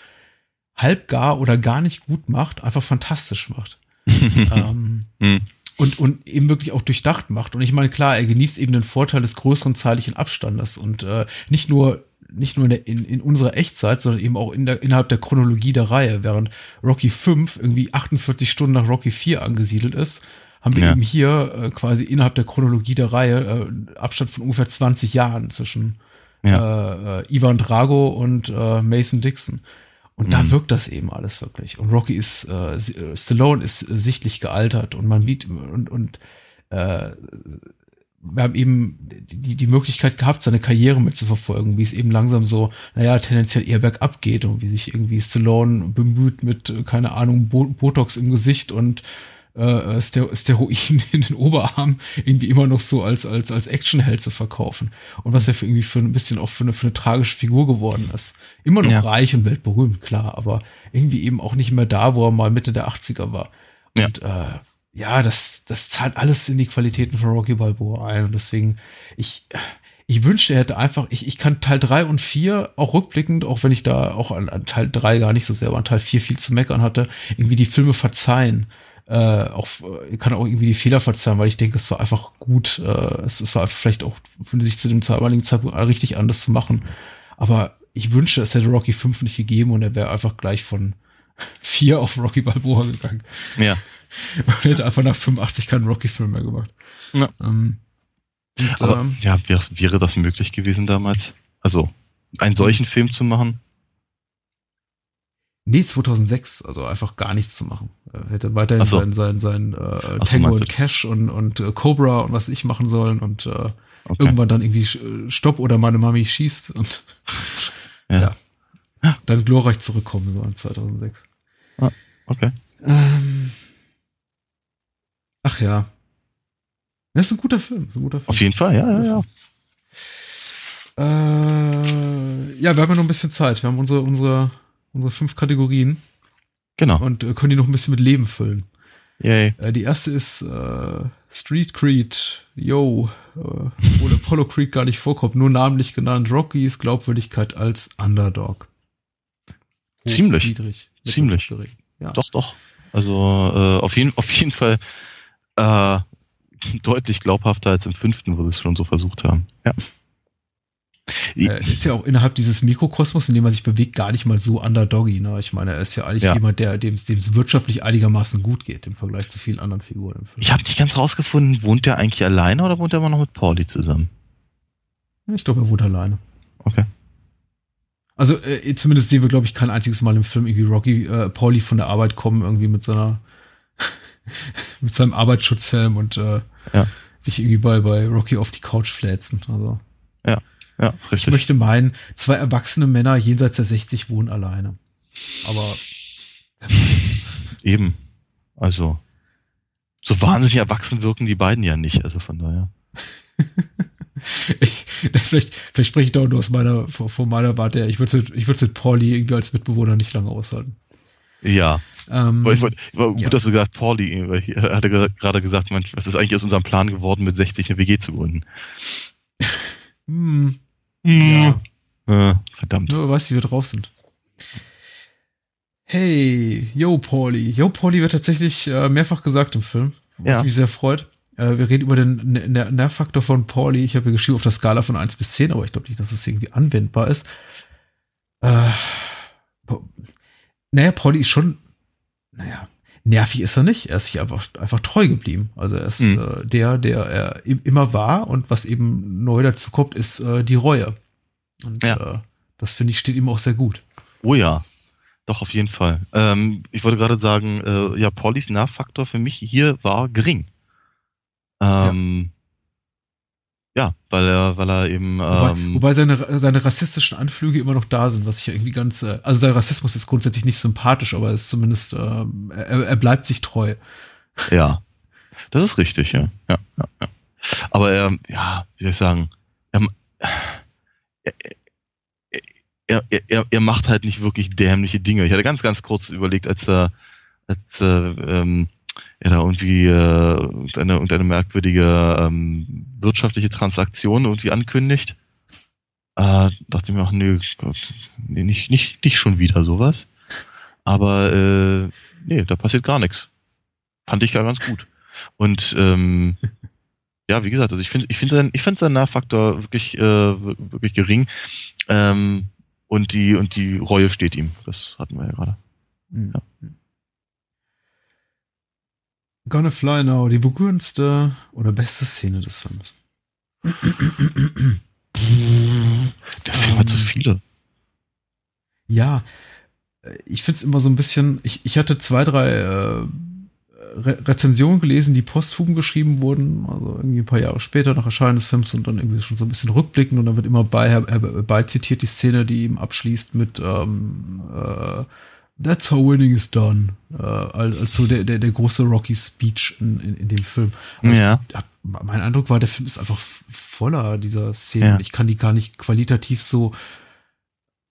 halb gar oder gar nicht gut macht, einfach fantastisch macht. ähm, hm. und, und eben wirklich auch durchdacht macht. Und ich meine, klar, er genießt eben den Vorteil des größeren zeitlichen Abstandes und äh, nicht nur nicht nur in, der, in, in unserer Echtzeit, sondern eben auch in der, innerhalb der Chronologie der Reihe, während Rocky 5 irgendwie 48 Stunden nach Rocky 4 angesiedelt ist haben wir ja. eben hier äh, quasi innerhalb der Chronologie der Reihe äh, Abstand von ungefähr 20 Jahren zwischen ja. äh, äh, Ivan Drago und äh, Mason Dixon. Und mhm. da wirkt das eben alles wirklich. Und Rocky ist, äh, äh Stallone ist sichtlich gealtert und man bietet und, und äh, wir haben eben die, die Möglichkeit gehabt, seine Karriere mitzuverfolgen, wie es eben langsam so, naja, tendenziell eher bergab geht und wie sich irgendwie Stallone bemüht mit, keine Ahnung, Botox im Gesicht und äh, Steroiden in den Oberarm irgendwie immer noch so als, als, als Actionheld zu verkaufen. Und was er für irgendwie für ein bisschen auch für eine, für eine tragische Figur geworden ist. Immer noch ja. reich und weltberühmt, klar, aber irgendwie eben auch nicht mehr da, wo er mal Mitte der 80er war. Ja. Und äh, ja, das, das zahlt alles in die Qualitäten von Rocky Balboa ein. Und deswegen, ich, ich wünschte, er hätte einfach, ich, ich kann Teil drei und vier auch rückblickend, auch wenn ich da auch an, an Teil drei gar nicht so sehr, aber an Teil vier viel zu meckern hatte, irgendwie die Filme verzeihen äh, auch ich kann auch irgendwie die Fehler verzeihen, weil ich denke, es war einfach gut. Äh, es, es war vielleicht auch für sich zu dem damaligen Zeitpunkt richtig anders zu machen. Aber ich wünschte, es hätte Rocky 5 nicht gegeben und er wäre einfach gleich von 4 auf Rocky Balboa gegangen. Ja. Und hätte einfach nach 85 keinen Rocky-Film mehr gemacht. Ja. Ähm, und, Aber ähm, ja, wäre, wäre das möglich gewesen damals? Also, einen solchen Film zu machen? Nee, 2006, also einfach gar nichts zu machen. Er hätte weiterhin so. sein, sein, sein äh, Tango und Cash und, und äh, Cobra und was ich machen sollen und äh, okay. irgendwann dann irgendwie äh, Stopp oder meine Mami schießt und ja. ja. dann glorreich zurückkommen sollen 2006. Ah, okay. Ähm, ach ja. Das ist ein guter Film. Ein guter Film. Auf jeden Fall, ja, ja, ja. Äh, ja, wir haben ja noch ein bisschen Zeit. Wir haben unsere, unsere unsere fünf Kategorien. Genau. Und äh, können die noch ein bisschen mit Leben füllen. Yay. Äh, die erste ist äh, Street Creed. Yo. Äh, wo Apollo Creed gar nicht vorkommt, nur namentlich genannt. Rockies Glaubwürdigkeit als Underdog. Hoch, Ziemlich. Niedrig, Ziemlich. Ja. Doch, doch. Also äh, auf, jeden, auf jeden Fall äh, deutlich glaubhafter als im fünften, wo sie es schon so versucht haben. Ja. Er ist ja auch innerhalb dieses Mikrokosmos, in dem er sich bewegt, gar nicht mal so underdoggy. Ne? Ich meine, er ist ja eigentlich ja. jemand, der dem es wirtschaftlich einigermaßen gut geht im Vergleich zu vielen anderen Figuren. Ich habe nicht ganz rausgefunden, wohnt er eigentlich alleine oder wohnt er immer noch mit Pauli zusammen? Ich glaube, er wohnt alleine. Okay. Also äh, zumindest sehen wir, glaube ich, kein einziges Mal im Film irgendwie Rocky äh, Pauli von der Arbeit kommen, irgendwie mit seiner mit seinem Arbeitsschutzhelm und äh, Ja. sich irgendwie bei, bei Rocky auf die Couch fläzen. Also Ja, ist ich richtig. möchte meinen, zwei erwachsene Männer jenseits der 60 wohnen alleine. Aber Eben. Also, so wahnsinnig erwachsen wirken die beiden ja nicht. Also von daher. ich, vielleicht, vielleicht spreche ich da auch nur aus meiner, von, meiner Warte her. Ich würde es ich würd's mit Pauli irgendwie als Mitbewohner nicht lange aushalten. Ja. Ähm, ich wollt, gut, ja. dass du gesagt Pauli, weil hier- er hatte gerade gesagt, Mensch, was ist eigentlich aus unserem Plan geworden, mit 60 eine WG zu gründen? hm, ja. Äh, verdammt. Nur weißt, wie wir drauf sind. Hey, yo, Pauli. Yo, Pauli wird tatsächlich äh, mehrfach gesagt im Film, was Ja. mich sehr freut. Äh, wir reden über den Ner- Ner- Nervfaktor von Pauli. Ich habe hier geschrieben auf der Skala von 1 bis 10, aber ich glaube nicht, dass es irgendwie anwendbar ist. Äh, naja, Pauli ist schon, naja, nervig ist er nicht. Er ist sich einfach, einfach treu geblieben. Also er ist Mhm. äh, der, der er im- immer war und was eben neu dazu kommt, ist äh, die Reue. Und Ja. äh, das finde ich steht ihm auch sehr gut. Oh ja. Doch, auf jeden Fall. Ähm, ich wollte gerade sagen, äh, ja, Paulis Nervfaktor für mich hier war gering. Ähm, ja. Weil er, weil er eben, Wobei, ähm, wobei seine, seine rassistischen Anflüge immer noch da sind, was ich ja irgendwie ganz, äh, also sein Rassismus ist grundsätzlich nicht sympathisch, aber er ist zumindest, ähm, er, er bleibt sich treu. Ja, das ist richtig, ja. ja, ja, ja. Aber er, ja, wie soll ich sagen, er, er, er, er, er, er macht halt nicht wirklich dämliche Dinge. Ich hatte ganz, ganz kurz überlegt, als er, als äh, ähm, er da irgendwie äh, irgendeine, irgendeine merkwürdige ähm, wirtschaftliche Transaktion irgendwie ankündigt. Äh, dachte ich mir auch, nee, Gott, nee nicht, nicht, nicht schon wieder sowas. Aber äh, nee, da passiert gar nichts. Fand ich ja ganz gut. Und ähm, ja, wie gesagt, also ich finde, ich finde, sein- ich finde seinen Nachfaktor wirklich, äh, wir- wirklich gering. Ähm, und die und die Reue steht ihm. Das hatten wir ja gerade. Ja. Gonna Fly Now, die berührendste oder beste Szene des Films. Der Film hat so Ähm, viele. Ja, äh, ich find's immer so ein bisschen, ich, ich hatte zwei, drei äh, Re Rezensionen gelesen, die posthum geschrieben wurden, also irgendwie ein paar Jahre später nach Erscheinen des Films und dann irgendwie schon so ein bisschen rückblickend und dann wird immer bei, äh, bei zitiert die Szene, die ihm abschließt mit ähm, äh, That's how winning is done. Äh, als, als so der, der, der große Rocky Speech in, in, in dem Film. Aber Ja. hab- mein Eindruck war, der Film ist einfach voller dieser Szenen. Ja. Ich kann die gar nicht qualitativ so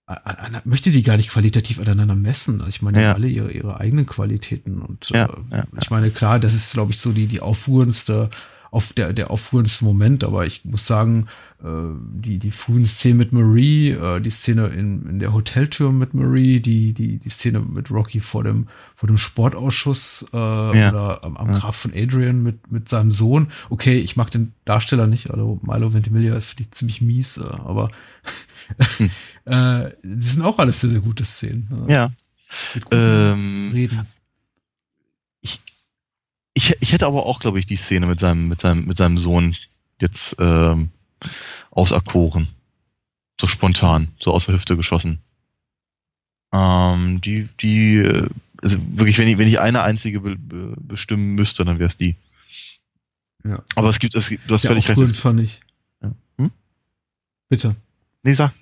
an, an, möchte die gar nicht qualitativ aneinander messen. Also ich meine, die Ja. haben alle ihre, ihre eigenen Qualitäten und Ja, äh, ja, ich meine, klar, das ist, glaube ich, so die, die aufruhrendste, auf der, der aufruhrendste Moment, aber ich muss sagen, äh, die, die frühen Szenen mit Marie, äh, die Szene in, in der Hoteltür mit Marie, die, die, die Szene mit Rocky vor dem, vor dem Sportausschuss äh, oder am, am Ja. Grab von Adrian mit, mit seinem Sohn. Okay, ich mag den Darsteller nicht, also Milo Ventimiglia finde ich ziemlich mies, äh, aber Hm. äh, das sind auch alles sehr, sehr gute Szenen. äh, Ja. Mit Ähm, Reden. Ich, ich hätte aber auch, glaube ich, die Szene mit seinem, mit seinem, mit seinem Sohn jetzt ähm, auserkoren. So spontan, so aus der Hüfte geschossen. Ähm, die, die, äh, also wirklich, wenn ich, wenn ich eine einzige be, be, bestimmen müsste, dann wäre es die. Ja. Aber es gibt, es gibt, du hast Ja, völlig recht. es- fand ich. Ja. Hm? Bitte. Nee, sag.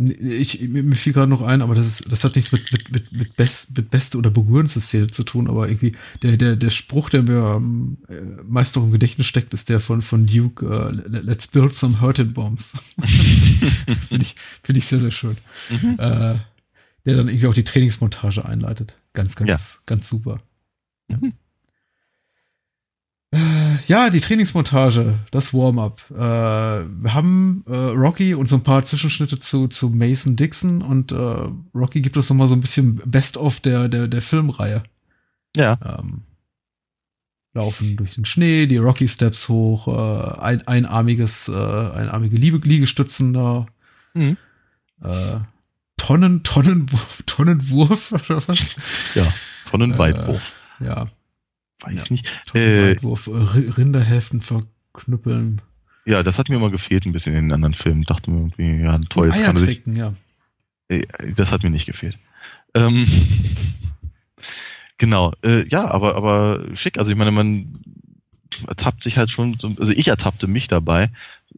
Ich, mir fiel gerade noch ein, aber das ist, das hat nichts mit, mit, mit, mit, best, mit beste oder berührendste Szene zu tun, aber irgendwie der, der, der Spruch, der mir am äh, meist noch im Gedächtnis steckt, ist der von, von Duke, äh, let's build some hurting bombs. Finde ich, finde ich sehr, sehr schön. Mhm. Äh, der dann irgendwie auch die Trainingsmontage einleitet. Ganz, ganz, Ja. ganz super. Mhm. Äh, Ja, die Trainingsmontage, das Warm-up. Äh, wir haben äh, Rocky und so ein paar Zwischenschnitte zu, zu Mason Dixon und äh, Rocky gibt uns nochmal so ein bisschen Best-of der, der, der Filmreihe. Ja. Ähm, laufen durch den Schnee, die Rocky Steps hoch, äh, ein, einarmiges, äh, einarmige Liebe, Liegestützen da. Mhm. Äh, Tonnen, Tonnenwurf, Tonnenwurf oder was? Ja. Tonnenweitwurf. Ja, Weiß ja. nicht. Äh, Tonnenweitwurf, äh, Ri- Rinderhälften verknüppeln. Ja, das hat mir immer gefehlt ein bisschen in den anderen Filmen. Dachte mir irgendwie, ja, toll, jetzt kann er sich. ja. Äh, Das hat mir nicht gefehlt. Ähm, genau, äh, ja, aber, aber schick. Also ich meine, man ertappt sich halt schon, so- also ich ertappte mich dabei,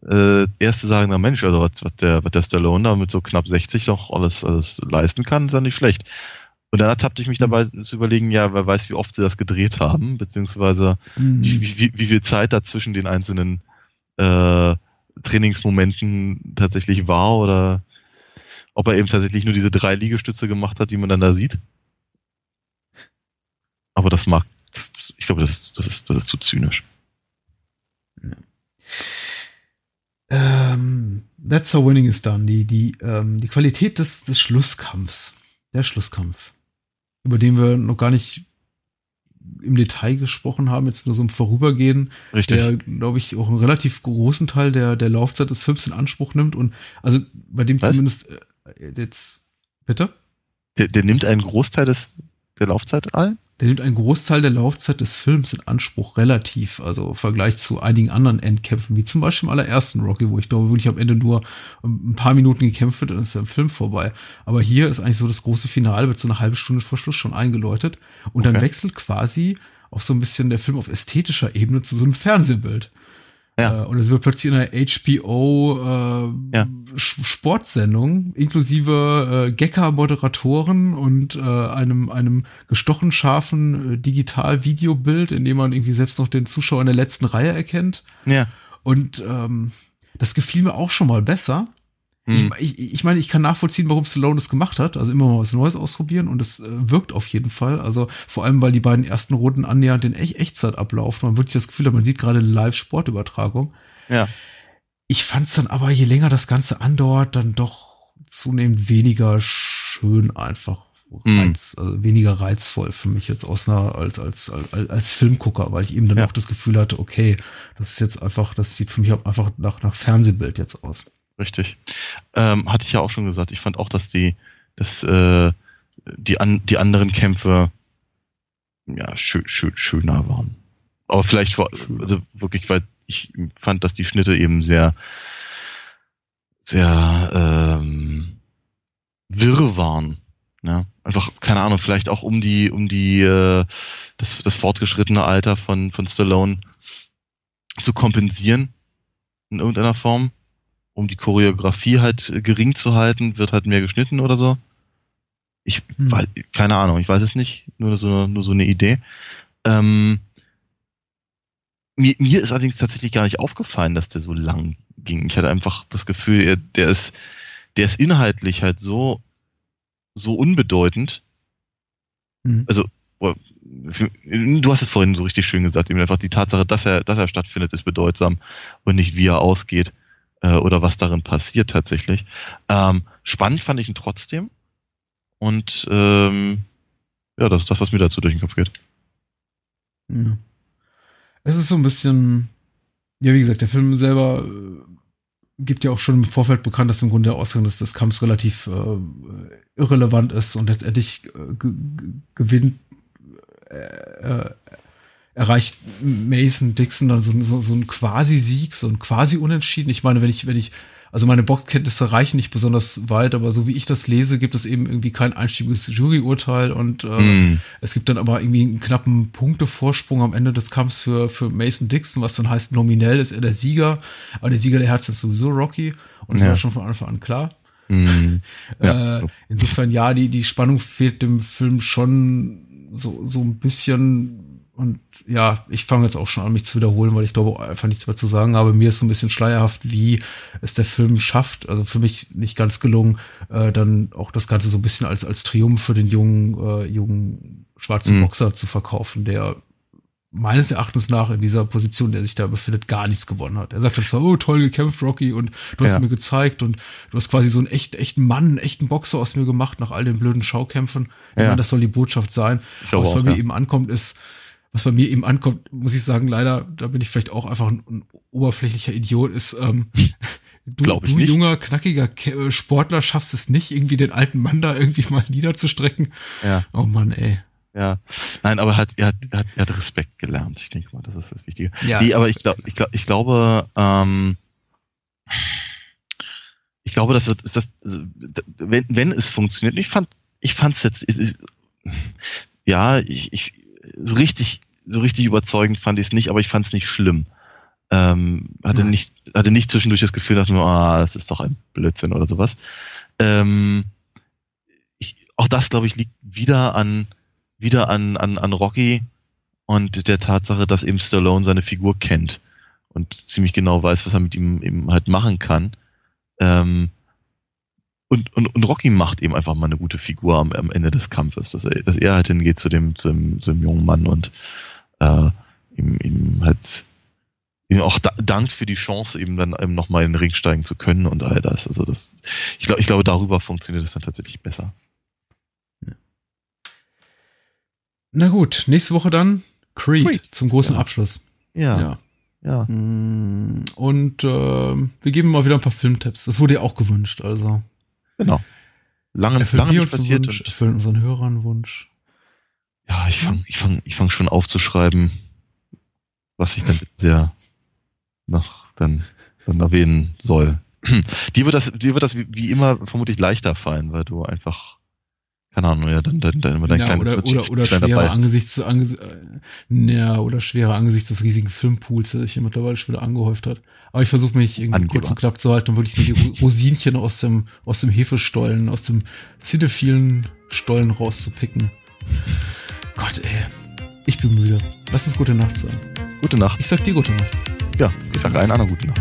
äh, erst zu sagen, na Mensch, also was, was der, was der Stallone da mit so knapp 60 noch alles, alles leisten kann, ist ja nicht schlecht. Und dann ertappte ich mich dabei zu überlegen, ja, wer weiß, wie oft sie das gedreht haben, beziehungsweise Mhm. wie, wie, wie viel Zeit da zwischen den einzelnen äh, Trainingsmomenten tatsächlich war oder ob er eben tatsächlich nur diese drei Liegestütze gemacht hat, die man dann da sieht. Aber das mag, das, ich glaube, das, ist- das, ist, das ist zu zynisch. Ähm, That's how winning is done. Die, die, ähm, die Qualität des, des Schlusskampfs. Der Schlusskampf. Über den wir noch gar nicht im Detail gesprochen haben, jetzt nur so im Vorübergehen, Richtig. der, glaube ich, auch einen relativ großen Teil der, der Laufzeit des Films in Anspruch nimmt und also bei dem Was? zumindest äh, jetzt, bitte? Der, der nimmt einen Großteil des, der Laufzeit ein? Der nimmt einen Großteil der Laufzeit des Films in Anspruch, relativ, also im Vergleich zu einigen anderen Endkämpfen, wie zum Beispiel im allerersten Rocky, wo ich glaube, wirklich am Ende nur ein paar Minuten gekämpft wird, dann ist der Film vorbei. Aber hier ist eigentlich so das große Finale, wird so eine halbe Stunde vor Schluss schon eingeläutet und dann Okay. wechselt quasi auch so ein bisschen der Film auf ästhetischer Ebene zu so einem Fernsehbild. Ja. Äh, und es wird plötzlich in einer HBO äh, Ja. Sportsendung inklusive äh, Gecker-Moderatoren und äh, einem einem gestochen scharfen äh, Digital-Videobild, in dem man irgendwie selbst noch den Zuschauer in der letzten Reihe erkennt. Ja. Und ähm, das gefiel mir auch schon mal besser. Hm. Ich, ich, ich meine, ich kann nachvollziehen, warum Stallone das gemacht hat. Also immer mal was Neues ausprobieren und es äh, wirkt auf jeden Fall. Also vor allem, weil die beiden ersten Runden annähernd in Ech Echtzeit ablaufen. Man wirklich das Gefühl hat, man sieht gerade eine Live-Sportübertragung. Ja. Ich fand es dann aber, je länger das Ganze andauert, dann doch zunehmend weniger schön einfach. Hm. Reiz, also weniger reizvoll für mich jetzt aus einer, als, als, als, als Filmgucker, weil ich eben dann Ja. auch das Gefühl hatte, okay, das ist jetzt einfach, das sieht für mich auch einfach nach, nach Fernsehbild jetzt aus. Richtig. Ähm, hatte ich ja auch schon gesagt. Ich fand auch, dass die, dass, äh, die, an, die anderen Kämpfe ja schön, schön, schöner waren. Aber vielleicht vor, Schöner. also wirklich, weil ich fand, dass die Schnitte eben sehr, sehr ähm, wirr waren. Ja, einfach, keine Ahnung, vielleicht auch um die, um die, äh, das, das fortgeschrittene Alter von, von Stallone zu kompensieren in irgendeiner Form um die Choreografie halt äh, gering zu halten, wird halt mehr geschnitten oder so. Ich Hm. weiß, keine Ahnung, ich weiß es nicht, nur so, nur so eine Idee. Ähm, mir, mir ist allerdings tatsächlich gar nicht aufgefallen, dass der so lang ging. Ich hatte einfach das Gefühl, er, der ist, der ist inhaltlich halt so, so unbedeutend. Mhm. Also, für- du hast es vorhin so richtig schön gesagt, eben einfach die Tatsache, dass er, dass er stattfindet, ist bedeutsam und nicht wie er ausgeht äh, oder was darin passiert tatsächlich. Ähm, spannend fand ich ihn trotzdem. Und ähm, ja, das ist das, was mir dazu durch den Kopf geht. Ja. Es ist so ein bisschen, ja, wie gesagt, der Film selber äh, gibt ja auch schon im Vorfeld bekannt, dass im Grunde der Ausgang des, des Kampfs relativ äh, irrelevant ist und letztendlich äh, ge- ge- gewinnt, äh, äh, erreicht Mason Dixon dann so, so, so ein Quasi-Sieg, so ein Quasi-Unentschieden. Ich meine, wenn ich, wenn ich, also meine Boxkenntnisse reichen nicht besonders weit, aber so wie ich das lese, gibt es eben irgendwie kein einstimmiges Juryurteil und äh, Mm, es gibt dann aber irgendwie einen knappen Punktevorsprung am Ende des Kampfs für, für Mason Dixon, was dann heißt, nominell ist er der Sieger, aber der Sieger der Herz ist sowieso Rocky und das Ja. war schon von Anfang an klar. mm, ja. Äh, insofern, ja, die, die Spannung fehlt dem Film schon so, so ein bisschen. Und ja, ich fange jetzt auch schon an, mich zu wiederholen, weil ich glaube einfach nichts mehr zu sagen habe. Mir ist so ein bisschen schleierhaft, wie es der Film schafft. Also für mich nicht ganz gelungen, äh, dann auch das Ganze so ein bisschen als, als Triumph für den jungen, äh, jungen schwarzen Mhm. Boxer zu verkaufen, der meines Erachtens nach in dieser Position, der sich da befindet, gar nichts gewonnen hat. Er sagt dann zwar, oh, toll gekämpft, Rocky, und du hast Ja. mir gezeigt und du hast quasi so einen echt, echten Mann, einen echten Boxer aus mir gemacht nach all den blöden Schaukämpfen. Ich Ja. meine, das soll die Botschaft sein. Was bei mir eben ankommt, ist, was bei mir eben ankommt, muss ich sagen, leider, da bin ich vielleicht auch einfach ein, ein oberflächlicher Idiot, ist, ähm, du, Glaub ich du nicht. junger, knackiger äh, Sportler schaffst es nicht, irgendwie den alten Mann da irgendwie mal niederzustrecken. ja. Oh Mann, ey. Ja, nein, aber hat, er, hat, er, hat, er hat Respekt gelernt. Ich denke mal, das ist das Wichtige. Ja, nee, aber ich, glaub, ich, glaub, ich glaube, ähm, ich glaube, das wird, ist das, also, wenn, wenn es funktioniert, ich fand, ich fand es jetzt, ist, ja, ich, ich, so richtig, so richtig überzeugend fand ich es nicht, aber ich fand es nicht schlimm. Ähm, hatte nicht, hatte nicht zwischendurch das Gefühl, dass nur, ah, das ist doch ein Blödsinn oder sowas. Ähm, ich, auch das, glaube ich, liegt wieder an, wieder an, an, an Rocky und der Tatsache, dass eben Stallone seine Figur kennt und ziemlich genau weiß, was er mit ihm eben halt machen kann. Ähm, und, und, und Rocky macht eben einfach mal eine gute Figur am, am Ende des Kampfes, dass er, dass er halt hingeht zu dem, zu dem, zu dem jungen Mann und äh, ihm, ihm halt ihm auch da, dankt für die Chance, eben dann eben nochmal in den Ring steigen zu können und all das. Also das, ich glaube, ich glaube, darüber funktioniert es dann tatsächlich besser. Na gut, nächste Woche dann Creed, Creed. zum großen Ja. Abschluss. Ja, Ja. ja. Mm, Und ähm, wir geben mal wieder ein paar Filmtipps. Das wurde ja auch gewünscht. Also genau. Lange, erfüllen lange nicht passiert Wunsch, erfüllen unseren Hörern Wunsch. Ja, ich fange ich fang, ich fang schon aufzuschreiben, was ich dann sehr noch dann, dann erwähnen soll. Dir wird das, dir wird das wie, wie immer vermutlich leichter fallen, weil du einfach, keine Ahnung, ja, dann, dann, dann immer dein Ja, kleines oder, oder, oder schwerer dabei angesichts, angesichts, äh, ja, oder schwerer angesichts des riesigen Filmpools, der sich hier mittlerweile schon wieder angehäuft hat. Aber ich versuche mich irgendwie Angeber. kurz und knapp zu halten und wirklich nur die Ro- Rosinchen aus dem, aus dem Hefestollen, aus dem cinephilen Stollen rauszupicken. Gott, ey. Ich bin müde. Lass uns gute Nacht sagen. Gute Nacht. Ich sag dir gute Nacht. Ja, ich sage allen anderen gute Nacht.